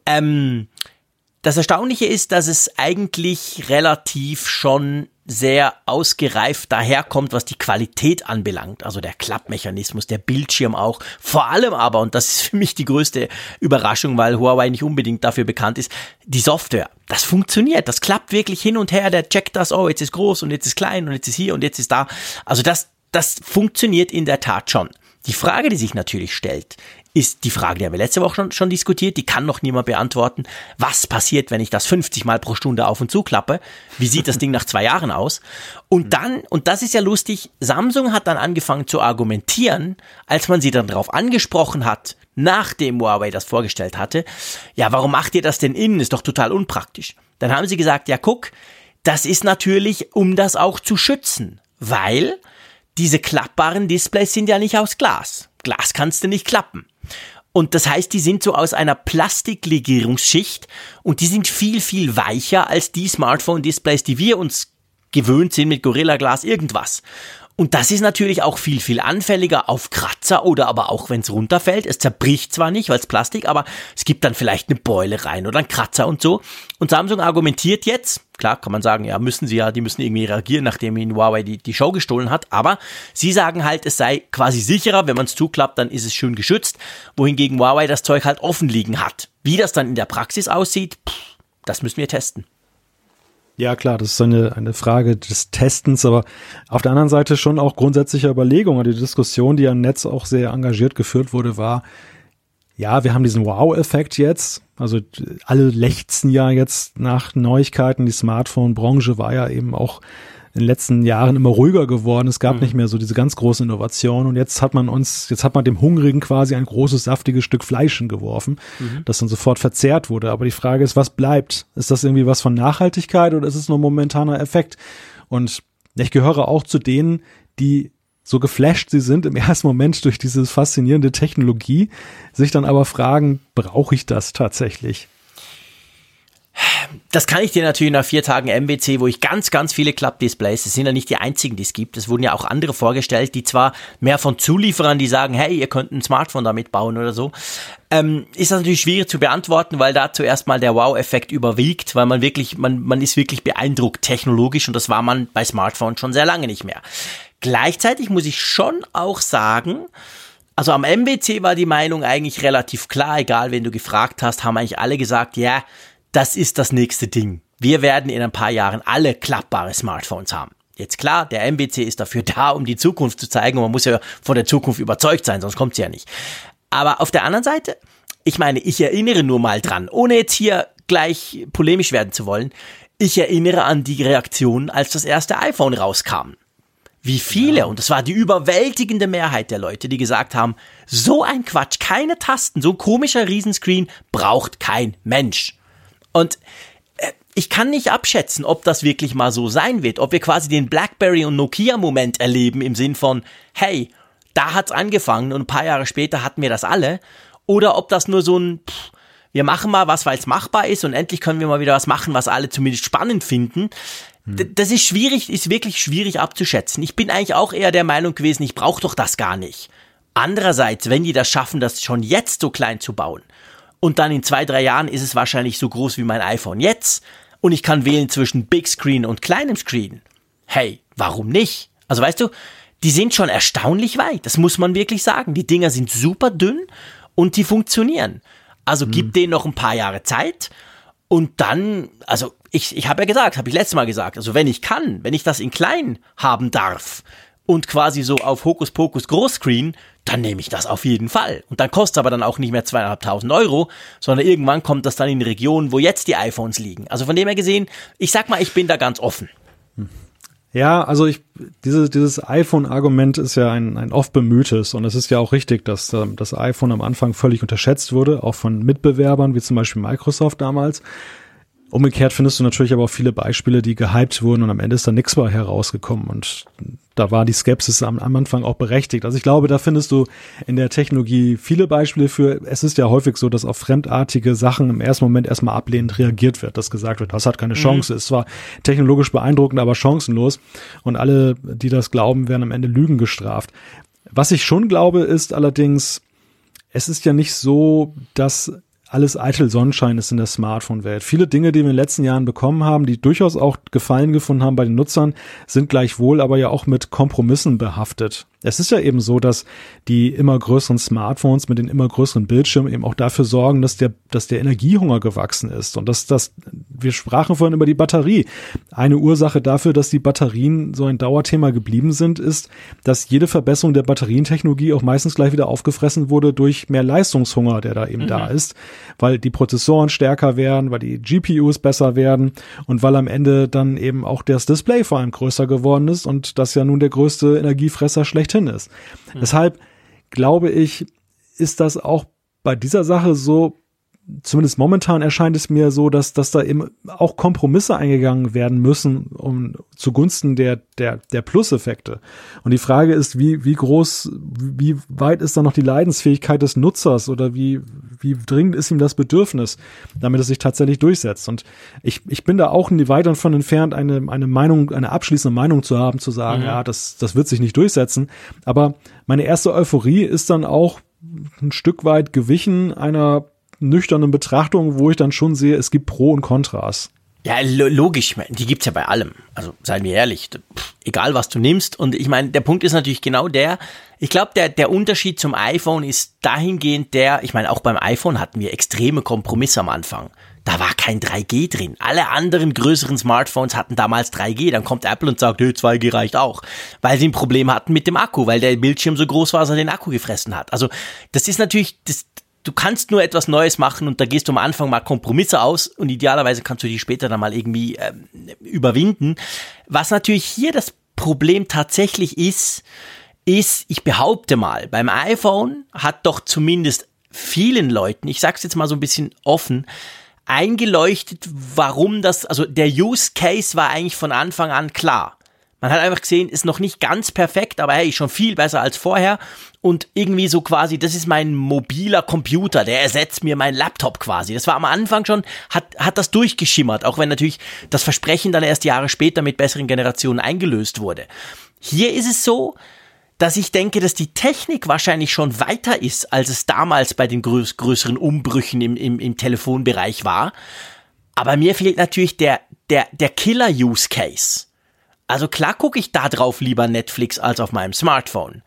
Ähm, das Erstaunliche ist, dass es eigentlich relativ schon sehr ausgereift daherkommt, was die Qualität anbelangt. Also der Klappmechanismus, der Bildschirm auch. Vor allem aber, und das ist für mich die größte Überraschung, weil Huawei nicht unbedingt dafür bekannt ist, die Software. Das funktioniert. Das klappt wirklich hin und her. Der checkt das, oh, jetzt ist groß und jetzt ist klein und jetzt ist hier und jetzt ist da. Also das, das funktioniert in der Tat schon. Die Frage, die sich natürlich stellt, ist die Frage, die haben wir letzte Woche schon, schon diskutiert, die kann noch niemand beantworten. Was passiert, wenn ich das 50 Mal pro Stunde auf und zu klappe? Wie sieht das Ding nach zwei Jahren aus? Und mhm. dann, und das ist ja lustig, Samsung hat dann angefangen zu argumentieren, als man sie dann darauf angesprochen hat, nachdem Huawei das vorgestellt hatte, ja, warum macht ihr das denn innen? Ist doch total unpraktisch. Dann haben sie gesagt, ja, guck, das ist natürlich, um das auch zu schützen, weil diese klappbaren Displays sind ja nicht aus Glas. Glas kannst du nicht klappen. Und das heißt, die sind so aus einer Plastiklegierungsschicht und die sind viel, viel weicher als die Smartphone-Displays, die wir uns gewöhnt sind mit Gorilla Glas irgendwas. Und das ist natürlich auch viel, viel anfälliger auf Kratzer oder aber auch wenn es runterfällt. Es zerbricht zwar nicht, weil es Plastik, aber es gibt dann vielleicht eine Beule rein oder einen Kratzer und so. Und Samsung argumentiert jetzt, klar kann man sagen, ja, müssen sie ja, die müssen irgendwie reagieren, nachdem ihnen Huawei die, die Show gestohlen hat, aber sie sagen halt, es sei quasi sicherer, wenn man es zuklappt, dann ist es schön geschützt, wohingegen Huawei das Zeug halt offen liegen hat. Wie das dann in der Praxis aussieht, pff, das müssen wir testen. Ja, klar, das ist eine, eine Frage des Testens, aber auf der anderen Seite schon auch grundsätzliche Überlegungen. Die Diskussion, die am Netz auch sehr engagiert geführt wurde, war, ja, wir haben diesen Wow-Effekt jetzt. Also alle lechzen ja jetzt nach Neuigkeiten. Die Smartphone-Branche war ja eben auch in den letzten Jahren immer ruhiger geworden. Es gab mhm. nicht mehr so diese ganz großen Innovationen. Und jetzt hat man uns, jetzt hat man dem Hungrigen quasi ein großes, saftiges Stück Fleisch geworfen, mhm. das dann sofort verzehrt wurde. Aber die Frage ist, was bleibt? Ist das irgendwie was von Nachhaltigkeit oder ist es nur momentaner Effekt? Und ich gehöre auch zu denen, die so geflasht sie sind im ersten Moment durch diese faszinierende Technologie, sich dann aber fragen, brauche ich das tatsächlich? Das kann ich dir natürlich nach vier Tagen MBC, wo ich ganz, ganz viele Klappdisplays, das sind ja nicht die einzigen, die es gibt. Es wurden ja auch andere vorgestellt, die zwar mehr von Zulieferern, die sagen, hey, ihr könnt ein Smartphone damit bauen oder so. Ähm, ist das natürlich schwierig zu beantworten, weil da zuerst mal der Wow-Effekt überwiegt, weil man wirklich, man, man ist wirklich beeindruckt technologisch und das war man bei Smartphones schon sehr lange nicht mehr. Gleichzeitig muss ich schon auch sagen, also am MBC war die Meinung eigentlich relativ klar, egal wen du gefragt hast, haben eigentlich alle gesagt, ja, das ist das nächste Ding. Wir werden in ein paar Jahren alle klappbare Smartphones haben. Jetzt klar, der MBC ist dafür da, um die Zukunft zu zeigen und man muss ja von der Zukunft überzeugt sein, sonst kommt sie ja nicht. Aber auf der anderen Seite, ich meine, ich erinnere nur mal dran, ohne jetzt hier gleich polemisch werden zu wollen, ich erinnere an die Reaktion, als das erste iPhone rauskam. Wie viele, ja. und das war die überwältigende Mehrheit der Leute, die gesagt haben, so ein Quatsch, keine Tasten, so ein komischer Riesenscreen braucht kein Mensch. Und äh, ich kann nicht abschätzen, ob das wirklich mal so sein wird, ob wir quasi den BlackBerry und Nokia Moment erleben im Sinn von, hey, da hat's angefangen und ein paar Jahre später hatten wir das alle, oder ob das nur so ein, pff, wir machen mal was, weil es machbar ist und endlich können wir mal wieder was machen, was alle zumindest spannend finden. Hm. Das ist schwierig, ist wirklich schwierig abzuschätzen. Ich bin eigentlich auch eher der Meinung gewesen, ich brauche doch das gar nicht. Andererseits, wenn die das schaffen, das schon jetzt so klein zu bauen und dann in zwei, drei Jahren ist es wahrscheinlich so groß wie mein iPhone jetzt und ich kann wählen zwischen Big Screen und kleinem Screen. Hey, warum nicht? Also weißt du, die sind schon erstaunlich weit, das muss man wirklich sagen. Die Dinger sind super dünn und die funktionieren. Also hm. gib denen noch ein paar Jahre Zeit und dann, also ich, ich habe ja gesagt, habe ich letztes Mal gesagt, also wenn ich kann, wenn ich das in klein haben darf und quasi so auf Hokuspokus Großscreen, dann nehme ich das auf jeden Fall. Und dann kostet es aber dann auch nicht mehr zweieinhalbtausend Euro, sondern irgendwann kommt das dann in Regionen, wo jetzt die iPhones liegen. Also von dem her gesehen, ich sag mal, ich bin da ganz offen. Ja, also ich, diese, dieses iPhone-Argument ist ja ein, ein oft bemühtes und es ist ja auch richtig, dass ähm, das iPhone am Anfang völlig unterschätzt wurde, auch von Mitbewerbern, wie zum Beispiel Microsoft damals. Umgekehrt findest du natürlich aber auch viele Beispiele, die gehypt wurden und am Ende ist da nichts bei herausgekommen und da war die Skepsis am, am, Anfang auch berechtigt. Also ich glaube, da findest du in der Technologie viele Beispiele für. Es ist ja häufig so, dass auf fremdartige Sachen im ersten Moment erstmal ablehnend reagiert wird, dass gesagt wird, das hat keine mhm. Chance. Mhm. Es war technologisch beeindruckend, aber chancenlos und alle, die das glauben, werden am Ende Lügen gestraft. Was ich schon glaube, ist allerdings, es ist ja nicht so, dass alles eitel Sonnenschein ist in der Smartphone-Welt. Viele Dinge, die wir in den letzten Jahren bekommen haben, die durchaus auch Gefallen gefunden haben bei den Nutzern, sind gleichwohl aber ja auch mit Kompromissen behaftet. Es ist ja eben so, dass die immer größeren Smartphones mit den immer größeren Bildschirmen eben auch dafür sorgen, dass der, dass der Energiehunger gewachsen ist. Und dass das, wir sprachen vorhin über die Batterie. Eine Ursache dafür, dass die Batterien so ein Dauerthema geblieben sind, ist, dass jede Verbesserung der Batterientechnologie auch meistens gleich wieder aufgefressen wurde durch mehr Leistungshunger, der da eben mhm. da ist. Weil die Prozessoren stärker werden, weil die GPUs besser werden und weil am Ende dann eben auch das Display vor allem größer geworden ist und das ja nun der größte Energiefresser schlecht schlechthin ist. Mhm. Deshalb glaube ich, ist das auch bei dieser Sache so zumindest momentan erscheint es mir so, dass, dass da eben auch Kompromisse eingegangen werden müssen, um zugunsten der, der, der Plus-Effekte. Und die Frage ist, wie, wie groß, wie weit ist da noch die Leidensfähigkeit des Nutzers oder wie, wie dringend ist ihm das Bedürfnis, damit es sich tatsächlich durchsetzt. Und ich, ich bin da auch weit davon entfernt, eine, eine Meinung, eine abschließende Meinung zu haben, zu sagen, mhm. ja, das, das wird sich nicht durchsetzen. Aber meine erste Euphorie ist dann auch ein Stück weit gewichen einer nüchternen Betrachtung, wo ich dann schon sehe, es gibt Pro und Kontras. Ja, logisch, die gibt's ja bei allem. Also seien wir ehrlich, pff, egal was du nimmst. Und ich meine, der Punkt ist natürlich genau der, ich glaube, der, der Unterschied zum iPhone ist dahingehend der, ich meine, auch beim iPhone hatten wir extreme Kompromisse am Anfang. Da war kein 3G drin. Alle anderen größeren Smartphones hatten damals 3G. Dann kommt Apple und sagt, hey, 2G reicht auch. Weil sie ein Problem hatten mit dem Akku, weil der Bildschirm so groß war, dass er den Akku gefressen hat. Also das ist natürlich, das, du kannst nur etwas Neues machen und da gehst du am Anfang mal Kompromisse aus und idealerweise kannst du die später dann mal irgendwie äh, überwinden. Was natürlich hier das Problem tatsächlich ist, ist, ich behaupte mal, beim iPhone hat doch zumindest vielen Leuten, ich sag's jetzt mal so ein bisschen offen, eingeleuchtet, warum das, also der Use Case war eigentlich von Anfang an klar. Man hat einfach gesehen, ist noch nicht ganz perfekt, aber hey, schon viel besser als vorher. Und irgendwie so quasi, das ist mein mobiler Computer, der ersetzt mir meinen Laptop quasi. Das war am Anfang schon, hat, hat das durchgeschimmert, auch wenn natürlich das Versprechen dann erst Jahre später mit besseren Generationen eingelöst wurde. Hier ist es so, dass ich denke, dass die Technik wahrscheinlich schon weiter ist, als es damals bei den größ größeren Umbrüchen im, im, im Telefonbereich war. Aber mir fehlt natürlich der, der, der Killer-Use-Case. Also klar gucke ich da drauf lieber Netflix als auf meinem Smartphone.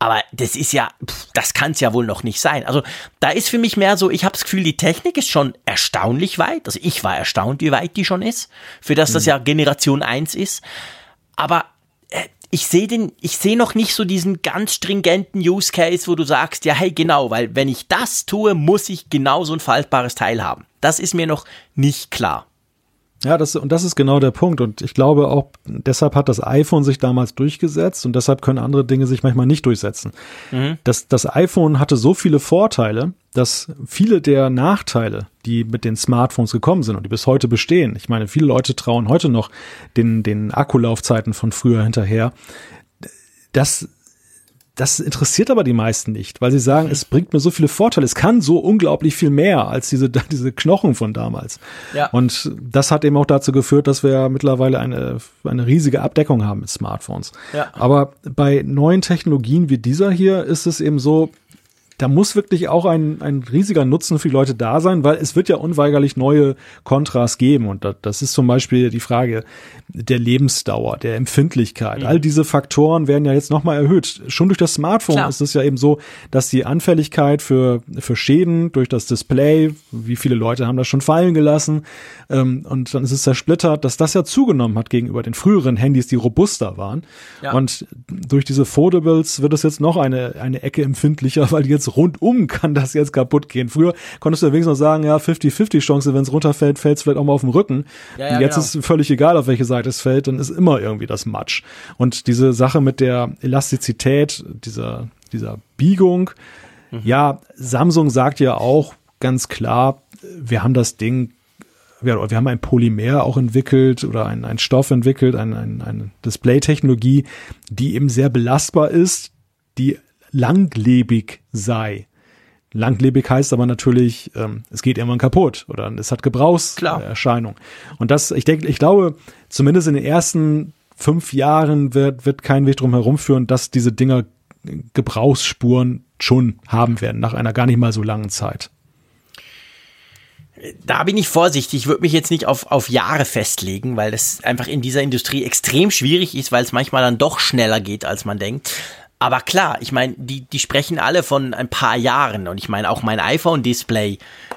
Aber das ist ja, das kann es ja wohl noch nicht sein. Also da ist für mich mehr so, ich habe das Gefühl, die Technik ist schon erstaunlich weit. Also ich war erstaunt, wie weit die schon ist, für das das mhm. ja Generation 1 ist. Aber äh, ich sehe den, ich sehe noch nicht so diesen ganz stringenten Use Case, wo du sagst, ja, hey, genau, weil wenn ich das tue, muss ich genau so ein faltbares Teil haben. Das ist mir noch nicht klar. Ja, das, und das ist genau der Punkt. Und ich glaube auch, deshalb hat das iPhone sich damals durchgesetzt und deshalb können andere Dinge sich manchmal nicht durchsetzen. Mhm. Das, das iPhone hatte so viele Vorteile, dass viele der Nachteile, die mit den Smartphones gekommen sind und die bis heute bestehen, ich meine, viele Leute trauen heute noch den, den Akkulaufzeiten von früher hinterher, das das interessiert aber die meisten nicht, weil sie sagen, es bringt mir so viele Vorteile. Es kann so unglaublich viel mehr als diese, diese Knochen von damals. Ja. Und das hat eben auch dazu geführt, dass wir mittlerweile eine, eine riesige Abdeckung haben mit Smartphones. Ja. Aber bei neuen Technologien wie dieser hier ist es eben so, da muss wirklich auch ein, ein riesiger Nutzen für die Leute da sein, weil es wird ja unweigerlich neue Kontras geben. Und das ist zum Beispiel die Frage der Lebensdauer, der Empfindlichkeit. Mhm. All diese Faktoren werden ja jetzt nochmal erhöht. Schon durch das Smartphone Klar. ist es ja eben so, dass die Anfälligkeit für, für Schäden durch das Display, wie viele Leute haben das schon fallen gelassen, ähm, und dann ist es zersplittert, dass das ja zugenommen hat gegenüber den früheren Handys, die robuster waren. Ja. Und durch diese Foldables wird es jetzt noch eine, eine Ecke empfindlicher, weil jetzt rundum kann das jetzt kaputt gehen. Früher konntest du ja wenigstens noch sagen, ja, 50-50 Chance, wenn es runterfällt, fällt es vielleicht auch mal auf den Rücken. Ja, ja, jetzt genau. ist völlig egal, auf welche Seite es fällt, dann ist immer irgendwie das Matsch. Und diese Sache mit der Elastizität, dieser, dieser Biegung, mhm. ja, Samsung sagt ja auch ganz klar, wir haben das Ding wir, wir haben ein Polymer auch entwickelt oder ein, ein Stoff entwickelt, ein, ein, eine Display-Technologie, die eben sehr belastbar ist, die langlebig sei. Langlebig heißt aber natürlich, ähm, es geht irgendwann kaputt oder es hat Gebrauchserscheinung. Und das, ich denke, ich glaube, zumindest in den ersten fünf Jahren wird, wird kein Weg drum herumführen, dass diese Dinger Gebrauchsspuren schon haben werden, nach einer gar nicht mal so langen Zeit. Da bin ich vorsichtig. Ich würde mich jetzt nicht auf, auf Jahre festlegen, weil das einfach in dieser Industrie extrem schwierig ist, weil es manchmal dann doch schneller geht, als man denkt. Aber klar, ich meine, die, die sprechen alle von ein paar Jahren. Und ich meine, auch mein iPhone-Display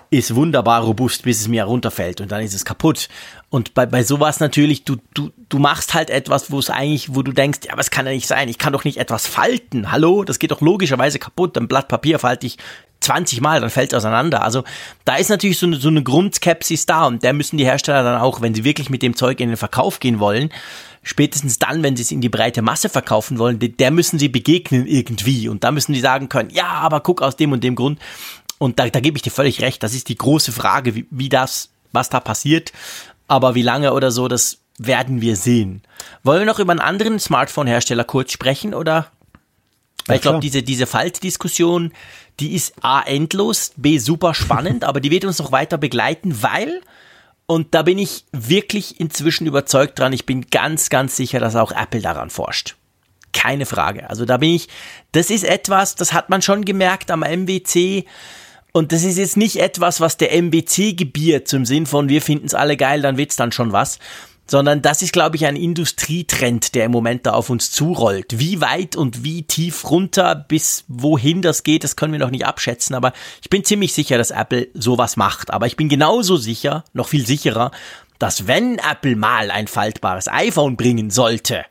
ist wunderbar robust, bis es mir runterfällt und dann ist es kaputt. Und bei, bei sowas natürlich, du, du, du machst halt etwas, wo es eigentlich, wo du denkst, ja, aber es kann ja nicht sein, ich kann doch nicht etwas falten. Hallo, das geht doch logischerweise kaputt. Ein Blatt Papier falte ich 20 Mal, dann fällt es auseinander. Also da ist natürlich so eine, so eine Grundskepsis da und der müssen die Hersteller dann auch, wenn sie wirklich mit dem Zeug in den Verkauf gehen wollen, spätestens dann, wenn sie es in die breite Masse verkaufen wollen, der müssen sie begegnen irgendwie. Und da müssen die sagen können, ja, aber guck aus dem und dem Grund. Und da, da gebe ich dir völlig recht. Das ist die große Frage, wie, wie das, was da passiert. Aber wie lange oder so, das werden wir sehen. Wollen wir noch über einen anderen Smartphone-Hersteller kurz sprechen oder? Weil ja, ich glaube, diese, diese Faltdiskussion, die ist A endlos, B super spannend, aber die wird uns noch weiter begleiten, weil, und da bin ich wirklich inzwischen überzeugt dran, ich bin ganz, ganz sicher, dass auch Apple daran forscht. Keine Frage. Also da bin ich, das ist etwas, das hat man schon gemerkt am MWC. Und das ist jetzt nicht etwas, was der MWC gebiert, zum Sinn von, wir finden es alle geil, dann wird's dann schon was sondern das ist, glaube ich, ein Industrietrend, der im Moment da auf uns zurollt. Wie weit und wie tief runter, bis wohin das geht, das können wir noch nicht abschätzen, aber ich bin ziemlich sicher, dass Apple sowas macht. Aber ich bin genauso sicher, noch viel sicherer, dass wenn Apple mal ein faltbares iPhone bringen sollte,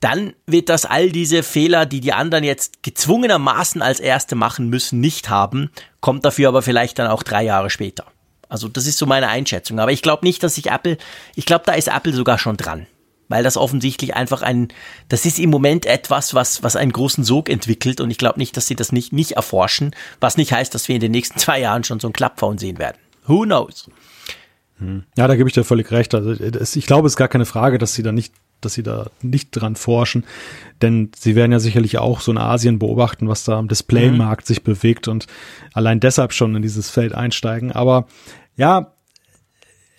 dann wird das all diese Fehler, die die anderen jetzt gezwungenermaßen als erste machen müssen, nicht haben, kommt dafür aber vielleicht dann auch drei Jahre später. Also das ist so meine Einschätzung. Aber ich glaube nicht, dass sich Apple, ich glaube, da ist Apple sogar schon dran. Weil das offensichtlich einfach ein, das ist im Moment etwas, was, was einen großen Sog entwickelt und ich glaube nicht, dass sie das nicht, nicht erforschen, was nicht heißt, dass wir in den nächsten zwei Jahren schon so ein Klappphone sehen werden. Who knows? Hm. Ja, da gebe ich dir völlig recht. Also ich glaube, es ist gar keine Frage, dass sie da nicht dass sie da nicht dran forschen, denn sie werden ja sicherlich auch so in Asien beobachten, was da am Displaymarkt mhm. sich bewegt und allein deshalb schon in dieses Feld einsteigen. Aber ja,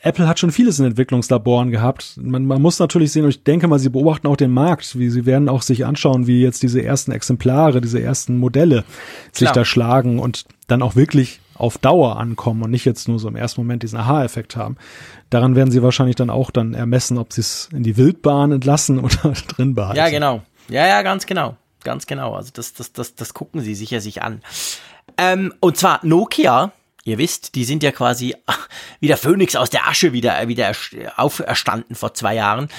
Apple hat schon vieles in Entwicklungslaboren gehabt. Man, man muss natürlich sehen, und ich denke mal, sie beobachten auch den Markt, wie sie werden auch sich anschauen, wie jetzt diese ersten Exemplare, diese ersten Modelle Klar. sich da schlagen und dann auch wirklich auf Dauer ankommen und nicht jetzt nur so im ersten Moment diesen Aha-Effekt haben. Daran werden sie wahrscheinlich dann auch dann ermessen, ob sie es in die Wildbahn entlassen oder drin behalten. Ja, genau. Ja, ja, ganz genau. Ganz genau. Also das, das, das, das gucken sie sicher sich an. Ähm, und zwar Nokia Ihr wisst, die sind ja quasi wie der Phönix aus der Asche wieder, wieder auferstanden vor zwei Jahren.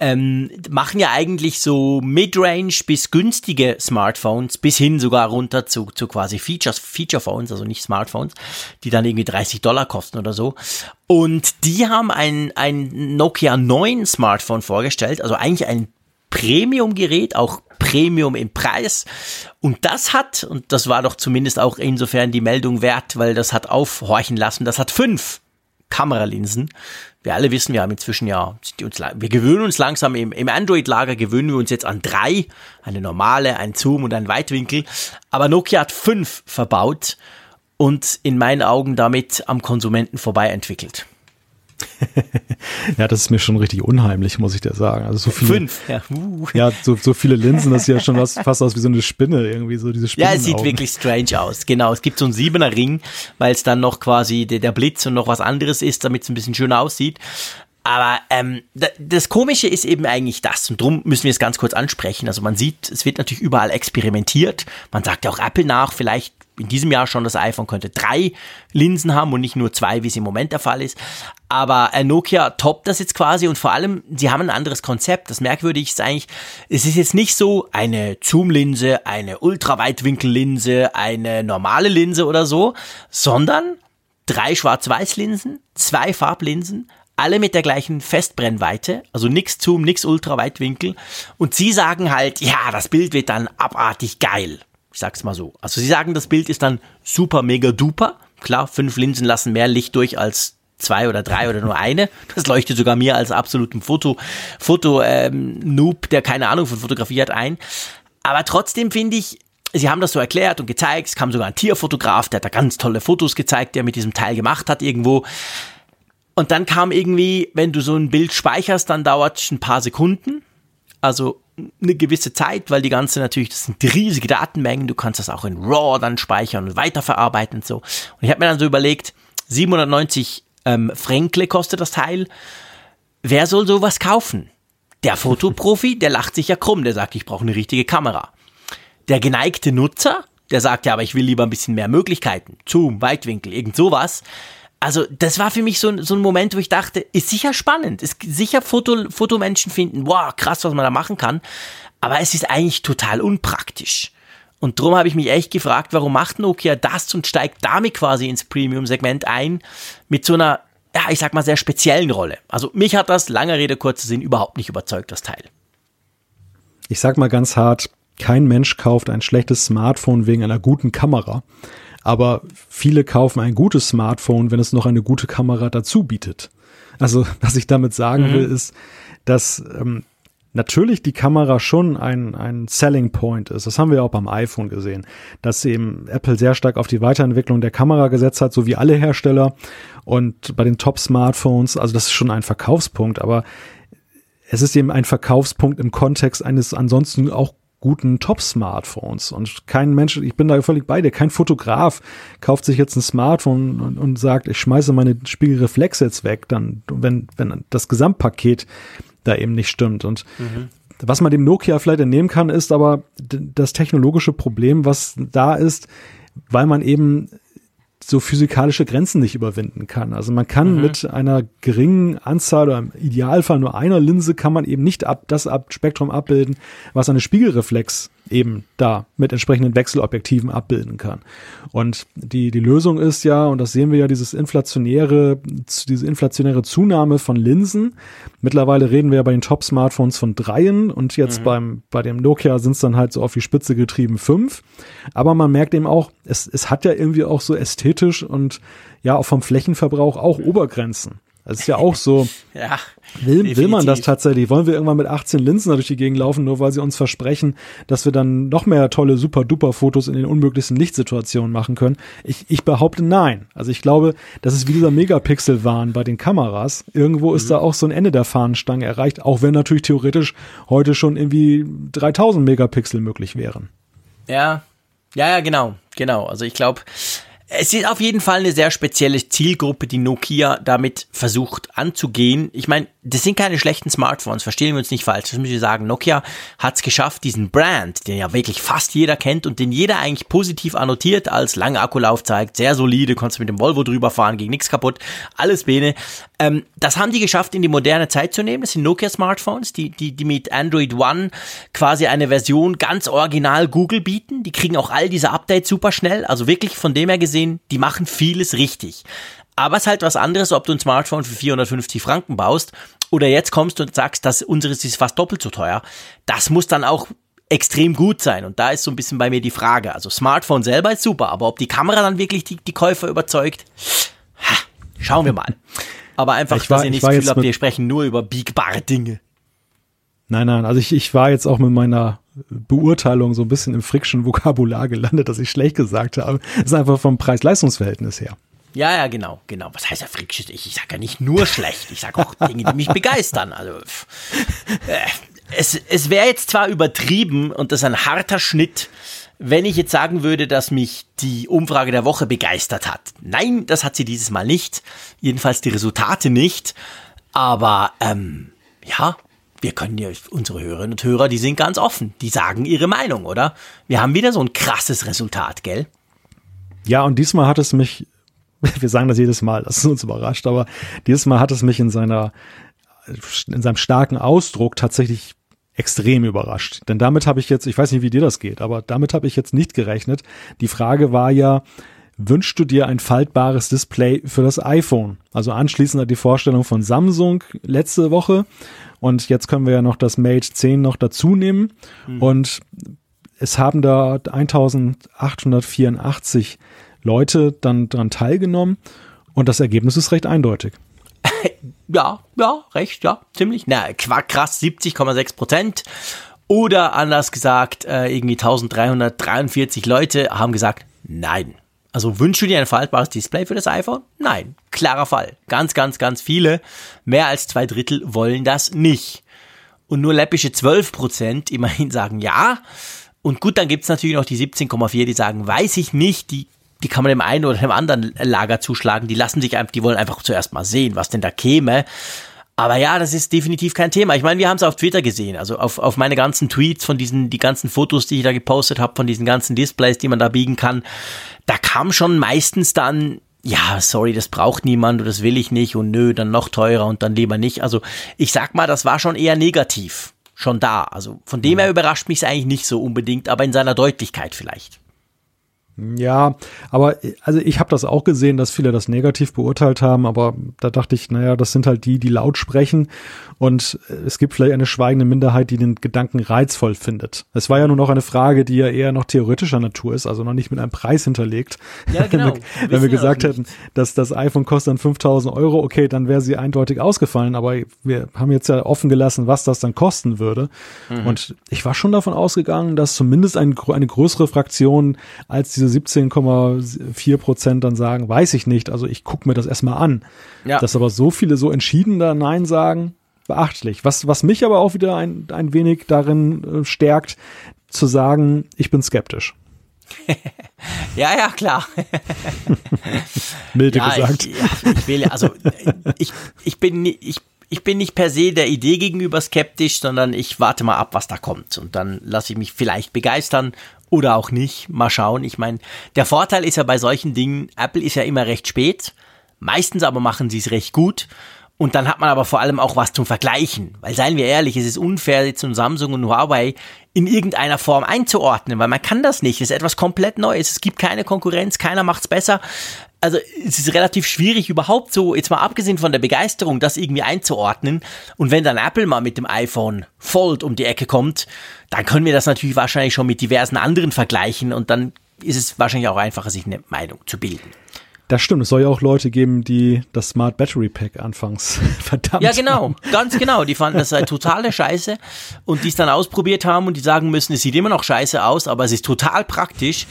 Ähm, machen ja eigentlich so Midrange bis günstige Smartphones, bis hin sogar runter zu, zu quasi Features, Feature Phones, also nicht Smartphones, die dann irgendwie 30 Dollar kosten oder so. Und die haben ein, ein Nokia 9 Smartphone vorgestellt, also eigentlich ein Premium-Gerät, auch Premium im Preis. Und das hat, und das war doch zumindest auch insofern die Meldung wert, weil das hat aufhorchen lassen, das hat fünf Kameralinsen. Wir alle wissen, wir haben inzwischen ja, wir gewöhnen uns langsam im, im Android-Lager gewöhnen wir uns jetzt an drei, eine normale, ein Zoom und ein Weitwinkel. Aber Nokia hat fünf verbaut und in meinen Augen damit am Konsumenten vorbei entwickelt. ja, das ist mir schon richtig unheimlich, muss ich dir sagen. Also so viele, Fünf, ja. Uh. Ja, so, so viele Linsen, das sieht ja schon was, fast aus wie so eine Spinne, irgendwie so diese Spinnen. Ja, es sieht wirklich strange aus. Genau, es gibt so einen siebener Ring, weil es dann noch quasi der, der Blitz und noch was anderes ist, damit es ein bisschen schöner aussieht. Aber ähm, das Komische ist eben eigentlich das, und darum müssen wir es ganz kurz ansprechen. Also man sieht, es wird natürlich überall experimentiert. Man sagt ja auch Apple nach, vielleicht in diesem Jahr schon das iPhone könnte drei Linsen haben und nicht nur zwei, wie es im Moment der Fall ist. Aber äh, Nokia toppt das jetzt quasi und vor allem, sie haben ein anderes Konzept. Das Merkwürdige ist eigentlich, es ist jetzt nicht so eine Zoom-Linse, eine Ultraweitwinkellinse, eine normale Linse oder so, sondern drei Schwarz-Weiß-Linsen, zwei Farblinsen, alle mit der gleichen Festbrennweite, also nix Zoom, nix Ultraweitwinkel. Und sie sagen halt, ja, das Bild wird dann abartig geil. Ich sag's mal so. Also sie sagen, das Bild ist dann super mega duper. Klar, fünf Linsen lassen mehr Licht durch als zwei oder drei oder nur eine. Das leuchtet sogar mir als absoluten Foto, Foto ähm, Noob, der keine Ahnung von Fotografie hat, ein. Aber trotzdem finde ich, sie haben das so erklärt und gezeigt. Es kam sogar ein Tierfotograf, der hat da ganz tolle Fotos gezeigt, der mit diesem Teil gemacht hat irgendwo. Und dann kam irgendwie, wenn du so ein Bild speicherst, dann dauert es ein paar Sekunden. Also eine gewisse Zeit, weil die ganze natürlich, das sind riesige Datenmengen, du kannst das auch in RAW dann speichern und weiterverarbeiten und so. Und ich habe mir dann so überlegt, 790 ähm, Fränkle kostet das Teil. Wer soll sowas kaufen? Der Fotoprofi, der lacht sich ja krumm, der sagt, ich brauche eine richtige Kamera. Der geneigte Nutzer, der sagt ja, aber ich will lieber ein bisschen mehr Möglichkeiten. Zoom, Weitwinkel, irgend sowas also das war für mich so, so ein Moment, wo ich dachte, ist sicher spannend, ist sicher Foto, Fotomenschen finden, wow, krass, was man da machen kann, aber es ist eigentlich total unpraktisch. Und darum habe ich mich echt gefragt, warum macht Nokia das und steigt damit quasi ins Premium-Segment ein mit so einer, ja, ich sag mal, sehr speziellen Rolle. Also mich hat das, langer Rede, kurzer Sinn, überhaupt nicht überzeugt, das Teil. Ich sag mal ganz hart, kein Mensch kauft ein schlechtes Smartphone wegen einer guten Kamera. Aber viele kaufen ein gutes Smartphone, wenn es noch eine gute Kamera dazu bietet. Also, was ich damit sagen mhm. will, ist, dass ähm, natürlich die Kamera schon ein, ein Selling Point ist. Das haben wir auch beim iPhone gesehen, dass eben Apple sehr stark auf die Weiterentwicklung der Kamera gesetzt hat, so wie alle Hersteller. Und bei den Top-Smartphones, also das ist schon ein Verkaufspunkt, aber es ist eben ein Verkaufspunkt im Kontext eines ansonsten auch guten Top-Smartphones. Und kein Mensch, ich bin da völlig bei dir, kein Fotograf kauft sich jetzt ein Smartphone und, und sagt, ich schmeiße meine Spiegelreflexe jetzt weg, dann, wenn, wenn das Gesamtpaket da eben nicht stimmt. Und mhm. was man dem Nokia vielleicht entnehmen kann, ist aber das technologische Problem, was da ist, weil man eben so physikalische Grenzen nicht überwinden kann. Also man kann mhm. mit einer geringen Anzahl oder im Idealfall nur einer Linse kann man eben nicht ab, das ab Spektrum abbilden, was eine Spiegelreflex eben da mit entsprechenden Wechselobjektiven abbilden kann. Und die, die Lösung ist ja, und das sehen wir ja, dieses inflationäre, diese inflationäre Zunahme von Linsen. Mittlerweile reden wir ja bei den Top-Smartphones von dreien und jetzt mhm. beim, bei dem Nokia sind es dann halt so auf die Spitze getrieben fünf. Aber man merkt eben auch, es, es hat ja irgendwie auch so ästhetisch und ja auch vom Flächenverbrauch auch Obergrenzen. Das ist ja auch so. ja. Will, will man das tatsächlich? Wollen wir irgendwann mit 18 Linsen durch die Gegend laufen, nur weil sie uns versprechen, dass wir dann noch mehr tolle Super-Duper-Fotos in den unmöglichsten Lichtsituationen machen können? Ich, ich behaupte nein. Also ich glaube, das ist wie dieser Megapixel-Wahn bei den Kameras. Irgendwo mhm. ist da auch so ein Ende der Fahnenstange erreicht, auch wenn natürlich theoretisch heute schon irgendwie 3000 Megapixel möglich wären. Ja, ja, ja, genau, genau. Also ich glaube, es ist auf jeden Fall eine sehr spezielle Zielgruppe, die Nokia damit versucht anzugehen. Ich meine, das sind keine schlechten Smartphones, verstehen wir uns nicht falsch. Das muss ich sagen. Nokia hat es geschafft, diesen Brand, den ja wirklich fast jeder kennt und den jeder eigentlich positiv annotiert als lange Akkulaufzeit, sehr solide, konntest mit dem Volvo drüber fahren, ging nichts kaputt, alles Bene. Ähm, das haben die geschafft, in die moderne Zeit zu nehmen. Das sind Nokia-Smartphones, die, die, die mit Android One quasi eine Version ganz original Google bieten. Die kriegen auch all diese Updates super schnell. Also wirklich von dem her gesehen, die machen vieles richtig. Aber es ist halt was anderes, ob du ein Smartphone für 450 Franken baust oder jetzt kommst und sagst, dass unseres ist fast doppelt so teuer. Das muss dann auch extrem gut sein. Und da ist so ein bisschen bei mir die Frage. Also Smartphone selber ist super, aber ob die Kamera dann wirklich die, die Käufer überzeugt, ha, schauen wir mal. Aber einfach, ich war, dass ihr nicht das Gefühl habt, wir sprechen nur über biegbare Dinge. Nein, nein, also ich, ich war jetzt auch mit meiner Beurteilung so ein bisschen im Friction-Vokabular gelandet, dass ich schlecht gesagt habe. Das ist einfach vom Preis-Leistungs-Verhältnis her. Ja, ja, genau, genau. Was heißt ja Friction? Ich, ich sage ja nicht nur schlecht, ich sage auch Dinge, die mich begeistern. Also äh, es, es wäre jetzt zwar übertrieben und das ist ein harter Schnitt, wenn ich jetzt sagen würde, dass mich die Umfrage der Woche begeistert hat. Nein, das hat sie dieses Mal nicht. Jedenfalls die Resultate nicht. Aber ähm, ja, wir können ja, unsere Hörerinnen und Hörer, die sind ganz offen. Die sagen ihre Meinung, oder? Wir haben wieder so ein krasses Resultat, gell? Ja, und diesmal hat es mich, wir sagen das jedes Mal, das ist uns überrascht, aber dieses Mal hat es mich in seiner, in seinem starken Ausdruck tatsächlich extrem überrascht. Denn damit habe ich jetzt, ich weiß nicht, wie dir das geht, aber damit habe ich jetzt nicht gerechnet. Die Frage war ja, wünschst du dir ein faltbares Display für das iPhone? Also anschließend hat die Vorstellung von Samsung letzte Woche und jetzt können wir ja noch das Mate 10 noch dazu nehmen mhm. und es haben da 1884 Leute dann dran teilgenommen und das Ergebnis ist recht eindeutig. Ja, ja, recht, ja, ziemlich. Na, krass, 70,6 Prozent. Oder anders gesagt, äh, irgendwie 1343 Leute haben gesagt, nein. Also wünschst du dir ein faltbares Display für das iPhone? Nein, klarer Fall. Ganz, ganz, ganz viele, mehr als zwei Drittel wollen das nicht. Und nur läppische 12 Prozent immerhin sagen ja. Und gut, dann gibt's natürlich noch die 17,4, die sagen, weiß ich nicht, die, die kann man dem einen oder dem anderen Lager zuschlagen. Die lassen sich einfach, die wollen einfach zuerst mal sehen, was denn da käme. Aber ja, das ist definitiv kein Thema. Ich meine, wir haben es auf Twitter gesehen, also auf, auf meine ganzen Tweets von diesen, die ganzen Fotos, die ich da gepostet habe, von diesen ganzen Displays, die man da biegen kann. Da kam schon meistens dann, ja, sorry, das braucht niemand und das will ich nicht und nö, dann noch teurer und dann lieber nicht. Also ich sag mal, das war schon eher negativ. Schon da. Also von dem her überrascht mich es eigentlich nicht so unbedingt, aber in seiner Deutlichkeit vielleicht. Ja, aber also ich habe das auch gesehen, dass viele das negativ beurteilt haben, aber da dachte ich, naja, das sind halt die, die laut sprechen und es gibt vielleicht eine schweigende Minderheit, die den Gedanken reizvoll findet. Es war ja nur noch eine Frage, die ja eher noch theoretischer Natur ist, also noch nicht mit einem Preis hinterlegt. Ja, genau. wenn wir, wenn wir gesagt hätten, dass das iPhone kostet dann 5000 Euro, okay, dann wäre sie eindeutig ausgefallen, aber wir haben jetzt ja offen gelassen, was das dann kosten würde. Mhm. Und ich war schon davon ausgegangen, dass zumindest ein, eine größere Fraktion als diese 17,4 Prozent dann sagen, weiß ich nicht, also ich gucke mir das erstmal an. Ja. Dass aber so viele so entschieden da Nein sagen, beachtlich. Was, was mich aber auch wieder ein, ein wenig darin äh, stärkt, zu sagen, ich bin skeptisch. ja, ja, klar. Milde ja, gesagt. Ich, ich will, also ich, ich bin ich ich bin nicht per se der Idee gegenüber skeptisch, sondern ich warte mal ab, was da kommt. Und dann lasse ich mich vielleicht begeistern oder auch nicht. Mal schauen. Ich meine, der Vorteil ist ja bei solchen Dingen, Apple ist ja immer recht spät. Meistens aber machen sie es recht gut. Und dann hat man aber vor allem auch was zum Vergleichen. Weil seien wir ehrlich, es ist unfair, jetzt um Samsung und Huawei in irgendeiner Form einzuordnen, weil man kann das nicht. Es ist etwas komplett Neues. Es gibt keine Konkurrenz, keiner macht's besser. Also es ist relativ schwierig überhaupt so, jetzt mal abgesehen von der Begeisterung, das irgendwie einzuordnen. Und wenn dann Apple mal mit dem iPhone Fold um die Ecke kommt, dann können wir das natürlich wahrscheinlich schon mit diversen anderen vergleichen und dann ist es wahrscheinlich auch einfacher, sich eine Meinung zu bilden. Das stimmt, es soll ja auch Leute geben, die das Smart Battery Pack anfangs verdammt. Ja, genau, haben. ganz genau. Die fanden das halt totale Scheiße und die es dann ausprobiert haben und die sagen müssen, es sieht immer noch scheiße aus, aber es ist total praktisch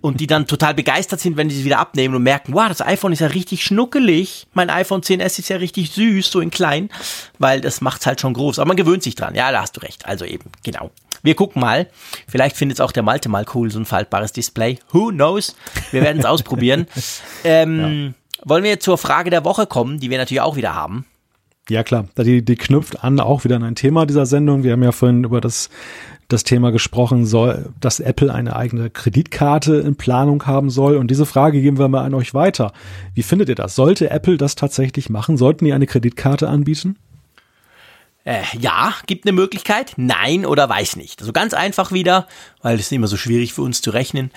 und die dann total begeistert sind, wenn sie es wieder abnehmen und merken, wow, das iPhone ist ja richtig schnuckelig. Mein iPhone 10s ist ja richtig süß, so in klein, weil das macht's halt schon groß. Aber man gewöhnt sich dran. Ja, da hast du recht. Also eben, genau. Wir gucken mal. Vielleicht findet es auch der Malte mal cool, so ein faltbares Display. Who knows? Wir werden es ausprobieren. Ähm, ja. Wollen wir zur Frage der Woche kommen, die wir natürlich auch wieder haben? Ja, klar. Die, die knüpft an auch wieder an ein Thema dieser Sendung. Wir haben ja vorhin über das, das Thema gesprochen, soll, dass Apple eine eigene Kreditkarte in Planung haben soll. Und diese Frage geben wir mal an euch weiter. Wie findet ihr das? Sollte Apple das tatsächlich machen? Sollten die eine Kreditkarte anbieten? Äh, ja, gibt eine Möglichkeit, nein oder weiß nicht. Also ganz einfach wieder, weil es ist immer so schwierig für uns zu rechnen.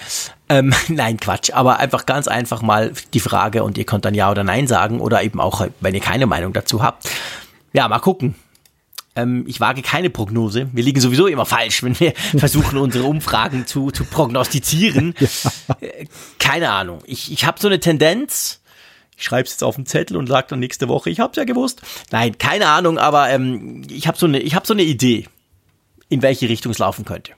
Ähm, nein, Quatsch, aber einfach ganz einfach mal die Frage und ihr könnt dann ja oder nein sagen oder eben auch, wenn ihr keine Meinung dazu habt. Ja, mal gucken. Ähm, ich wage keine Prognose. Wir liegen sowieso immer falsch, wenn wir versuchen, unsere Umfragen zu, zu prognostizieren. Äh, keine Ahnung. Ich, ich habe so eine Tendenz, ich schreibe es jetzt auf den Zettel und sage dann nächste Woche, ich habe es ja gewusst. Nein, keine Ahnung, aber ähm, ich habe so eine, ich habe so eine Idee, in welche Richtung es laufen könnte.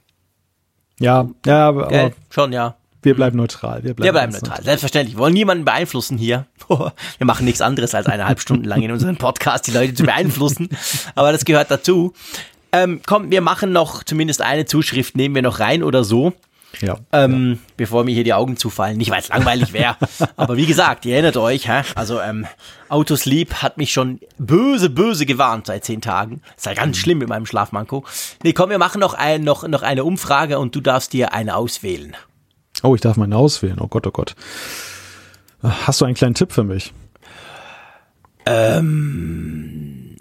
Ja, ja, aber, Gell? schon ja. Wir bleiben neutral. Wir bleiben, wir bleiben neutral. neutral. Selbstverständlich. Wir wollen niemanden beeinflussen hier. wir machen nichts anderes als eineinhalb Stunden lang in unserem Podcast die Leute zu beeinflussen. Aber das gehört dazu. Ähm, komm, wir machen noch zumindest eine Zuschrift, nehmen wir noch rein oder so. Ja, ähm, ja. Bevor mir hier die Augen zufallen. Nicht, weil es langweilig wäre. aber wie gesagt, ihr erinnert euch, hä? also ähm, Autosleep hat mich schon böse, böse gewarnt seit zehn Tagen. Ist ja ganz mhm. schlimm mit meinem Schlafmanko. Nee, komm, wir machen noch, ein, noch, noch eine Umfrage und du darfst dir eine auswählen. Oh, ich darf meine auswählen. Oh Gott, oh Gott. Hast du einen kleinen Tipp für mich? Ähm,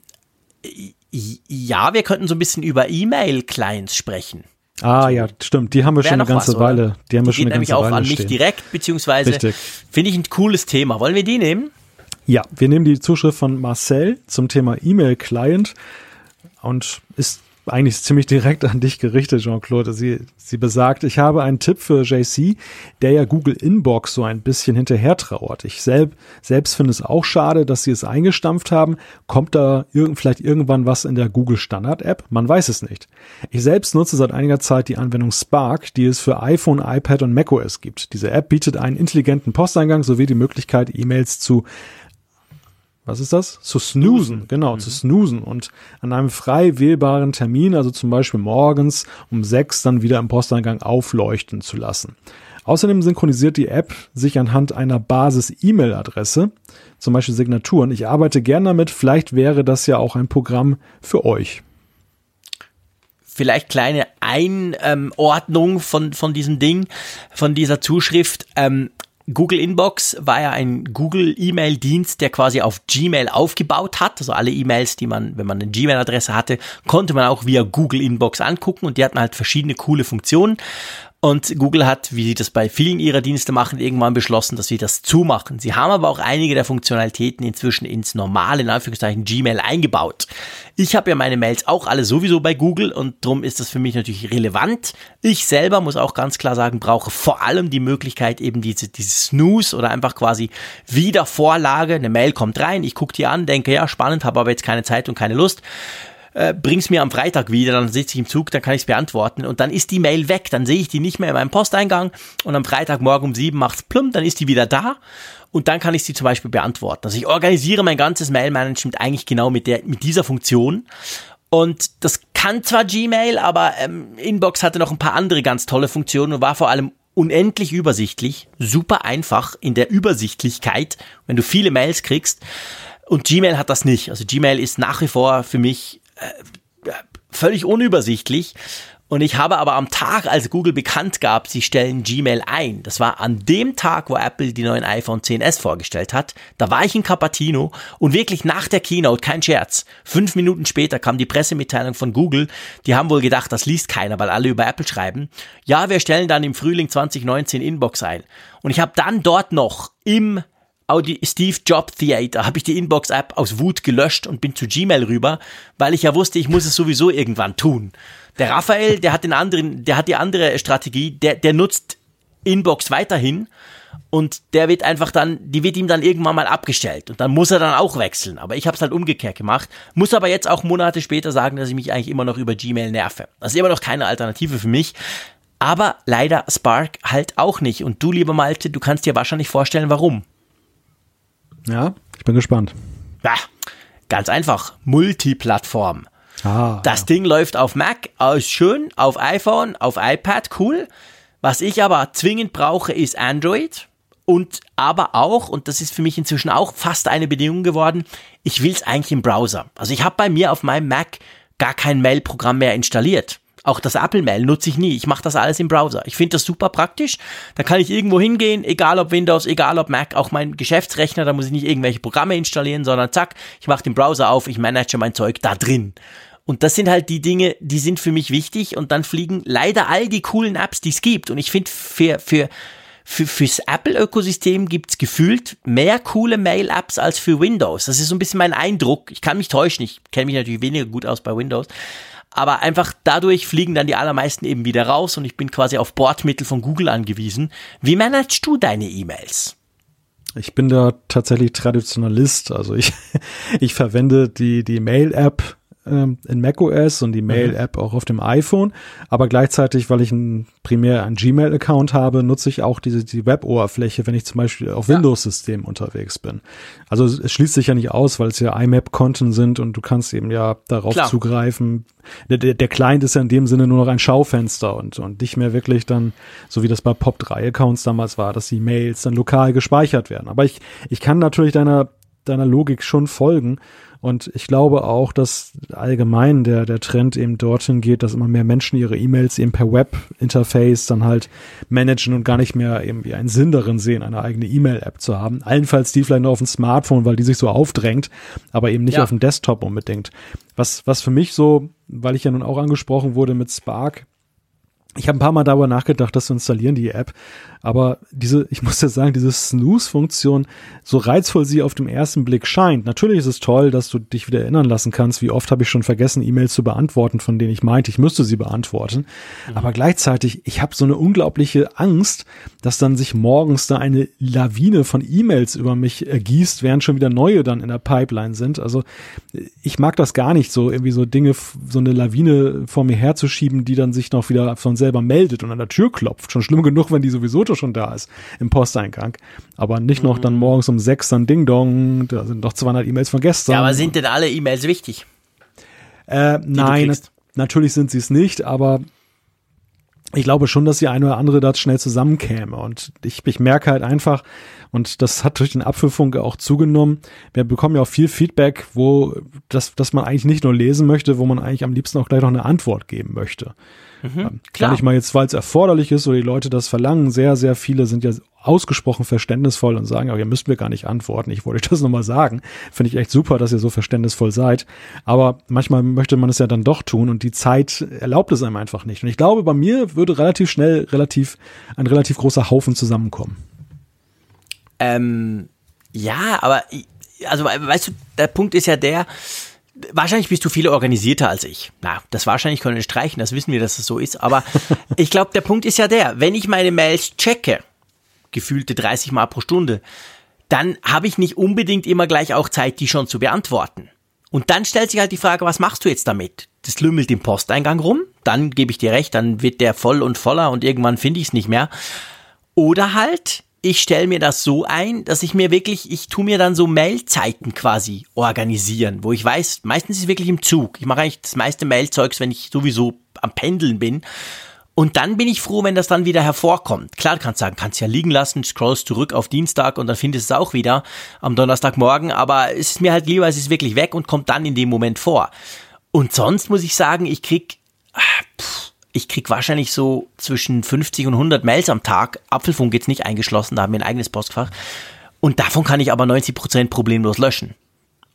ja, wir könnten so ein bisschen über E-Mail-Clients sprechen. Ah ja, stimmt. Die haben wir schon eine ganze was, Weile. Die haben die wir schon eine ganze auch Weile an mich stehen. direkt, beziehungsweise finde ich ein cooles Thema. Wollen wir die nehmen? Ja, wir nehmen die Zuschrift von Marcel zum Thema E-Mail-Client und ist eigentlich ziemlich direkt an dich gerichtet, Jean-Claude. Sie, sie besagt, ich habe einen Tipp für JC, der ja Google Inbox so ein bisschen hinterher trauert. Ich selb, selbst finde es auch schade, dass sie es eingestampft haben. Kommt da irgend, vielleicht irgendwann was in der Google Standard App? Man weiß es nicht. Ich selbst nutze seit einiger Zeit die Anwendung Spark, die es für iPhone, iPad und macOS gibt. Diese App bietet einen intelligenten Posteingang sowie die Möglichkeit, E-Mails zu was ist das? Zu snoosen, genau, mhm. zu snoosen und an einem frei wählbaren Termin, also zum Beispiel morgens um sechs, dann wieder im Posteingang aufleuchten zu lassen. Außerdem synchronisiert die App sich anhand einer Basis-E-Mail-Adresse, zum Beispiel Signaturen. Ich arbeite gern damit, vielleicht wäre das ja auch ein Programm für euch. Vielleicht kleine Einordnung von, von diesem Ding, von dieser Zuschrift. Ähm, Google Inbox war ja ein Google E-Mail-Dienst, der quasi auf Gmail aufgebaut hat. Also alle E-Mails, die man, wenn man eine Gmail-Adresse hatte, konnte man auch via Google Inbox angucken und die hatten halt verschiedene coole Funktionen. Und Google hat, wie sie das bei vielen ihrer Dienste machen, irgendwann beschlossen, dass sie das zumachen. Sie haben aber auch einige der Funktionalitäten inzwischen ins normale, in Anführungszeichen, Gmail eingebaut. Ich habe ja meine Mails auch alle sowieso bei Google und darum ist das für mich natürlich relevant. Ich selber muss auch ganz klar sagen, brauche vor allem die Möglichkeit eben diese, diese Snooze oder einfach quasi Wiedervorlage. Eine Mail kommt rein, ich gucke die an, denke, ja, spannend, habe aber jetzt keine Zeit und keine Lust äh, bring's mir am Freitag wieder, dann sitze ich im Zug, dann kann ich es beantworten und dann ist die Mail weg, dann sehe ich die nicht mehr in meinem Posteingang und am Freitagmorgen um sieben macht's plump, dann ist die wieder da und dann kann ich sie zum Beispiel beantworten. Also ich organisiere mein ganzes Mail-Management eigentlich genau mit der, mit dieser Funktion und das kann zwar Gmail, aber ähm, Inbox hatte noch ein paar andere ganz tolle Funktionen und war vor allem unendlich übersichtlich, super einfach in der Übersichtlichkeit, wenn du viele Mails kriegst. Und Gmail hat das nicht. Also Gmail ist nach wie vor für mich völlig unübersichtlich. Und ich habe aber am Tag, als Google bekannt gab, sie stellen Gmail ein, das war an dem Tag, wo Apple die neuen iPhone 10s vorgestellt hat, da war ich in Cupertino und wirklich nach der Keynote, kein Scherz, fünf Minuten später kam die Pressemitteilung von Google, die haben wohl gedacht, das liest keiner, weil alle über Apple schreiben. Ja, wir stellen dann im Frühling 2019 Inbox ein. Und ich habe dann dort noch im Audi Steve Job Theater habe ich die Inbox-App aus Wut gelöscht und bin zu Gmail rüber, weil ich ja wusste, ich muss es sowieso irgendwann tun. Der Raphael, der hat den anderen, der hat die andere Strategie, der, der nutzt Inbox weiterhin und der wird einfach dann, die wird ihm dann irgendwann mal abgestellt und dann muss er dann auch wechseln. Aber ich habe es halt umgekehrt gemacht, muss aber jetzt auch Monate später sagen, dass ich mich eigentlich immer noch über Gmail nerve. Das ist immer noch keine Alternative für mich. Aber leider Spark halt auch nicht. Und du, lieber Malte, du kannst dir wahrscheinlich vorstellen, warum. Ja, ich bin gespannt. Ja, ganz einfach. Multiplattform. Ah, das ja. Ding läuft auf Mac, ist schön, auf iPhone, auf iPad, cool. Was ich aber zwingend brauche, ist Android. Und aber auch, und das ist für mich inzwischen auch fast eine Bedingung geworden, ich will es eigentlich im Browser. Also ich habe bei mir auf meinem Mac gar kein Mail-Programm mehr installiert. Auch das Apple Mail nutze ich nie. Ich mache das alles im Browser. Ich finde das super praktisch. Da kann ich irgendwo hingehen, egal ob Windows, egal ob Mac, auch mein Geschäftsrechner, da muss ich nicht irgendwelche Programme installieren, sondern zack, ich mache den Browser auf, ich manage mein Zeug da drin. Und das sind halt die Dinge, die sind für mich wichtig und dann fliegen leider all die coolen Apps, die es gibt. Und ich finde, für, für, für, fürs Apple-Ökosystem gibt's gefühlt mehr coole Mail-Apps als für Windows. Das ist so ein bisschen mein Eindruck. Ich kann mich täuschen, ich kenne mich natürlich weniger gut aus bei Windows. Aber einfach dadurch fliegen dann die allermeisten eben wieder raus und ich bin quasi auf Bordmittel von Google angewiesen. Wie managst du deine E-Mails? Ich bin da tatsächlich Traditionalist. Also ich, ich verwende die, die Mail-App ähm, in macOS und die Mail-App auch auf dem iPhone. Aber gleichzeitig, weil ich ein, primär einen Gmail-Account habe, nutze ich auch diese die Web-Oberfläche, wenn ich zum Beispiel auf Windows-Systemen unterwegs bin. Also es schließt sich ja nicht aus, weil es ja IMAP-Konten sind und du kannst eben ja darauf Klar. zugreifen. Der, der, der Client ist ja in dem Sinne nur noch ein Schaufenster und, und nicht mehr wirklich dann, so wie das bei POP3-Accounts damals war, dass die Mails dann lokal gespeichert werden. Aber ich, ich kann natürlich deiner, deiner Logik schon folgen. Und ich glaube auch, dass allgemein der, der Trend eben dorthin geht, dass immer mehr Menschen ihre E-Mails eben per Web-Interface dann halt managen und gar nicht mehr irgendwie einen Sinn darin sehen, eine eigene E-Mail-App zu haben. Allenfalls die vielleicht noch auf dem Smartphone, weil die sich so aufdrängt, aber eben nicht Ja. auf dem Desktop unbedingt. Was, was für mich so, weil ich ja nun auch angesprochen wurde mit Spark, ich habe ein paar Mal darüber nachgedacht, das zu installieren, die App. Aber diese, ich muss ja sagen, diese Snooze-Funktion, so reizvoll sie auf dem ersten Blick scheint. Natürlich ist es toll, dass du dich wieder erinnern lassen kannst. Wie oft habe ich schon vergessen, E-Mails zu beantworten, von denen ich meinte, ich müsste sie beantworten. Aber gleichzeitig, ich habe so eine unglaubliche Angst, dass dann sich morgens da eine Lawine von E-Mails über mich ergießt, während schon wieder neue dann in der Pipeline sind. Also ich mag das gar nicht, so irgendwie so Dinge, so eine Lawine vor mir herzuschieben, die dann sich noch wieder von selber meldet und an der Tür klopft. Schon schlimm genug, wenn die sowieso schon da ist im Posteingang. Aber nicht noch dann morgens um sechs dann Ding Dong, da sind noch 200 E-Mails von gestern. Ja, aber sind denn alle E-Mails wichtig? Äh, nein, natürlich sind sie es nicht, aber ich glaube schon, dass die eine oder andere da schnell zusammenkäme. Und ich, ich merke halt einfach, Und das hat durch den Apfelfunk auch zugenommen. Wir bekommen ja auch viel Feedback, wo das, dass man eigentlich nicht nur lesen möchte, wo man eigentlich am liebsten auch gleich noch eine Antwort geben möchte. Mhm, ähm, klar. Gar nicht mal jetzt, weil es erforderlich ist oder die Leute das verlangen. Sehr, sehr viele sind ja ausgesprochen verständnisvoll und sagen, ja, ihr müsst mir gar nicht antworten. Ich wollte das nochmal sagen. Finde ich echt super, dass ihr so verständnisvoll seid. Aber manchmal möchte man es ja dann doch tun und die Zeit erlaubt es einem einfach nicht. Und ich glaube, bei mir würde relativ schnell relativ, ein relativ großer Haufen zusammenkommen. Ähm, ja, aber, also, weißt du, der Punkt ist ja der, Wahrscheinlich bist du viel organisierter als ich. Na, das wahrscheinlich können wir streichen, das wissen wir, dass es das so ist. Aber ich glaube, der Punkt ist ja der, wenn ich meine Mails checke, gefühlte 30 Mal pro Stunde, dann habe ich nicht unbedingt immer gleich auch Zeit, die schon zu beantworten. Und dann stellt sich halt die Frage, was machst du jetzt damit? Das lümmelt im Posteingang rum, dann gebe ich dir recht, dann wird der voll und voller und irgendwann finde ich es nicht mehr. Oder halt, ich stelle mir das so ein, dass ich mir wirklich, ich tu mir dann so Mailzeiten quasi organisieren, wo ich weiß, meistens ist es wirklich im Zug. Ich mache eigentlich das meiste Mailzeugs, wenn ich sowieso am Pendeln bin. Und dann bin ich froh, wenn das dann wieder hervorkommt. Klar, du kannst sagen, kannst ja liegen lassen, scrollst zurück auf Dienstag und dann findest du es auch wieder am Donnerstagmorgen, aber es ist mir halt lieber, es ist wirklich weg und kommt dann in dem Moment vor. Und sonst muss ich sagen, ich krieg, ah, pff, ich krieg wahrscheinlich so zwischen 50 und 100 Mails am Tag. Apfelfunk jetzt nicht eingeschlossen, da haben wir ein eigenes Postfach. Und davon kann ich aber 90 Prozent problemlos löschen.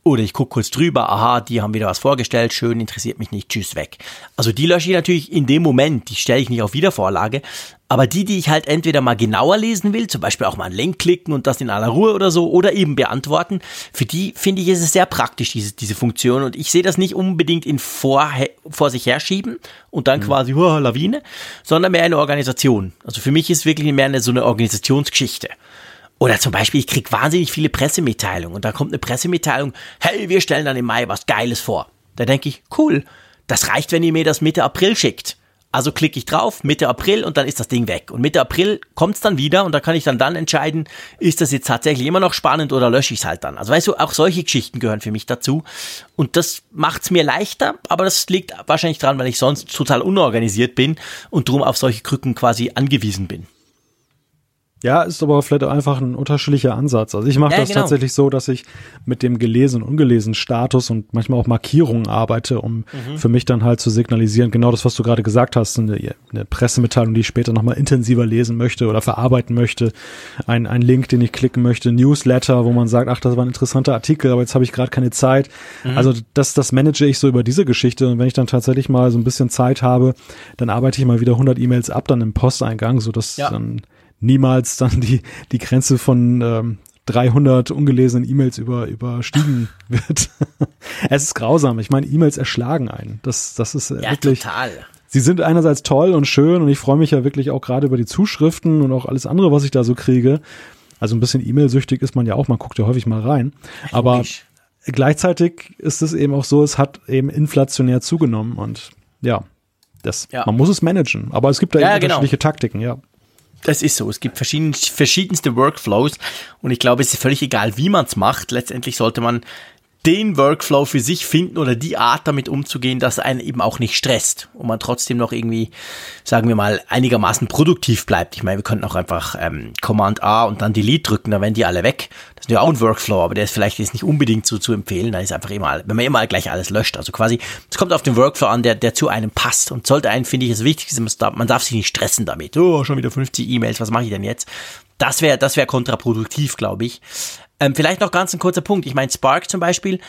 Oder ich gucke kurz drüber, aha, die haben wieder was vorgestellt, schön, interessiert mich nicht, tschüss, weg. Also die lösche ich natürlich in dem Moment, die stelle ich nicht auf Wiedervorlage. Aber die, die ich halt entweder mal genauer lesen will, zum Beispiel auch mal einen Link klicken und das in aller Ruhe oder so, oder eben beantworten, für die finde ich ist es sehr praktisch, diese, diese Funktion. Und ich sehe das nicht unbedingt in vor, vor sich herschieben und dann mhm. quasi oh, Lawine, sondern mehr eine Organisation. Also für mich ist wirklich mehr eine, so eine Organisationsgeschichte. Oder zum Beispiel, ich krieg wahnsinnig viele Pressemitteilungen und da kommt eine Pressemitteilung, hey, wir stellen dann im Mai was Geiles vor. Da denke ich, cool, das reicht, wenn ihr mir das Mitte April schickt. Also klicke ich drauf, Mitte April und dann ist das Ding weg. Und Mitte April kommt's dann wieder und da kann ich dann dann entscheiden, ist das jetzt tatsächlich immer noch spannend oder lösche ich es halt dann. Also weißt du, auch solche Geschichten gehören für mich dazu. Und das macht's mir leichter, aber das liegt wahrscheinlich dran, weil ich sonst total unorganisiert bin und drum auf solche Krücken quasi angewiesen bin. Ja, ist aber vielleicht einfach ein unterschiedlicher Ansatz. Also ich mache ja, das genau. tatsächlich so, dass ich mit dem gelesen und ungelesen Status und manchmal auch Markierungen arbeite, um mhm. für mich dann halt zu signalisieren, genau das, was du gerade gesagt hast, eine, eine Pressemitteilung, die ich später nochmal intensiver lesen möchte oder verarbeiten möchte, ein, ein Link, den ich klicken möchte, Newsletter, wo man sagt, ach, das war ein interessanter Artikel, aber jetzt habe ich gerade keine Zeit. Mhm. Also das, das manage ich so über diese Geschichte und wenn ich dann tatsächlich mal so ein bisschen Zeit habe, dann arbeite ich mal wieder 100 E-Mails ab dann im Posteingang, so dass ja. dann niemals dann die, die Grenze von ähm, 300 ungelesenen E-Mails über, überstiegen wird. es ist grausam. Ich meine, E-Mails erschlagen einen. Das, das ist ja, wirklich. Total. Sie sind einerseits toll und schön und ich freue mich ja wirklich auch gerade über die Zuschriften und auch alles andere, was ich da so kriege. Also ein bisschen E-Mail-süchtig ist man ja auch, man guckt ja häufig mal rein. Aber gleichzeitig ist es eben auch so, es hat eben inflationär zugenommen und ja, das, ja. man muss es managen. Aber es gibt da ja, genau. unterschiedliche genau. Taktiken, ja. Das ist so. Es gibt verschieden, verschiedenste Workflows und ich glaube, es ist völlig egal, wie man es macht. Letztendlich sollte man den Workflow für sich finden oder die Art damit umzugehen, dass einen eben auch nicht stresst und man trotzdem noch irgendwie, sagen wir mal, einigermaßen produktiv bleibt. Ich meine, wir könnten auch einfach ähm, Command A und dann Delete drücken, dann werden die alle weg. Das ist ja auch ein Workflow, aber der ist vielleicht jetzt nicht unbedingt so zu empfehlen. Da ist einfach immer, wenn man immer gleich alles löscht. Also quasi, es kommt auf den Workflow an, der, der zu einem passt und sollte einen, finde ich, das Wichtigste, man darf sich nicht stressen damit. Oh, schon wieder 50 E-Mails, was mache ich denn jetzt? Das wäre, das wäre kontraproduktiv, glaube ich. Ähm, vielleicht noch ganz ein kurzer Punkt. Ich meine, Spark zum Beispiel,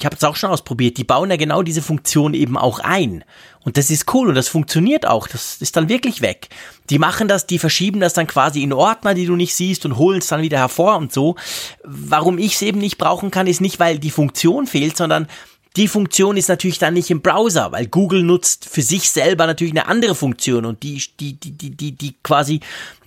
ich habe es auch schon ausprobiert, die bauen ja genau diese Funktion eben auch ein. Und das ist cool und das funktioniert auch. Das ist dann wirklich weg. Die machen das, die verschieben das dann quasi in Ordner, die du nicht siehst und holen es dann wieder hervor und so. Warum ich es eben nicht brauchen kann, ist nicht, weil die Funktion fehlt, sondern die Funktion ist natürlich dann nicht im Browser, weil Google nutzt für sich selber natürlich eine andere Funktion und die, die, die, die, die, die quasi,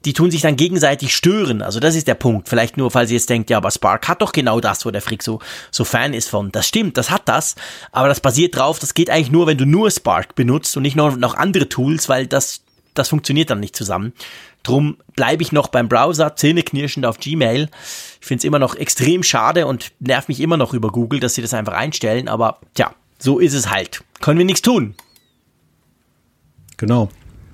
die tun sich dann gegenseitig stören. Also das ist der Punkt. Vielleicht nur, falls ihr jetzt denkt, ja, aber Spark hat doch genau das, wo der Frick so, so Fan ist von. Das stimmt, das hat das, aber das basiert drauf, das geht eigentlich nur, wenn du nur Spark benutzt und nicht noch, noch andere Tools, weil das, das funktioniert dann nicht zusammen. Drum bleibe ich noch beim Browser, zähneknirschend auf Gmail. Ich finde es immer noch extrem schade und nervt mich immer noch über Google, dass sie das einfach einstellen. Aber tja, so ist es halt. Können wir nichts tun. Genau.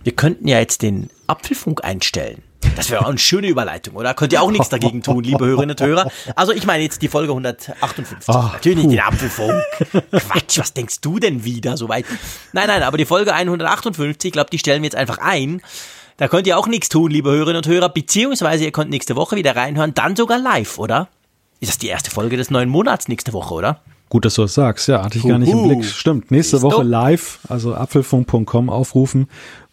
Wir könnten ja jetzt den Apfelfunk einstellen. Das wäre auch eine schöne Überleitung, oder? Könnt ihr auch nichts dagegen tun, liebe Hörerinnen und Hörer. Also ich meine jetzt die Folge 158. Ach, Natürlich nicht den Apfelfunk. Quatsch, was denkst du denn wieder soweit? Nein, nein, aber die Folge 158, ich glaube, die stellen wir jetzt einfach ein. Da könnt ihr auch nichts tun, liebe Hörerinnen und Hörer, beziehungsweise ihr könnt nächste Woche wieder reinhören, dann sogar live, oder? Ist das die erste Folge des neuen Monats nächste Woche, oder? Gut, dass du das sagst. Ja, hatte ich gar nicht im Blick. Stimmt. Nächste Woche live, also apfelfunk.com aufrufen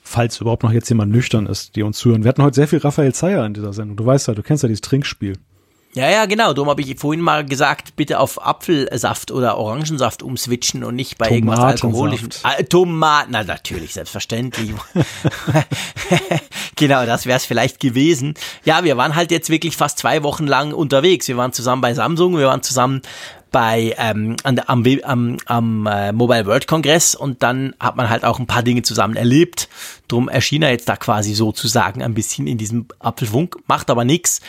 falls überhaupt noch jetzt jemand nüchtern ist, die uns zuhören. Wir hatten heute sehr viel Raphael Zeyer in dieser Sendung. Du weißt ja, du kennst ja dieses Trinkspiel. Ja, ja, genau. Darum habe ich vorhin mal gesagt, bitte auf Apfelsaft oder Orangensaft umswitchen und nicht bei irgendwas alkoholischem. Ah, Tomaten, na natürlich, selbstverständlich. genau, das wäre es vielleicht gewesen. Ja, wir waren halt jetzt wirklich fast zwei Wochen lang unterwegs. Wir waren zusammen bei Samsung, wir waren zusammen bei ähm, an, am, am, am äh, Mobile World Kongress und dann hat man halt auch ein paar Dinge zusammen erlebt. Drum erschien er jetzt da quasi sozusagen ein bisschen in diesem Apfelfunk, macht aber nix.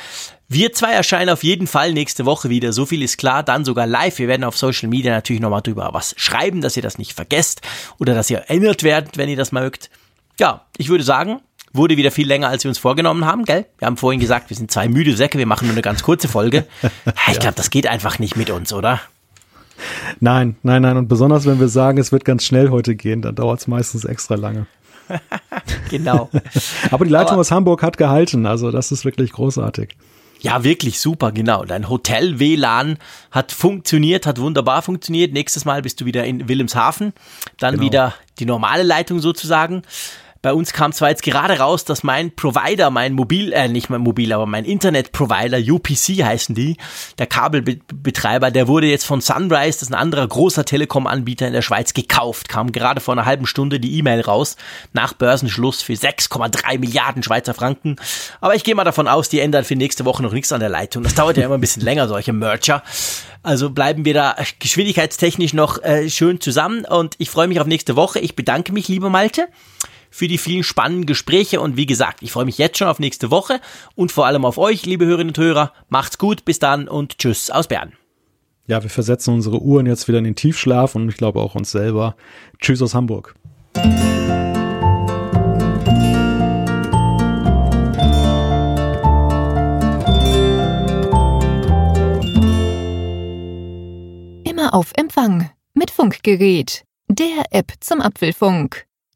Wir zwei erscheinen auf jeden Fall nächste Woche wieder, so viel ist klar, dann sogar live. Wir werden auf Social Media natürlich nochmal drüber was schreiben, dass ihr das nicht vergesst oder dass ihr erinnert werdet, wenn ihr das mögt. Ja, ich würde sagen, wurde wieder viel länger, als wir uns vorgenommen haben, gell? Wir haben vorhin gesagt, wir sind zwei müde Säcke, wir machen nur eine ganz kurze Folge. Ich glaube, das geht einfach nicht mit uns, oder? Nein, nein, nein. Und besonders, wenn wir sagen, es wird ganz schnell heute gehen, dann dauert es meistens extra lange. genau. Aber die Leitung Aber aus Hamburg hat gehalten, also das ist wirklich großartig. Ja, wirklich super, genau. Dein Hotel-WLAN hat funktioniert, hat wunderbar funktioniert. Nächstes Mal bist du wieder in Wilhelmshaven. Dann genau. wieder die normale Leitung sozusagen. Bei uns kam zwar jetzt gerade raus, dass mein Provider, mein Mobil, äh, nicht mein Mobil, aber mein Internetprovider, UPC heißen die, der Kabelbetreiber, der wurde jetzt von Sunrise, das ist ein anderer großer Telekom-Anbieter in der Schweiz, gekauft. Kam gerade vor einer halben Stunde die E-Mail raus, nach Börsenschluss für 6,3 Milliarden Schweizer Franken. Aber ich gehe mal davon aus, die ändern für nächste Woche noch nichts an der Leitung. Das dauert ja immer ein bisschen länger, solche Merger. Also bleiben wir da geschwindigkeitstechnisch noch äh, schön zusammen und ich freue mich auf nächste Woche. Ich bedanke mich, lieber Malte für die vielen spannenden Gespräche und wie gesagt, ich freue mich jetzt schon auf nächste Woche und vor allem auf euch, liebe Hörerinnen und Hörer. Macht's gut, bis dann und tschüss aus Bern. Ja, wir versetzen unsere Uhren jetzt wieder in den Tiefschlaf und ich glaube auch uns selber. Tschüss aus Hamburg. Immer auf Empfang mit Funkgerät, der App zum Apfelfunk.